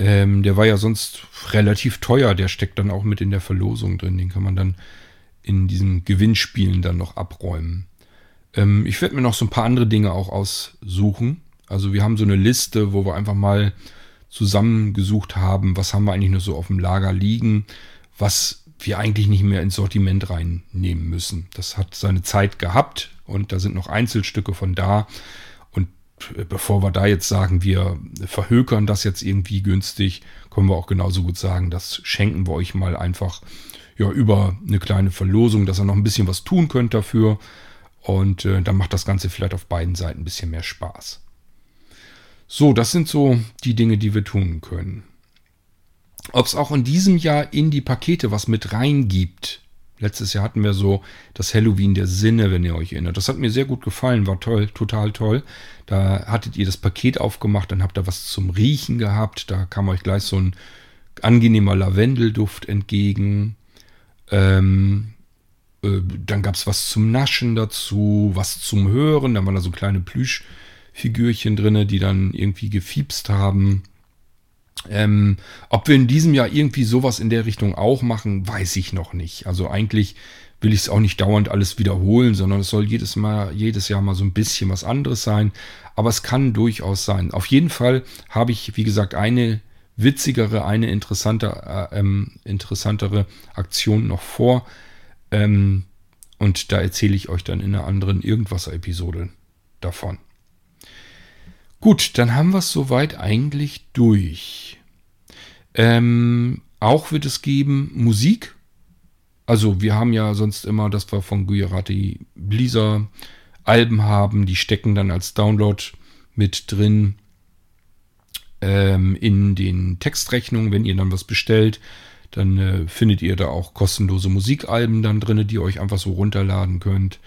Ähm, der war ja sonst relativ teuer. Der steckt dann auch mit in der Verlosung drin. Den kann man dann in diesen Gewinnspielen dann noch abräumen. Ähm, ich werde mir noch so ein paar andere Dinge auch aussuchen. Also wir haben so eine Liste, wo wir einfach mal zusammengesucht haben, was haben wir eigentlich nur so auf dem Lager liegen, was wir eigentlich nicht mehr ins Sortiment reinnehmen müssen. Das hat seine Zeit gehabt und da sind noch Einzelstücke von da. Und bevor wir da jetzt sagen, wir verhökern das jetzt irgendwie günstig, können wir auch genauso gut sagen, das schenken wir euch mal einfach ja, über eine kleine Verlosung, dass ihr noch ein bisschen was tun könnt dafür. Und äh, dann macht das Ganze vielleicht auf beiden Seiten ein bisschen mehr Spaß. So, das sind so die Dinge, die wir tun können. Ob es auch in diesem Jahr in die Pakete was mit reingibt. Letztes Jahr hatten wir so das Halloween der Sinne, wenn ihr euch erinnert. Das hat mir sehr gut gefallen, war toll, total toll. Da hattet ihr das Paket aufgemacht, dann habt ihr was zum Riechen gehabt. Da kam euch gleich so ein angenehmer Lavendelduft entgegen. Ähm, äh, dann gab es was zum Naschen dazu, was zum Hören. Da waren da so kleine Plüsch. Figürchen drin, die dann irgendwie gefiepst haben. Ähm, ob wir in diesem Jahr irgendwie sowas in der Richtung auch machen, weiß ich noch nicht. Also eigentlich will ich es auch nicht dauernd alles wiederholen, sondern es soll jedes Mal, jedes Jahr mal so ein bisschen was anderes sein. Aber es kann durchaus sein. Auf jeden Fall habe ich, wie gesagt, eine witzigere, eine interessante, äh, ähm, interessantere Aktion noch vor. Ähm, und da erzähle ich euch dann in einer anderen Irgendwas-Episode davon. Gut, dann haben wir es soweit eigentlich durch. Ähm, auch wird es geben Musik. Also wir haben ja sonst immer, dass wir von Gujarati Blizzard Alben haben, die stecken dann als Download mit drin ähm, in den Textrechnungen, wenn ihr dann was bestellt. Dann äh, findet ihr da auch kostenlose Musikalben dann drin, die ihr euch einfach so runterladen könnt.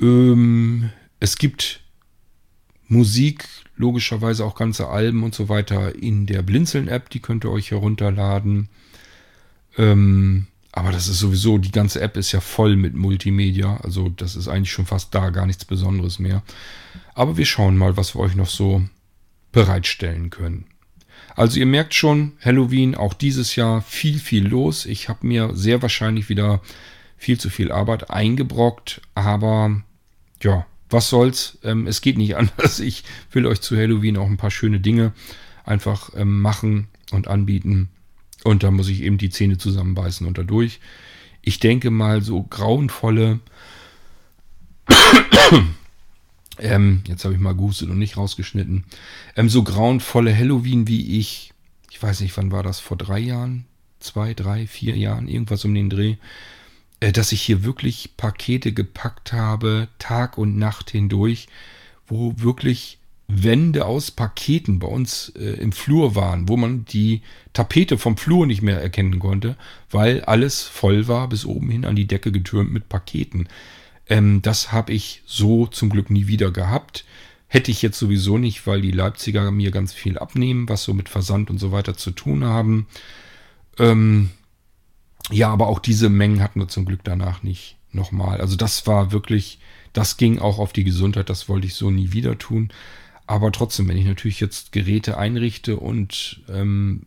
Ähm, es gibt Musik, logischerweise auch ganze Alben und so weiter in der Blinzeln-App, die könnt ihr euch herunterladen. Ähm, aber das ist sowieso, die ganze App ist ja voll mit Multimedia, also das ist eigentlich schon fast da gar nichts Besonderes mehr. Aber wir schauen mal, was wir euch noch so bereitstellen können. Also ihr merkt schon, Halloween auch dieses Jahr viel, viel los. Ich habe mir sehr wahrscheinlich wieder viel zu viel Arbeit eingebrockt, aber ja, was soll's, ähm, es geht nicht anders. Ich will euch zu Halloween auch ein paar schöne Dinge einfach ähm, machen und anbieten. Und da muss ich eben die Zähne zusammenbeißen und dadurch. Ich denke mal, so grauenvolle. ähm, jetzt habe ich mal gehustet und nicht rausgeschnitten. Ähm, so grauenvolle Halloween wie ich, ich weiß nicht, wann war das, vor drei Jahren? Zwei, drei, vier Jahren, irgendwas um den Dreh dass ich hier wirklich Pakete gepackt habe, Tag und Nacht hindurch, wo wirklich Wände aus Paketen bei uns äh, im Flur waren, wo man die Tapete vom Flur nicht mehr erkennen konnte, weil alles voll war, bis oben hin an die Decke getürmt mit Paketen. Ähm, das habe ich so zum Glück nie wieder gehabt. Hätte ich jetzt sowieso nicht, weil die Leipziger mir ganz viel abnehmen, was so mit Versand und so weiter zu tun haben. Ähm, ja, aber auch diese Mengen hatten wir zum Glück danach nicht nochmal. Also das war wirklich, das ging auch auf die Gesundheit, das wollte ich so nie wieder tun. Aber trotzdem, wenn ich natürlich jetzt Geräte einrichte und ähm,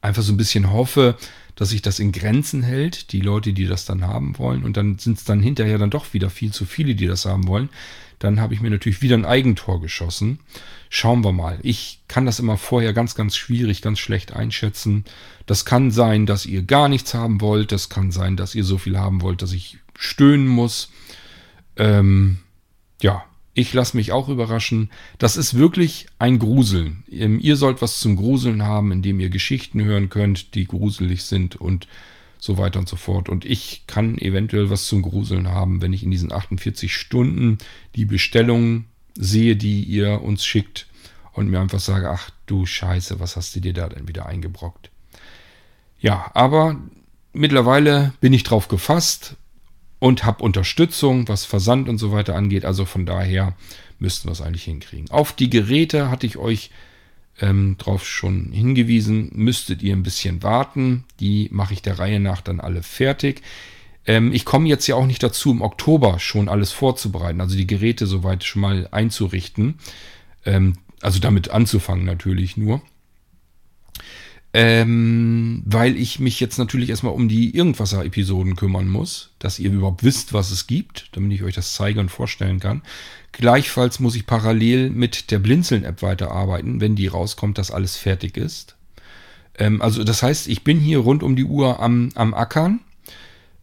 einfach so ein bisschen hoffe, dass sich das in Grenzen hält, die Leute, die das dann haben wollen. Und dann sind es dann hinterher dann doch wieder viel zu viele, die das haben wollen. Dann habe ich mir natürlich wieder ein Eigentor geschossen. Schauen wir mal. Ich kann das immer vorher ganz, ganz schwierig, ganz schlecht einschätzen. Das kann sein, dass ihr gar nichts haben wollt. Das kann sein, dass ihr so viel haben wollt, dass ich stöhnen muss. Ähm, ja, ich lasse mich auch überraschen. Das ist wirklich ein Gruseln. Ähm, ihr sollt was zum Gruseln haben, indem ihr Geschichten hören könnt, die gruselig sind und so weiter und so fort. Und ich kann eventuell was zum Gruseln haben, wenn ich in diesen 48 Stunden die Bestellungen sehe, die ihr uns schickt und mir einfach sage, ach du Scheiße, was hast du dir da denn wieder eingebrockt? Ja, aber mittlerweile bin ich drauf gefasst und habe Unterstützung, was Versand und so weiter angeht. Also von daher müssten wir es eigentlich hinkriegen. Auf die Geräte hatte ich euch ähm, drauf schon hingewiesen. Müsstet ihr ein bisschen warten. Die mache ich der Reihe nach dann alle fertig. Ähm, ich komme jetzt ja auch nicht dazu, im Oktober schon alles vorzubereiten, also die Geräte soweit schon mal einzurichten. Ähm, also damit anzufangen natürlich nur. Ähm, weil ich mich jetzt natürlich erstmal um die Irgendwasser-Episoden kümmern muss, dass ihr überhaupt wisst, was es gibt, damit ich euch das zeigen und vorstellen kann. Gleichfalls muss ich parallel mit der Blinzeln-App weiterarbeiten, wenn die rauskommt, dass alles fertig ist. Ähm, also das heißt, ich bin hier rund um die Uhr am, am Ackern,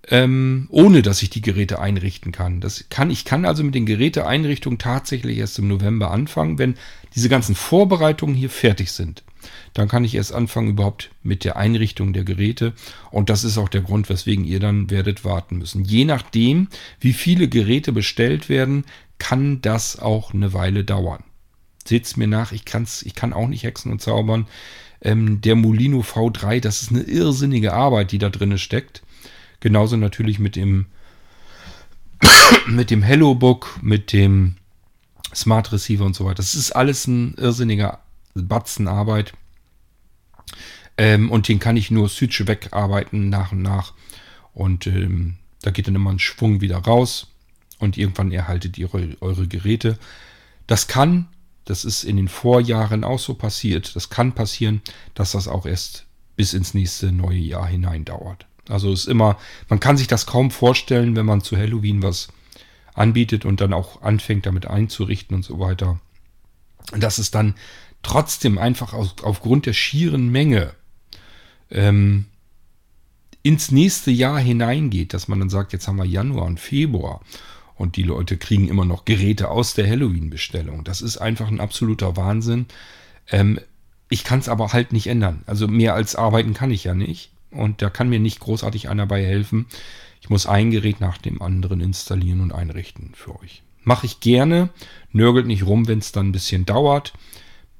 ähm, ohne dass ich die Geräte einrichten kann. Das kann. Ich kann also mit den Geräteeinrichtungen tatsächlich erst im November anfangen, wenn diese ganzen Vorbereitungen hier fertig sind. Dann kann ich erst anfangen überhaupt mit der Einrichtung der Geräte. Und das ist auch der Grund, weswegen ihr dann werdet warten müssen. Je nachdem, wie viele Geräte bestellt werden, kann das auch eine Weile dauern. Seht's mir nach, ich, kann's, ich kann auch nicht hexen und zaubern. Ähm, der Molino V3, das ist eine irrsinnige Arbeit, die da drin steckt. Genauso natürlich mit dem mit dem Hello Book, mit dem Smart Receiver und so weiter. Das ist alles ein irrsinniger Batzen Arbeit. Ähm, und den kann ich nur Südsche wegarbeiten nach und nach. Und ähm, da geht dann immer ein Schwung wieder raus. Und irgendwann erhaltet ihr eure, eure Geräte. Das kann, das ist in den Vorjahren auch so passiert. Das kann passieren, dass das auch erst bis ins nächste neue Jahr hinein dauert. Also ist immer, man kann sich das kaum vorstellen, wenn man zu Halloween was anbietet und dann auch anfängt damit einzurichten und so weiter. Dass es dann trotzdem einfach aus, aufgrund der schieren Menge ähm, ins nächste Jahr hineingeht, dass man dann sagt, jetzt haben wir Januar und Februar und die Leute kriegen immer noch Geräte aus der Halloween-Bestellung. Das ist einfach ein absoluter Wahnsinn. Ähm, ich kann es aber halt nicht ändern. Also mehr als arbeiten kann ich ja nicht. Und da kann mir nicht großartig einer bei helfen. Ich muss ein Gerät nach dem anderen installieren und einrichten für euch. Mache ich gerne, nörgelt nicht rum, wenn es dann ein bisschen dauert.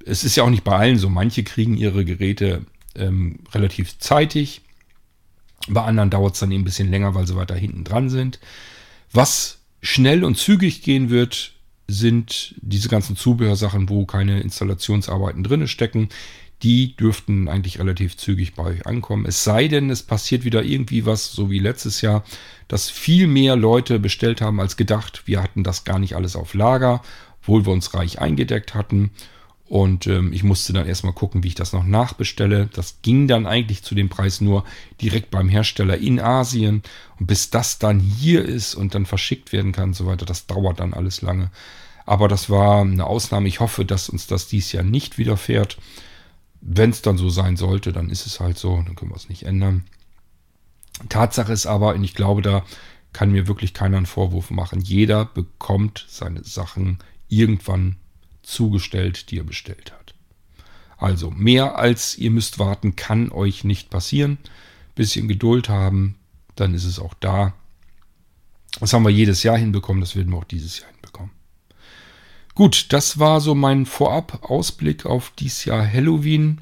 Es ist ja auch nicht bei allen so. Manche kriegen ihre Geräte ähm, relativ zeitig. Bei anderen dauert es dann eben ein bisschen länger, weil sie weiter hinten dran sind. Was schnell und zügig gehen wird, sind diese ganzen Zubehörsachen, wo keine Installationsarbeiten drin stecken. Die dürften eigentlich relativ zügig bei euch ankommen. Es sei denn, es passiert wieder irgendwie was, so wie letztes Jahr, dass viel mehr Leute bestellt haben als gedacht. Wir hatten das gar nicht alles auf Lager, obwohl wir uns reich eingedeckt hatten. Und ähm, ich musste dann erstmal gucken, wie ich das noch nachbestelle. Das ging dann eigentlich zu dem Preis nur direkt beim Hersteller in Asien. Und bis das dann hier ist und dann verschickt werden kann und so weiter, das dauert dann alles lange. Aber das war eine Ausnahme. Ich hoffe, dass uns das dies Jahr nicht widerfährt. Wenn es dann so sein sollte, dann ist es halt so. Dann können wir es nicht ändern. Tatsache ist aber, und ich glaube, da kann mir wirklich keiner einen Vorwurf machen. Jeder bekommt seine Sachen irgendwann zugestellt, die er bestellt hat. Also mehr als ihr müsst warten, kann euch nicht passieren. Bisschen Geduld haben, dann ist es auch da. Das haben wir jedes Jahr hinbekommen, das werden wir auch dieses Jahr. Gut, das war so mein Vorab-Ausblick auf dieses Jahr Halloween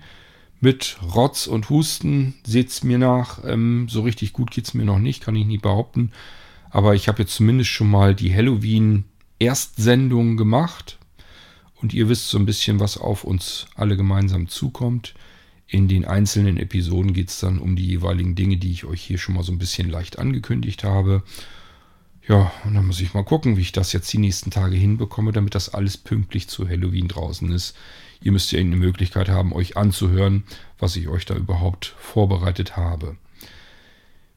mit Rotz und Husten. Seht's mir nach, ähm, so richtig gut geht's mir noch nicht, kann ich nie behaupten. Aber ich habe jetzt zumindest schon mal die Halloween-Erstsendung gemacht und ihr wisst so ein bisschen, was auf uns alle gemeinsam zukommt. In den einzelnen Episoden geht es dann um die jeweiligen Dinge, die ich euch hier schon mal so ein bisschen leicht angekündigt habe. Ja, und dann muss ich mal gucken, wie ich das jetzt die nächsten Tage hinbekomme, damit das alles pünktlich zu Halloween draußen ist. Ihr müsst ja eine Möglichkeit haben, euch anzuhören, was ich euch da überhaupt vorbereitet habe.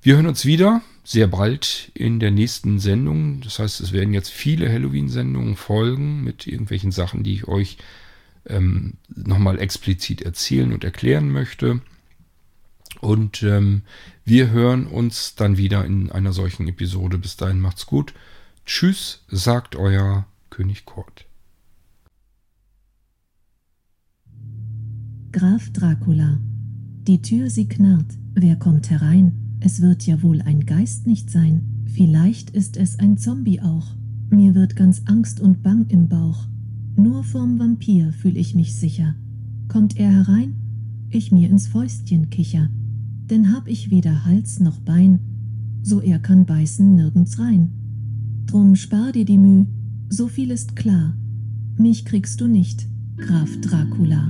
Wir hören uns wieder sehr bald in der nächsten Sendung. Das heißt, es werden jetzt viele Halloween-Sendungen folgen mit irgendwelchen Sachen, die ich euch ähm, nochmal explizit erzählen und erklären möchte. Und ähm, wir hören uns dann wieder in einer solchen Episode. Bis dahin macht's gut. Tschüss, sagt euer König Kurt. Graf Dracula. Die Tür, sie knarrt. Wer kommt herein? Es wird ja wohl ein Geist nicht sein. Vielleicht ist es ein Zombie auch. Mir wird ganz Angst und Bang im Bauch. Nur vorm Vampir fühl ich mich sicher. Kommt er herein? Ich mir ins Fäustchen kicher denn hab ich weder Hals noch Bein, so er kann beißen nirgends rein. Drum spar dir die Müh, so viel ist klar, mich kriegst du nicht, Graf Dracula.